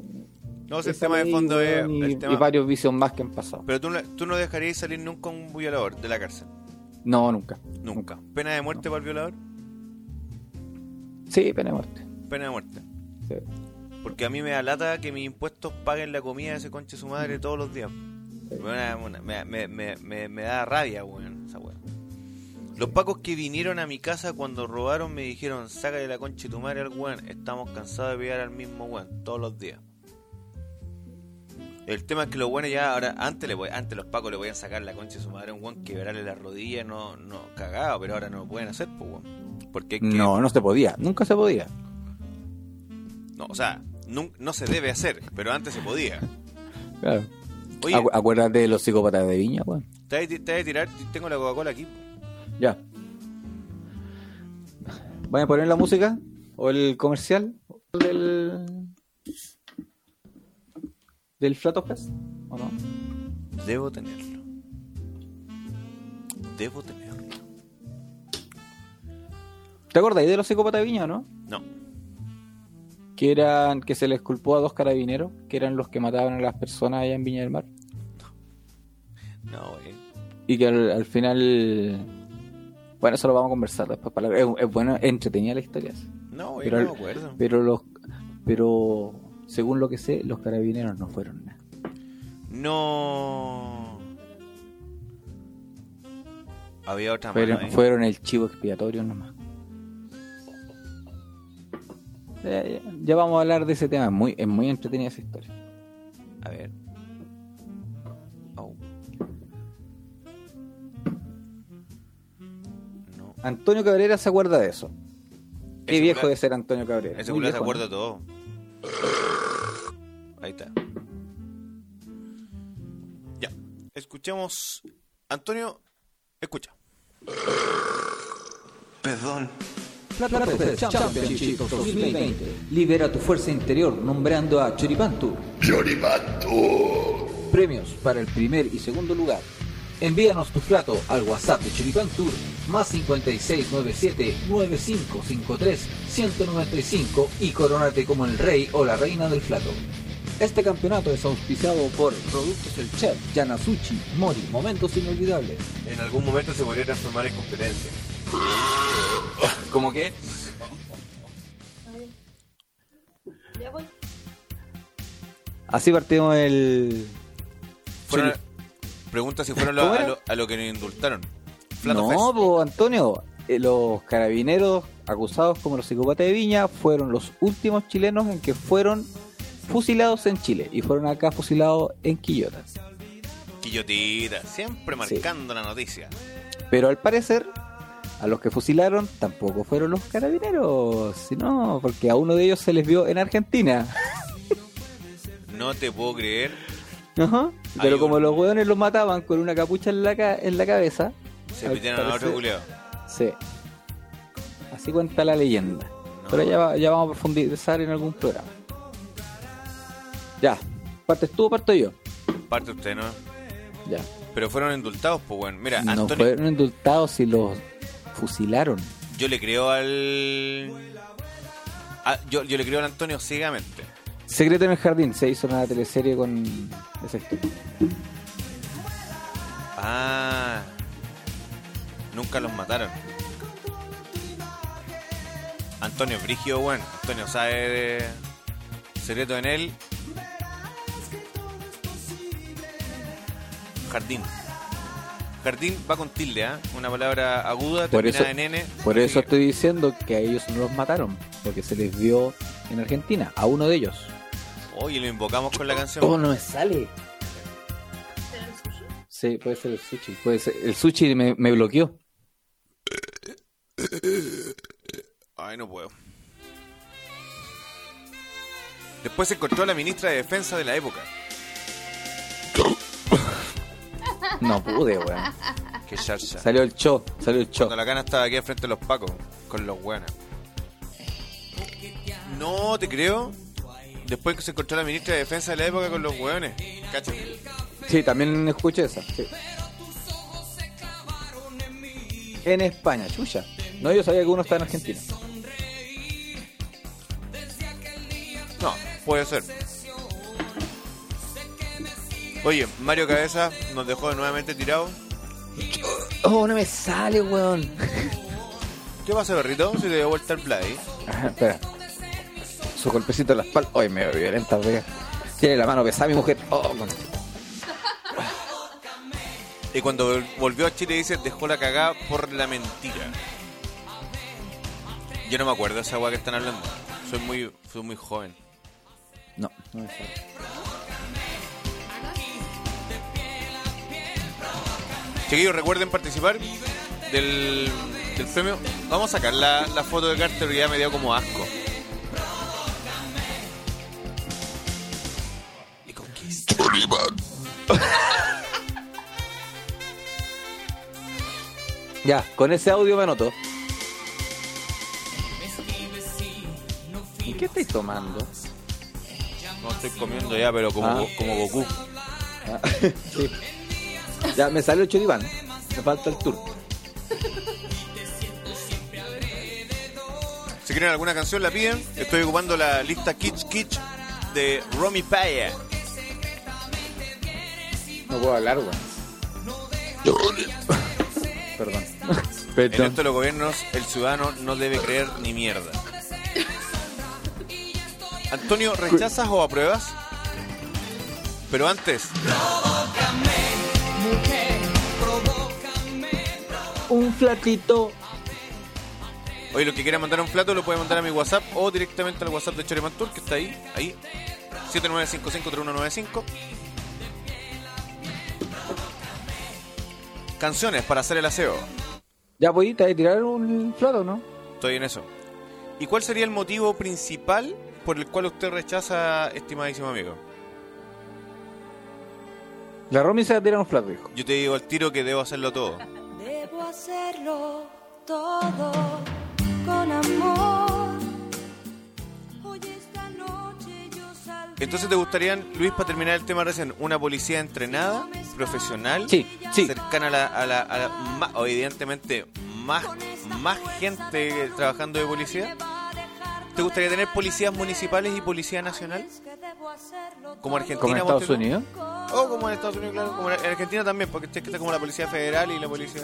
Speaker 2: si el
Speaker 1: esa
Speaker 2: tema de fondo es.
Speaker 1: Y,
Speaker 2: el tema-
Speaker 1: y varios vicios más que han pasado.
Speaker 2: Pero tú no, tú no dejarías salir nunca un violador de la cárcel.
Speaker 1: No, nunca.
Speaker 2: Nunca. ¿Pena de muerte para el violador?
Speaker 1: Sí, pena de muerte.
Speaker 2: Pena de muerte.
Speaker 1: Sí.
Speaker 2: Porque a mí me da lata que mis impuestos paguen la comida de ese conche su madre todos los días. Me, da una- me, me- me- me- me da rabia, weón, esa weón. Los pacos que vinieron a mi casa cuando robaron me dijeron, sácale la concha de tu madre al weón, estamos cansados de pillar al mismo weón todos los días. El tema es que los buenos ya ahora, antes le voy- antes los pacos le podían sacar la concha de su madre a un weón, quebrarle la rodilla, no, no, cagado, pero ahora no lo pueden hacer, pues weón. Porque que,
Speaker 1: No, no se podía. Nunca se podía.
Speaker 2: no, o sea, nun- no se debe hacer, pero antes se podía.
Speaker 1: Claro.
Speaker 2: Oye,
Speaker 1: Acu- acuérdate de los psicópatas de Viña, weón.
Speaker 2: te vas a- tirar, tengo la Coca-Cola aquí.
Speaker 1: Ya. ¿Van a poner la música? ¿O el comercial? ¿Del. Del Flato Fest? ¿O no?
Speaker 2: Debo tenerlo. Debo tenerlo.
Speaker 1: ¿Te acordáis de los psicópatas de Viña, no?
Speaker 2: No.
Speaker 1: Que eran. que se les culpó a dos carabineros, que eran los que mataban a las personas allá en Viña del Mar.
Speaker 2: No, güey.
Speaker 1: Y que al, al final. Bueno, eso lo vamos a conversar después. para la- Es, es bueno, entretenida la historia.
Speaker 2: No, güey,
Speaker 1: Pero
Speaker 2: no me acuerdo.
Speaker 1: Pero los. Pero. Según lo que sé, los carabineros no fueron nada.
Speaker 2: No. Había otra
Speaker 1: Fueron,
Speaker 2: mano
Speaker 1: fueron el chivo expiatorio nomás. Ya, ya- ya vamos a hablar de ese tema. Es muy, es muy entretenida esa historia.
Speaker 2: A ver. Oh. No.
Speaker 1: Antonio Cabrera se acuerda de eso. Qué
Speaker 2: Ese
Speaker 1: viejo de ser Antonio Cabrera.
Speaker 2: Ese se acuerda
Speaker 1: ¿no?
Speaker 2: todo. Ahí está. Ya. Escuchemos. Antonio, escucha.
Speaker 6: Perdón.
Speaker 1: Fest Championship 2020. Libera tu fuerza interior nombrando a Choripantu. Premios para el primer y segundo lugar. Envíanos tu plato al WhatsApp de Choripan Tour más 5697 9553 195 y coronate como el rey o la reina del plato. Este campeonato es auspiciado por Productos El Chef, Yanasuchi, Mori, Momentos Inolvidables.
Speaker 7: En algún momento se podría transformar en competencia.
Speaker 1: ¿Cómo
Speaker 3: voy.
Speaker 1: Así partimos el...
Speaker 2: Fueron- pregunta si fueron lo-
Speaker 1: ¿Cómo
Speaker 2: a, lo, a lo que nos indultaron.
Speaker 1: No, pues Antonio, eh, los carabineros acusados como los psicópatas de Viña fueron los últimos chilenos en que fueron fusilados en Chile y fueron acá fusilados en Quillota.
Speaker 2: Quillotita, siempre marcando la noticia.
Speaker 1: Pero al parecer, a los que fusilaron tampoco fueron los carabineros, sino porque a uno de ellos se les vio en Argentina.
Speaker 2: No te puedo creer.
Speaker 1: Ajá. Pero como los hueones los mataban con una capucha en la, ca- en la cabeza,
Speaker 2: Se metieron a otro culiao.
Speaker 1: sí. Así cuenta la leyenda.
Speaker 2: No.
Speaker 1: Pero ya, va- ya vamos a profundizar en algún programa. Ya. ¿Partes tú o parto yo?
Speaker 2: Parte usted, ¿no?
Speaker 1: Ya.
Speaker 2: Pero fueron indultados, pues bueno. Mira,
Speaker 1: no
Speaker 2: Antonio,
Speaker 1: fueron indultados y los fusilaron.
Speaker 2: yo le creo al. a- yo, yo le creo al Antonio ciegamente.
Speaker 1: Secreto en el Jardín se hizo una teleserie con esa historia.
Speaker 2: Ah. Nunca los mataron. Antonio Brigio, bueno. Antonio sabe de. Secreto en él. Jardín. Jardín va con tilde, ¿ah? Una palabra aguda,
Speaker 1: Por
Speaker 2: terminada
Speaker 1: eso-
Speaker 2: en N.
Speaker 1: Por eso
Speaker 2: que-
Speaker 1: estoy diciendo que a ellos no los mataron, porque se les vio en Argentina, a uno de ellos.
Speaker 2: Oye, lo invocamos con la canción.
Speaker 1: Oh, no me sale. Sí, puede ser el sushi. Puede ser. El sushi me, me bloqueó.
Speaker 2: Ay, no puedo. Después se encontró a la ministra de Defensa de la época.
Speaker 1: No pude, weón.
Speaker 2: Que charcha.
Speaker 1: Salió el show, salió el show.
Speaker 2: Cuando la cana estaba aquí al frente de los pacos, con los buenos. No, te creo. Después que se encontró la ministra de Defensa de la época con los hueones. Cáchate.
Speaker 1: Sí, también escuché esa. sí. En España, chucha. No, yo sabía que uno estaba en Argentina.
Speaker 2: No, puede ser. Oye, Mario Cabeza nos dejó nuevamente tirado.
Speaker 1: Oh, no me sale, weón.
Speaker 2: ¿Qué pasa, perrito? Se te dio vuelta el play.
Speaker 1: Ajá, espera. Su golpecito en la espalda. Ay, me violenta. Tiene la mano pesada mi mujer. Oh,
Speaker 2: Y cuando vol- volvió a Chile dice, dejó la cagada por la mentira. Yo no me acuerdo de esa weá que están hablando. Soy muy, soy muy joven.
Speaker 1: No, no me sale.
Speaker 2: Chiquillos, recuerden participar del, del premio. Vamos a sacar la, la foto de Carter ya me dio como asco.
Speaker 1: ya, con ese audio me anoto. ¿Y qué estáis tomando?
Speaker 2: No estoy comiendo ya, pero como,
Speaker 1: ah.
Speaker 2: como Goku.
Speaker 1: Ah, ya, me salió el choribán. Me falta el tour.
Speaker 2: Si quieren alguna canción, la piden. Estoy ocupando la lista Kitsch Kitsch de Romy Paya.
Speaker 1: No puedo hablar, weón. Perdón.
Speaker 2: En
Speaker 1: Perdón.
Speaker 2: esto de los gobiernos, el ciudadano no debe creer ni mierda. Antonio, ¿rechazas o apruebas? Pero antes,
Speaker 1: Un flatito.
Speaker 2: oye, lo que quiera mandar un plato lo puede mandar a mi WhatsApp o directamente al WhatsApp de Choreman Tour, que está ahí, ahí. 79553195. Canciones para hacer el aseo.
Speaker 1: Ya, pues, ¿te vas a tirar un flato, no?
Speaker 2: Estoy en eso. ¿Y cuál sería el motivo principal por el cual usted rechaza, estimadísimo amigo?
Speaker 1: La Romy se va a tirar un flato, hijo.
Speaker 2: Yo te digo al tiro que debo hacerlo todo.
Speaker 8: Debo hacerlo todo con amor.
Speaker 2: Entonces, ¿te gustaría, Luis, para terminar el tema recién, una policía entrenada, profesional,
Speaker 1: Sí, sí.
Speaker 2: cercana a la, a la, a la- evidentemente más, más gente trabajando de policía? ¿Te gustaría tener policías municipales y policía nacional? Como Argentina,
Speaker 1: Como en Estados. Unidos.
Speaker 2: O como en Estados Unidos, claro. Como en Argentina también, porque está como la policía federal y la policía...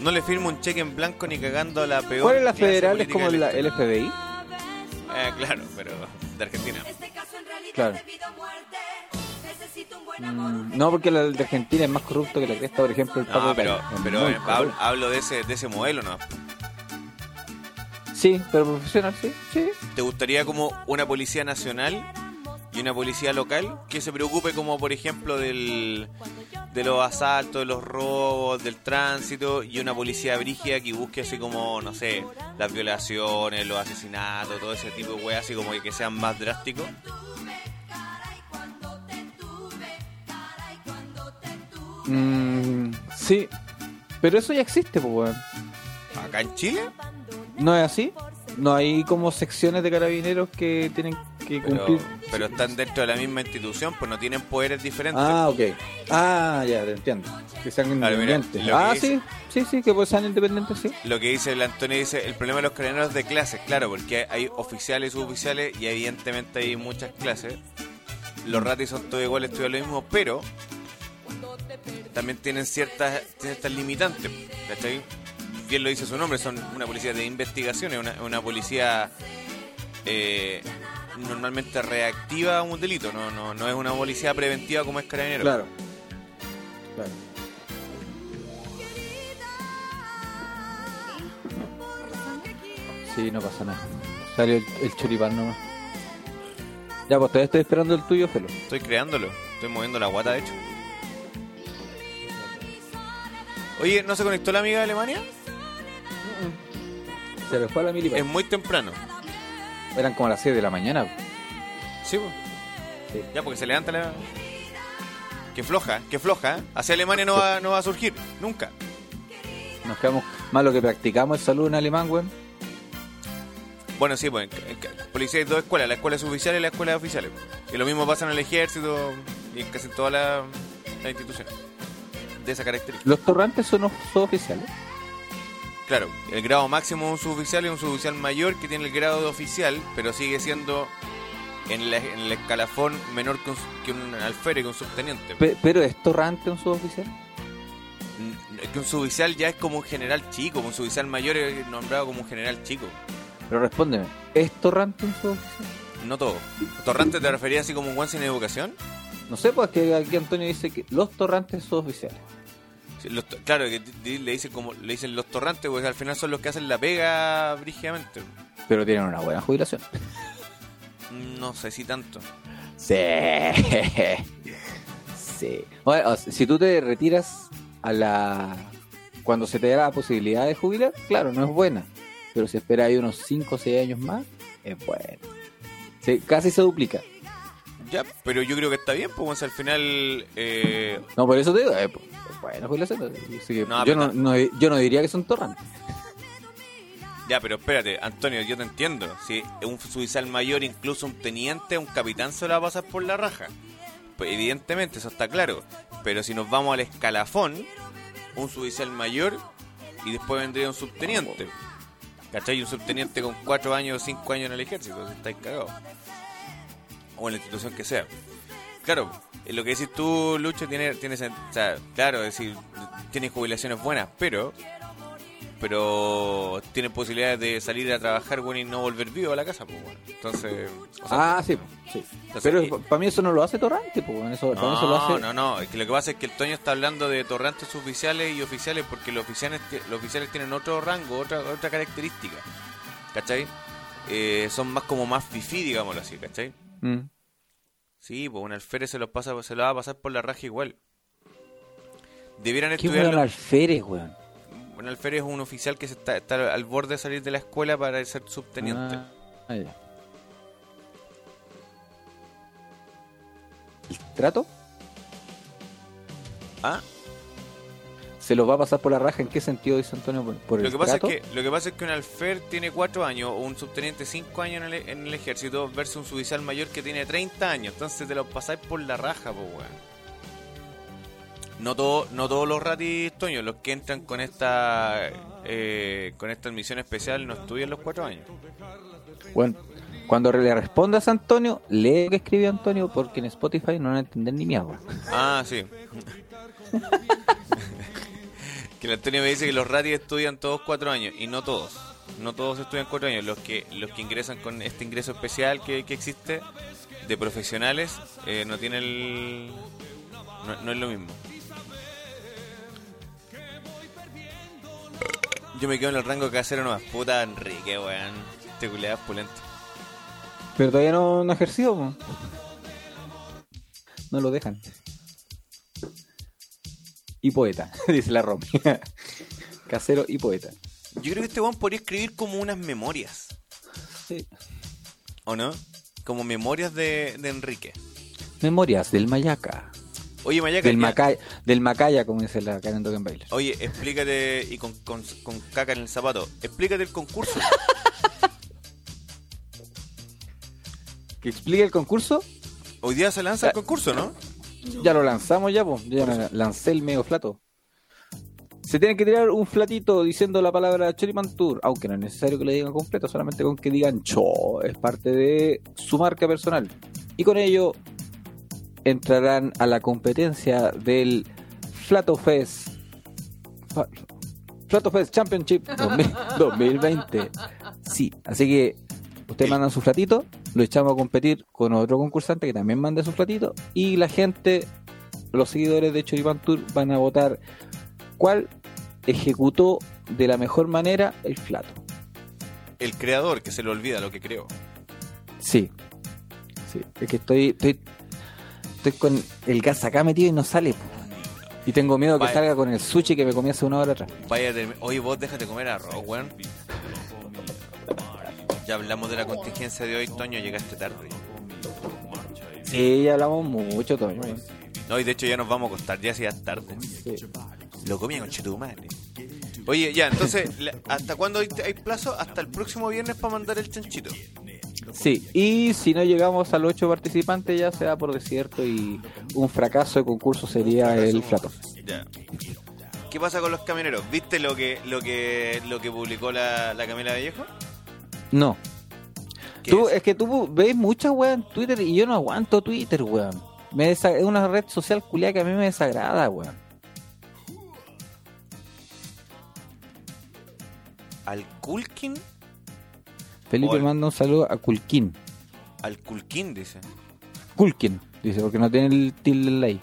Speaker 2: No le firmo un cheque en blanco ni cagando a la peor.
Speaker 1: ¿Cuál es la federal? ¿Es como la, el FBI?
Speaker 2: Eh, claro, pero de Argentina.
Speaker 1: Claro. Mm, No, porque la de Argentina es más corrupto que la cresta, por ejemplo, el
Speaker 2: No,
Speaker 1: de
Speaker 2: pero, pero eh, hablo, hablo de ese de ese modelo, ¿no?
Speaker 1: Sí, pero profesional, sí. Sí.
Speaker 2: ¿Te gustaría como una policía nacional y una policía local que se preocupe como por ejemplo del de los asaltos, de los robos, del tránsito y una policía brígida que busque así como, no sé, las violaciones, los asesinatos, todo ese tipo de weas así como que sean más drásticos?
Speaker 1: Mm, sí. Pero eso ya existe, pues, weón.
Speaker 2: ¿Acá en Chile?
Speaker 1: ¿No es así? No hay como secciones de carabineros que tienen que
Speaker 2: Pero,
Speaker 1: cumplir.
Speaker 2: pero están dentro de la misma institución, pues no tienen poderes diferentes.
Speaker 1: Ah, ok. Ah, ya, te entiendo. Que sean independientes. Ah,
Speaker 2: dice-
Speaker 1: sí, sí, sí, que pues sean independientes, sí.
Speaker 2: Lo que dice el Antonio dice, el problema de los carabineros es de clases, claro, porque hay oficiales y suboficiales y evidentemente hay muchas clases. Los ratis son todos iguales, estudian lo mismo, pero también tienen ciertas, ciertas limitantes, ¿cachai? Bien lo dice su nombre, son una policía de investigaciones, una, una policía eh, normalmente reactiva a un delito, no, no, no es una policía preventiva como es carabinero.
Speaker 1: Claro. Claro. Sí, no pasa nada. Salió el, el choripán nomás. Ya, pues todavía estoy esperando el tuyo, Felo.
Speaker 2: Estoy creándolo, estoy moviendo la guata de hecho. Oye, ¿no se conectó la amiga de Alemania?
Speaker 1: Se le fue a la milipa.
Speaker 2: Es muy temprano.
Speaker 1: Eran como las 6 de la mañana.
Speaker 2: Sí, pues.
Speaker 1: Sí.
Speaker 2: Ya, porque se levanta la... Que floja, que floja. ¿eh? Hacia Alemania no va, no va a surgir, nunca.
Speaker 1: Nos quedamos más lo que practicamos el saludo en alemán, weón.
Speaker 2: Bueno, sí, pues en, en policía hay dos escuelas, la escuela suboficial y la escuela de oficiales. Y lo mismo pasa en el ejército y en casi todas las instituciones. De esa característica.
Speaker 1: Los torrantes son suboficiales.
Speaker 2: Claro, el grado máximo de un suboficial es un suboficial mayor que tiene el grado de oficial, pero sigue siendo en, la- en el escalafón menor que un, que un alférez, que un subteniente.
Speaker 1: Pe- pero es torrante un suboficial.
Speaker 2: Mm, Es que un suboficial ya es como un general chico, un suboficial mayor es nombrado como un general chico.
Speaker 1: Pero respóndeme, ¿es torrante un suboficial?
Speaker 2: No todo. ¿Torrante te refería así como un guan sin educación?
Speaker 1: No sé, pues que aquí Antonio dice que los torrantes suboficiales.
Speaker 2: Sí, los claro, que le dicen como le dicen los torrantes, porque al final son los que hacen la pega brígidamente.
Speaker 1: Pero tienen una buena jubilación.
Speaker 2: No sé si tanto.
Speaker 1: Sí. Sí. Bueno, si tú te retiras a la. Cuando se te da la posibilidad de jubilar, claro, no es buena. Pero si esperas ahí unos 5 o 6 años más, es buena. Sí, casi se duplica.
Speaker 2: Ya, pero yo creo que está bien, pues al final eh,
Speaker 1: No, por eso te digo, es Bueno, Julio César. así que
Speaker 2: No,
Speaker 1: yo,
Speaker 2: pero
Speaker 1: no, no- yo no diría que son torrantes.
Speaker 2: Ya, pero espérate, Antonio, yo te entiendo. Si un suizal mayor, incluso un teniente, un capitán se lo va a pasar por la raja. Pues evidentemente, eso está claro. Pero si nos vamos al escalafón, un suizal mayor y después vendría un subteniente. ¿Cachai? Un subteniente con cuatro años o cinco años en el ejército, si estáis cagados. O en la institución que sea. Claro, lo que decís tú, Lucho, tiene, tiene o sea, claro, es decir, tiene jubilaciones buenas, pero pero tiene posibilidades de salir a trabajar bueno, y no volver vivo a la casa, pues bueno. Entonces, o sea,
Speaker 1: Ah, sí, sí.
Speaker 2: entonces,
Speaker 1: Pero
Speaker 2: eh,
Speaker 1: para mí eso no lo hace torrante, pues. Eso, mí eso lo
Speaker 2: no,
Speaker 1: hace.
Speaker 2: no, no, es que lo que pasa es que el Toño está hablando de torrantes oficiales y oficiales porque los oficiales, los oficiales tienen otro rango, otra otra característica, ¿cachai? Eh, son más como más fifí, digámoslo así, ¿cachai?
Speaker 1: Mm.
Speaker 2: Sí, pues un alférez se los pasa, se lo va a pasar por la raja igual. Debieran
Speaker 1: ¿Qué
Speaker 2: estudiar.
Speaker 1: weón alférez, weón?
Speaker 2: Un alférez es un oficial que se está, está al borde de salir de la escuela para ser subteniente.
Speaker 1: Ah. ¿El trato?
Speaker 2: ¿Ah?
Speaker 1: ¿Se lo va a pasar por la raja? ¿En qué sentido dice Antonio? ¿Por, por
Speaker 2: Lo
Speaker 1: el
Speaker 2: que, pasa es que, lo que pasa es que un alfer tiene cuatro años, o un subteniente cinco años en el, en el ejército, versus un suboficial mayor que tiene 30 años. Entonces te lo pasáis por la raja, pues, weón. No, todo, no todos los ratis, Toño, los que entran con esta eh, con esta admisión especial no estudian los cuatro años.
Speaker 1: Bueno, cuando le respondas a Antonio, lee lo que escribió Antonio porque en Spotify no van a entender ni mierda.
Speaker 2: Ah, sí. el Antonio me dice que los ratis estudian todos cuatro años y no todos. No todos estudian cuatro años. Los que los que ingresan con este ingreso especial que, que existe de profesionales eh, no tiene el no, es lo mismo. Yo me quedo en el rango casero nomás. Puta Enrique, weón. Este culeado es pulento.
Speaker 1: Pero todavía no, no ha ejercido. po. No lo dejan. Y poeta, dice la Romy. Casero y poeta.
Speaker 2: Yo creo que este weón podría escribir como unas memorias.
Speaker 1: Sí.
Speaker 2: ¿O no? Como memorias de, de Enrique.
Speaker 1: Memorias del Mayaca.
Speaker 2: Oye, Mayaca,
Speaker 1: Del,
Speaker 2: ya-
Speaker 1: Macaya, del Macaya, como dice la Karen Token Bailey.
Speaker 2: Oye, explícate, y con, con, con caca en el zapato, explícate el concurso.
Speaker 1: ¿Que explique el concurso?
Speaker 2: Hoy día se lanza el concurso, ¿no?
Speaker 1: Ya lo lanzamos ya, pues. Ya me lancé el medio flato. Se tiene que tirar un flatito diciendo la palabra Choripan Tour, aunque no es necesario que le digan completo, solamente con que digan cho, es parte de su marca personal. Y con ello entrarán a la competencia del Flato Fest Flato Fest Championship 2000 2020. Sí, así que ustedes mandan su flatito, lo echamos a competir con otro concursante que también mande su flatito y la gente, los seguidores de Choripan Tour van a votar cuál ejecutó de la mejor manera el flato.
Speaker 2: El creador, que se le olvida lo que creó.
Speaker 1: Sí, sí, es que estoy, estoy, estoy con el gas acá metido y no sale. Y tengo miedo que
Speaker 2: Vaya.
Speaker 1: salga con el sushi que me comí hace una hora atrás.
Speaker 2: Vaya, oye, vos déjate comer arroz, weón. Ya hablamos de la contingencia de hoy, Toño, llegaste tarde.
Speaker 1: Sí, ya hablamos mucho, Toño.
Speaker 2: No, y de hecho ya nos vamos a acostar, ya sea tarde.
Speaker 1: Sí.
Speaker 2: Lo comía con madre. Oye, ya, entonces, ¿hasta cuándo hay, hay plazo? Hasta el próximo viernes para mandar el chanchito.
Speaker 1: Sí, y si no llegamos a los ocho participantes ya se da por desierto y un fracaso de concurso sería el flato.
Speaker 2: Ya. ¿Qué pasa con los camioneros? ¿Viste lo que lo que lo que publicó la, la Camila Vallejo?
Speaker 1: No,
Speaker 2: ¿Qué
Speaker 1: tú,
Speaker 2: es?
Speaker 1: es que tú ves muchas weas en Twitter y yo no aguanto Twitter, weón. Me es una red social culiada que a mí me desagrada, weón.
Speaker 2: Al Kulkin,
Speaker 1: Felipe
Speaker 2: Hola.
Speaker 1: manda un saludo a Kulkin.
Speaker 2: al Kulkin dice.
Speaker 1: Kulkin, dice, porque no tiene el tilde en la I.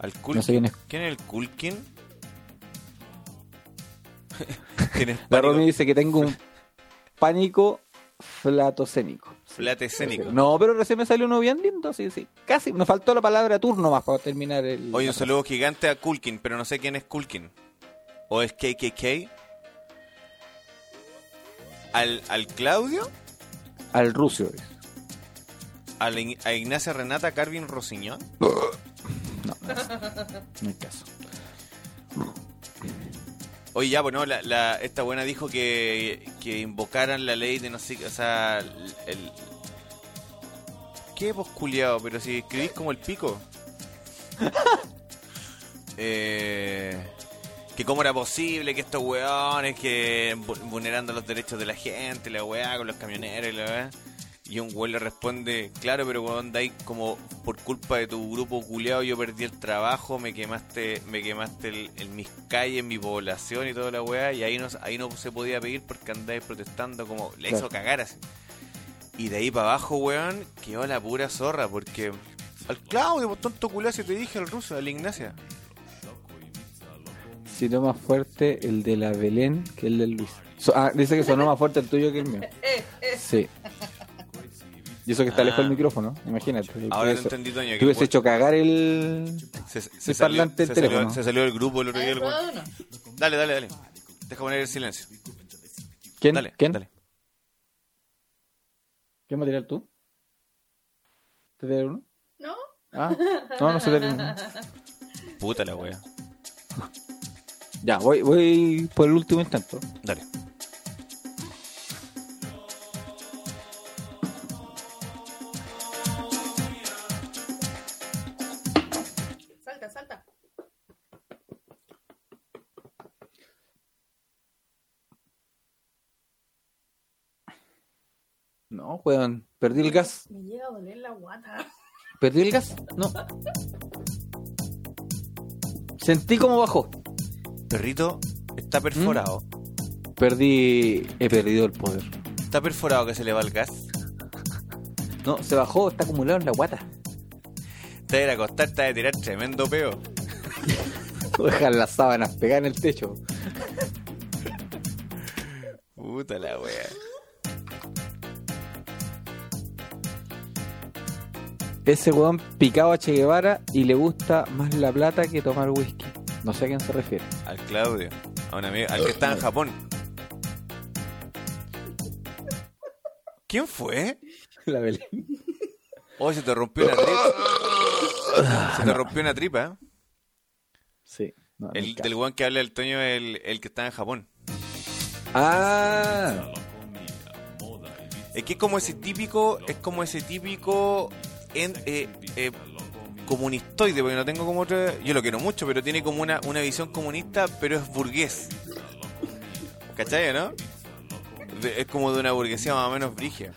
Speaker 2: Al Kulkin.
Speaker 1: No sé quién es.
Speaker 2: ¿Quién es el Kulkin? ¿Tienes
Speaker 1: La? Romy dice que tengo un pánico flatocénico.
Speaker 2: Plata escénico.
Speaker 1: No, pero recién me salió uno bien lindo, sí, sí. Casi, me faltó la palabra turno más para terminar el...
Speaker 2: Oye, un saludo gigante a Kulkin, pero no sé quién es Kulkin. ¿O es KKK? ¿Al, al Claudio?
Speaker 1: Al.
Speaker 2: ¿Al In- ¿A Ignacia Renata Carvin Rosiñón?
Speaker 1: No, no, es- no hay caso.
Speaker 2: Oye, ya, pues no, la, la- esta buena dijo que, que invocaran la ley de no sé, qué, o sea, el... ¿Qué vos culiao? Pero si escribís como el pico. eh, que cómo era posible que estos weones que vu- vulnerando los derechos de la gente, la weá, con los camioneros y la weá. Y un weón le responde, claro, pero weón, dais como por culpa de tu grupo culiado yo perdí el trabajo, me quemaste, me quemaste el- en mis calles, mi población y toda la weá, y ahí no, ahí no se podía pedir porque andáis protestando como le hizo cagar así. Y de ahí para abajo, weón, quedó la pura zorra, porque al Claudio, por tonto culiao, si te dije el ruso, al Ignacia.
Speaker 1: Si no más fuerte el de la Belén que el del Luis. So- ah, dice que sonó más fuerte el tuyo que el mío. Sí. Y eso que está lejos
Speaker 2: Ah.
Speaker 1: del micrófono, imagínate.
Speaker 2: Ahora te
Speaker 1: Te
Speaker 2: entendí, Toño.
Speaker 1: te
Speaker 2: que
Speaker 1: hubiese hecho cagar el.
Speaker 2: se, se
Speaker 1: el
Speaker 2: salió,
Speaker 1: parlante del
Speaker 2: se, salió,
Speaker 1: teléfono.
Speaker 2: se salió del grupo el otro día. el. Dale, dale, dale. Deja poner el silencio.
Speaker 1: ¿Quién?
Speaker 2: Dale,
Speaker 1: ¿Quién?
Speaker 2: dale.
Speaker 1: ¿Qué material tú? ¿Te dieron uno?
Speaker 5: ¿No?
Speaker 1: Ah, no, no se te uno.
Speaker 2: Puta la wea.
Speaker 1: Ya, voy, voy por el último intento.
Speaker 2: Dale.
Speaker 1: Weón. Perdí el gas.
Speaker 5: Me llega a doler la guata.
Speaker 1: ¿Perdí el gas? No. Sentí cómo bajó.
Speaker 2: Perrito, está perforado.
Speaker 1: Perdí. He perdido el poder.
Speaker 2: Está perforado que se le va el gas.
Speaker 1: No, se bajó, está acumulado en la guata.
Speaker 2: Te va a ir a acostar, te a tirar tremendo peo.
Speaker 1: Dejar las sábanas pegadas en el techo.
Speaker 2: Puta la wea.
Speaker 1: Ese weón picado a Che Guevara y le gusta más la plata que tomar whisky. No sé a quién se refiere.
Speaker 2: Al Claudio. A un amigo, al que está en Japón. ¿Quién fue?
Speaker 1: La Belén.
Speaker 2: Oh, se te rompió una tripa. Se te rompió una tripa. ¿eh?
Speaker 1: Sí. no,
Speaker 2: El del weón que habla el Toño, el, el que está en Japón.
Speaker 1: Ah,
Speaker 2: Es que es como ese típico, es como ese típico en, eh, eh, comunistoide, porque no tengo como otra, yo lo quiero mucho, pero tiene como una, una visión comunista, pero es burgués. ¿Cachai, no? De- es como de una burguesía más o menos brigia.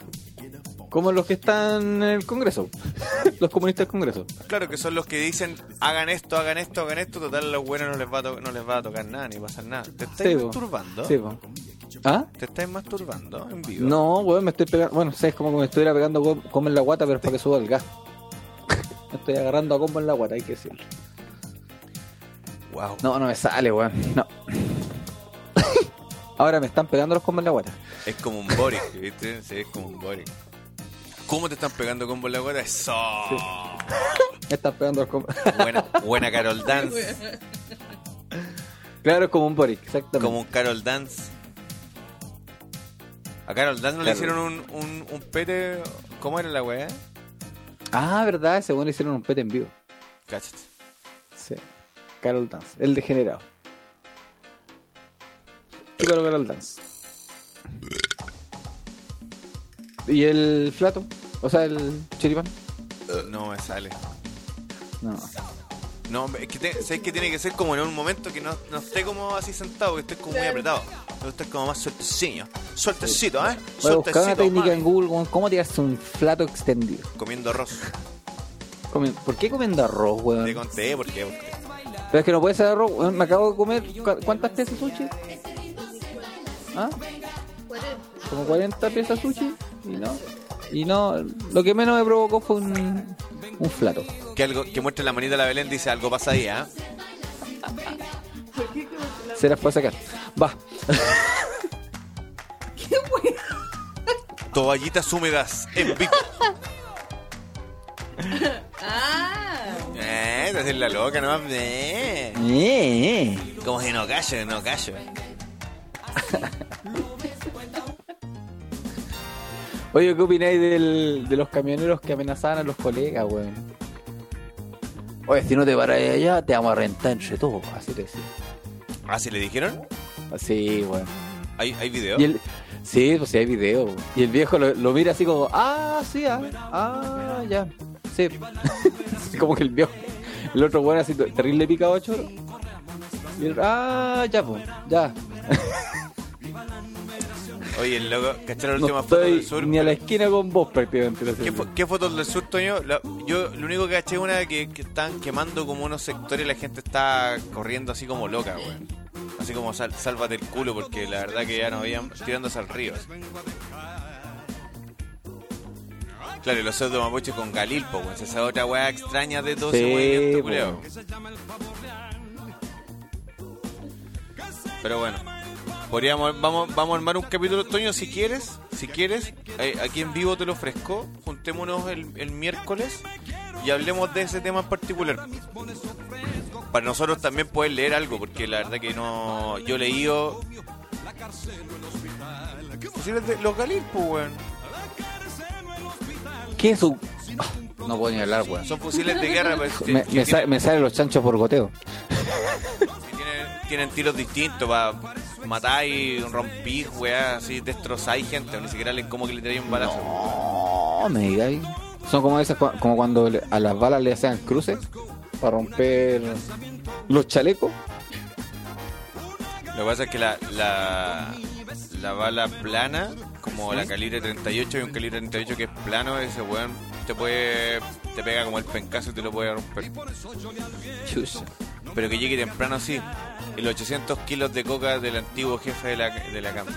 Speaker 1: Como los que están en el Congreso. los comunistas del Congreso.
Speaker 2: Claro que son los que dicen, hagan esto, hagan esto, hagan esto, total los buenos no les va a, to- no les va a tocar nada, ni pasar nada. ¿Te estáis
Speaker 1: Sí,
Speaker 2: masturbando?
Speaker 1: Sí. ¿Ah?
Speaker 2: ¿Te estáis masturbando en vivo?
Speaker 1: No, weón, me estoy pegando. Bueno, sé, es como que me estuviera pegando como en la guata, pero es para que suba el gas. me estoy agarrando a combo en la guata, hay que decirlo.
Speaker 2: Wow.
Speaker 1: No, no me sale, weón. No. Ahora me están pegando los combos en la guata.
Speaker 2: Es como un Boric, ¿viste? Sí, es como un Boric. ¿Cómo te están pegando con la guata? Eso.
Speaker 1: Me están pegando los combos.
Speaker 2: Buena, buena Carol Dance.
Speaker 1: claro, es como un Boric, exactamente.
Speaker 2: Como un Carol Dance. A Carol Dance no le hicieron un, un, un pete. ¿Cómo era la weá?
Speaker 1: Ah, verdad, weón le hicieron un pete en vivo.
Speaker 2: Cáchate.
Speaker 1: Sí. Carol Dance, el degenerado. Pícaro Carol Dance. ¿Y el flato? O sea, el choripán.
Speaker 2: No me sale.
Speaker 1: No.
Speaker 2: No, es que, te- ¿sabes que tiene que ser como en un momento que no, no esté como así sentado, que esté como muy apretado. Me gusta como más sueltecillo. Sueltecito, ¿eh?
Speaker 1: Buscar una
Speaker 2: Sueltecito,
Speaker 1: técnica en Google, ¿cómo tirarse un flato extendido?
Speaker 2: Comiendo arroz.
Speaker 1: ¿Por qué comiendo arroz,
Speaker 2: Te
Speaker 1: weón?
Speaker 2: conté, ¿por qué? Porque
Speaker 1: Pero es que no puede ser arroz, weón. Me acabo de comer. ¿cu- ¿Cuántas piezas sushi? ¿Ah? Como 40 piezas sushi. Y no. Y no. Lo que menos me provocó fue un, un flato.
Speaker 2: que algo que muestre la manita a la Belén dice algo pasa ahí, ¿ah?
Speaker 1: Se las puede sacar. Va.
Speaker 2: Toallitas húmedas en vivo.
Speaker 5: Ah,
Speaker 2: Eh, te haces la loca, ¿no? Eh.
Speaker 1: Eh,
Speaker 2: Como si no callo, no callo.
Speaker 1: Oye, ¿qué opináis del, de los camioneros que amenazaban a los colegas, weón? Oye, si no te paras allá, te vamos a rentar entre todos. Así te decía.
Speaker 2: ¿Ah, sí le dijeron?
Speaker 1: Sí, weón.
Speaker 2: ¿Hay, hay video?
Speaker 1: Y el, sí, pues sí hay video. weón. Y el viejo lo, lo mira así como, ah, sí, ah, ah, ya. Sí. Como que el viejo, el otro weón así terrible picado choro. Y el, ah, ya, pues, ya.
Speaker 2: Oye, el loco, ¿cacharon la
Speaker 1: No
Speaker 2: última foto del sur?
Speaker 1: ni a la esquina con vos prácticamente.
Speaker 2: ¿Qué, fo- qué fotos del sur, Toño? La- yo lo único que caché una que, que están quemando como unos sectores y la gente está corriendo así como loca, weón. Así como sal, sálvate el culo porque la verdad que ya nos habían tirándose al río. así. Claro, y los pseudo mapuches con Galilpo, weón. Esa es otra weá extraña de todo ese
Speaker 1: Sí,
Speaker 2: movimiento,
Speaker 1: po.
Speaker 2: culiao. Pero bueno, podríamos, vamos, vamos a armar un capítulo, Toño, si quieres, si quieres, eh, aquí en vivo te lo ofrezco, juntémonos el, el miércoles y hablemos de ese tema en particular. Para nosotros también poder leer algo, porque la verdad que no, yo he leído... Fusiles de los Galil, pues, weón.
Speaker 1: ¿Qué es su.? Ah, No puedo ni hablar, weón.
Speaker 2: Son fusiles de guerra, pues,
Speaker 1: Me, me salen los chanchos por goteo.
Speaker 2: Tienen, tiros distintos para matar y romper, weá, así destrozáis gente, ni siquiera le, como que le tiráis un balazo.
Speaker 1: No, me digáis. Son como esas, como cuando a las balas le hacen cruces para romper los chalecos.
Speaker 2: Lo que pasa es que la, la, la bala plana, como la calibre 38 y un calibre 38 que es plano, ese weón te puede te pega como el pencazo y te lo puede romper. Pero que llegue temprano sí. Y los 800 kilos de coca del antiguo jefe de la, de la cama.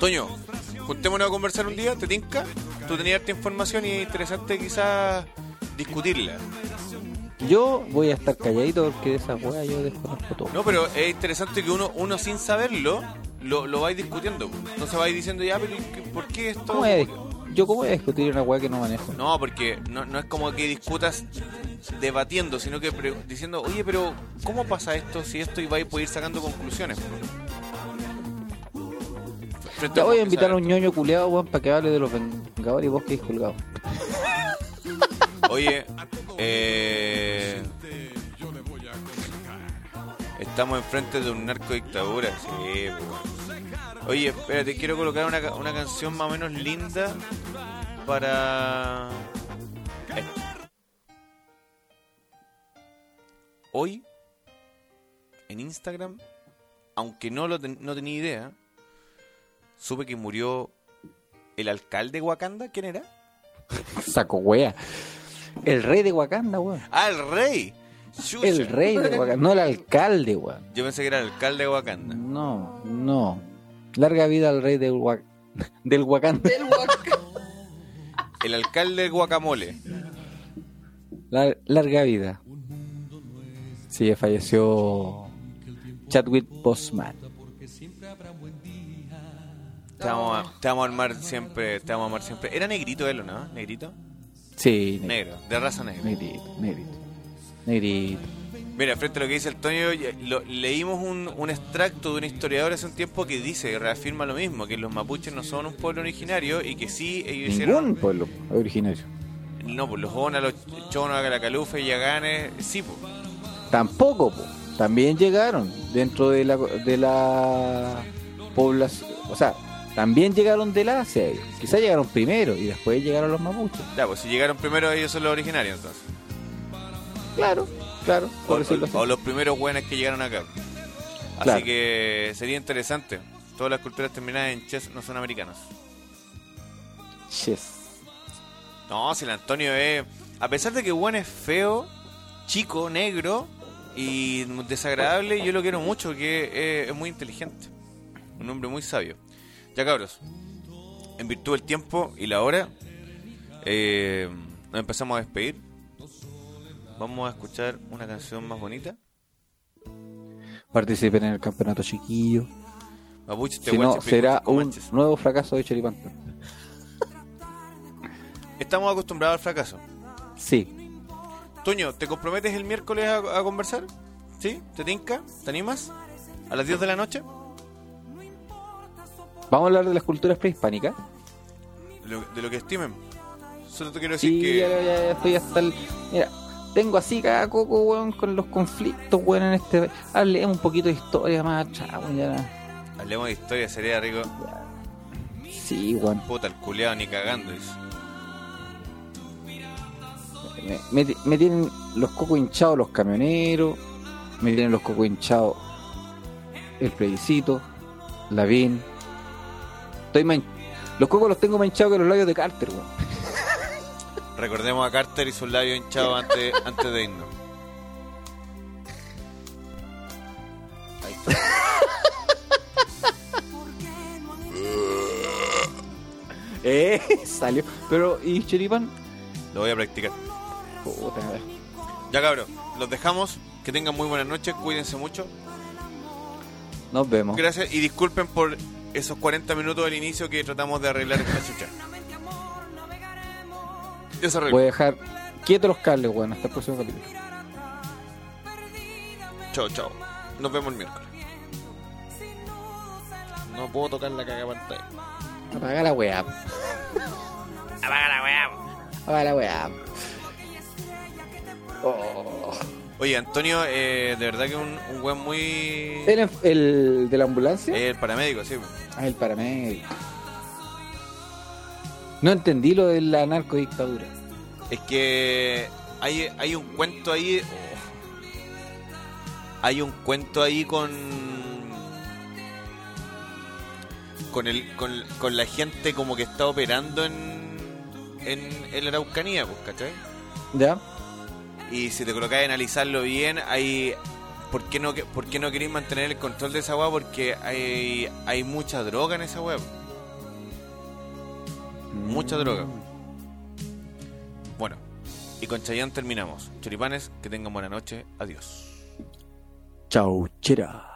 Speaker 2: Toño, juntémonos a conversar un día, ¿te tinca? Tú tenías harta información y es interesante quizás discutirla.
Speaker 1: Yo voy a estar calladito porque de esa weá yo desconozco todo.
Speaker 2: No, pero es interesante que uno, uno sin saberlo lo, lo vais discutiendo. Se vais diciendo ya, pero ¿qué- ¿por qué esto?
Speaker 1: ¿Cómo voy a yo cómo voy a discutir una weá que no manejo?
Speaker 2: No, porque no, no es como que discutas debatiendo, sino que pre- diciendo, oye, pero ¿cómo pasa esto si esto y vais a ir sacando conclusiones? A
Speaker 1: voy a invitar a un ñoño culeado, weón, para que hable de los vengadores y vos que colgado.
Speaker 2: Oye, eh, estamos enfrente de un narcodictadura, sí. po. Oye, espérate, quiero colocar una, una canción más o menos linda para... Hoy, en Instagram, aunque no, lo ten- no tenía idea, supe que murió el alcalde de Wakanda. ¿Quién era?
Speaker 1: Saco wea. El rey de Wakanda, weón.
Speaker 2: Ah, el rey. Chucha.
Speaker 1: El rey de Wakanda, no el alcalde, weón.
Speaker 2: Yo pensé que era el alcalde de Wakanda.
Speaker 1: No, no. Larga vida al rey del, Wa- del Wakanda.
Speaker 3: Del.
Speaker 2: El alcalde del guacamole.
Speaker 1: Lar- larga vida. Sí, falleció Chadwick Boseman.
Speaker 2: Te vamos, a, te vamos a armar siempre, te vamos a armar siempre. ¿Era negrito él o no? ¿Negrito?
Speaker 1: Sí, ne-
Speaker 2: Negro, de raza negra.
Speaker 1: negrito, negrito. Negrito.
Speaker 2: Mira, frente a lo que dice el Toño, ya- lo- leímos un, un extracto de un historiador hace un tiempo que dice y reafirma lo mismo, que los mapuches no son un pueblo originario y que sí ellos
Speaker 1: Ningún
Speaker 2: hicieron...
Speaker 1: pueblo originario.
Speaker 2: No, pues los Ona, los Chonos, la Calufe, Yaganes, sí, pues.
Speaker 1: Tampoco, po. también llegaron dentro de la, de la población. O sea, también llegaron del Asia. ellos. Quizás llegaron primero y después llegaron los mapuches.
Speaker 2: Ya, pues si llegaron primero ellos son los originarios entonces.
Speaker 1: Claro, claro,
Speaker 2: O,
Speaker 1: por decirlo así.
Speaker 2: o los primeros buenos que llegaron acá. Así
Speaker 1: Claro.
Speaker 2: que sería interesante. Todas las culturas terminadas en chess no son americanas.
Speaker 1: Yes.
Speaker 2: No, si el Antonio es. A pesar de que Juan es feo, chico, negro y desagradable, yo lo quiero mucho, que es, es muy inteligente. Un hombre muy sabio. Ya cabros, en virtud del tiempo y la hora, eh, nos empezamos a despedir. Vamos a escuchar una canción más bonita.
Speaker 1: Participen en el campeonato chiquillo.
Speaker 2: Mapuche, te
Speaker 1: Si no, será un nuevo fracaso de Cheripanto.
Speaker 2: Estamos acostumbrados al fracaso.
Speaker 1: Sí.
Speaker 2: Toño, ¿te comprometes el miércoles a, a conversar? ¿Sí? ¿Te tinca? ¿Te animas? ¿A las 10 de la noche?
Speaker 1: Vamos a hablar de las culturas prehispánicas.
Speaker 2: De lo, de lo que estimen. Solo te quiero decir
Speaker 1: Sí,
Speaker 2: que...
Speaker 1: ya, ya- ya estoy hasta el. Mira, tengo así cada coco, weón, con los conflictos, weón, en este. Hablemos un poquito de historia más, chao, ya.
Speaker 2: Hablemos de historia, sería rico.
Speaker 1: Sí, weón.
Speaker 2: Puta, el culeado ni cagando. dice.
Speaker 1: Me, me- me tienen los cocos hinchados los camioneros, me tienen los cocos hinchados el plebiscito, la VIN. Estoy man- Los cocos los tengo más hinchados que los labios de Carter, weón.
Speaker 2: Recordemos a Carter y sus labios hinchados antes, antes de irnos. Ahí está.
Speaker 1: Eh, salió. Pero, ¿y Choripan?
Speaker 2: Lo voy a practicar.
Speaker 1: Puta,
Speaker 2: Ya cabrón, los dejamos. Que tengan muy buenas noches, cuídense mucho.
Speaker 1: nos vemos.
Speaker 2: Gracias y disculpen por esos 40 minutos del inicio que tratamos de arreglar esta chucha. Ya se arregló.
Speaker 1: Voy a dejar quietos los cables, weón, hasta el próximo capítulo.
Speaker 2: Chao, chao. Nos vemos el miércoles. No puedo tocar la caga pantalla.
Speaker 1: Apaga la weá.
Speaker 2: Apaga la weá.
Speaker 1: Apaga la weá. Oh.
Speaker 2: Oye, Antonio, eh, de verdad que es un, un weón muy.
Speaker 1: ¿El, el de la ambulancia?
Speaker 2: El paramédico, sí.
Speaker 1: Ah, el paramédico. No entendí lo de la narcodictadura.
Speaker 2: Es que hay, hay un cuento ahí. oh. Hay un cuento ahí con. Con, el, con, con la gente como que está operando en. En, en la Araucanía, pues, ¿cachai?
Speaker 1: ¿Ya?
Speaker 2: Y si te colocas a analizarlo bien, hay. ¿Por qué no, por qué no queréis mantener el control de esa weá? Porque hay, hay mucha droga en esa web. Mucha droga. Bueno, y con Chayanne terminamos. Choripanes, que tengan buena noche. Adiós.
Speaker 1: Chau, chera.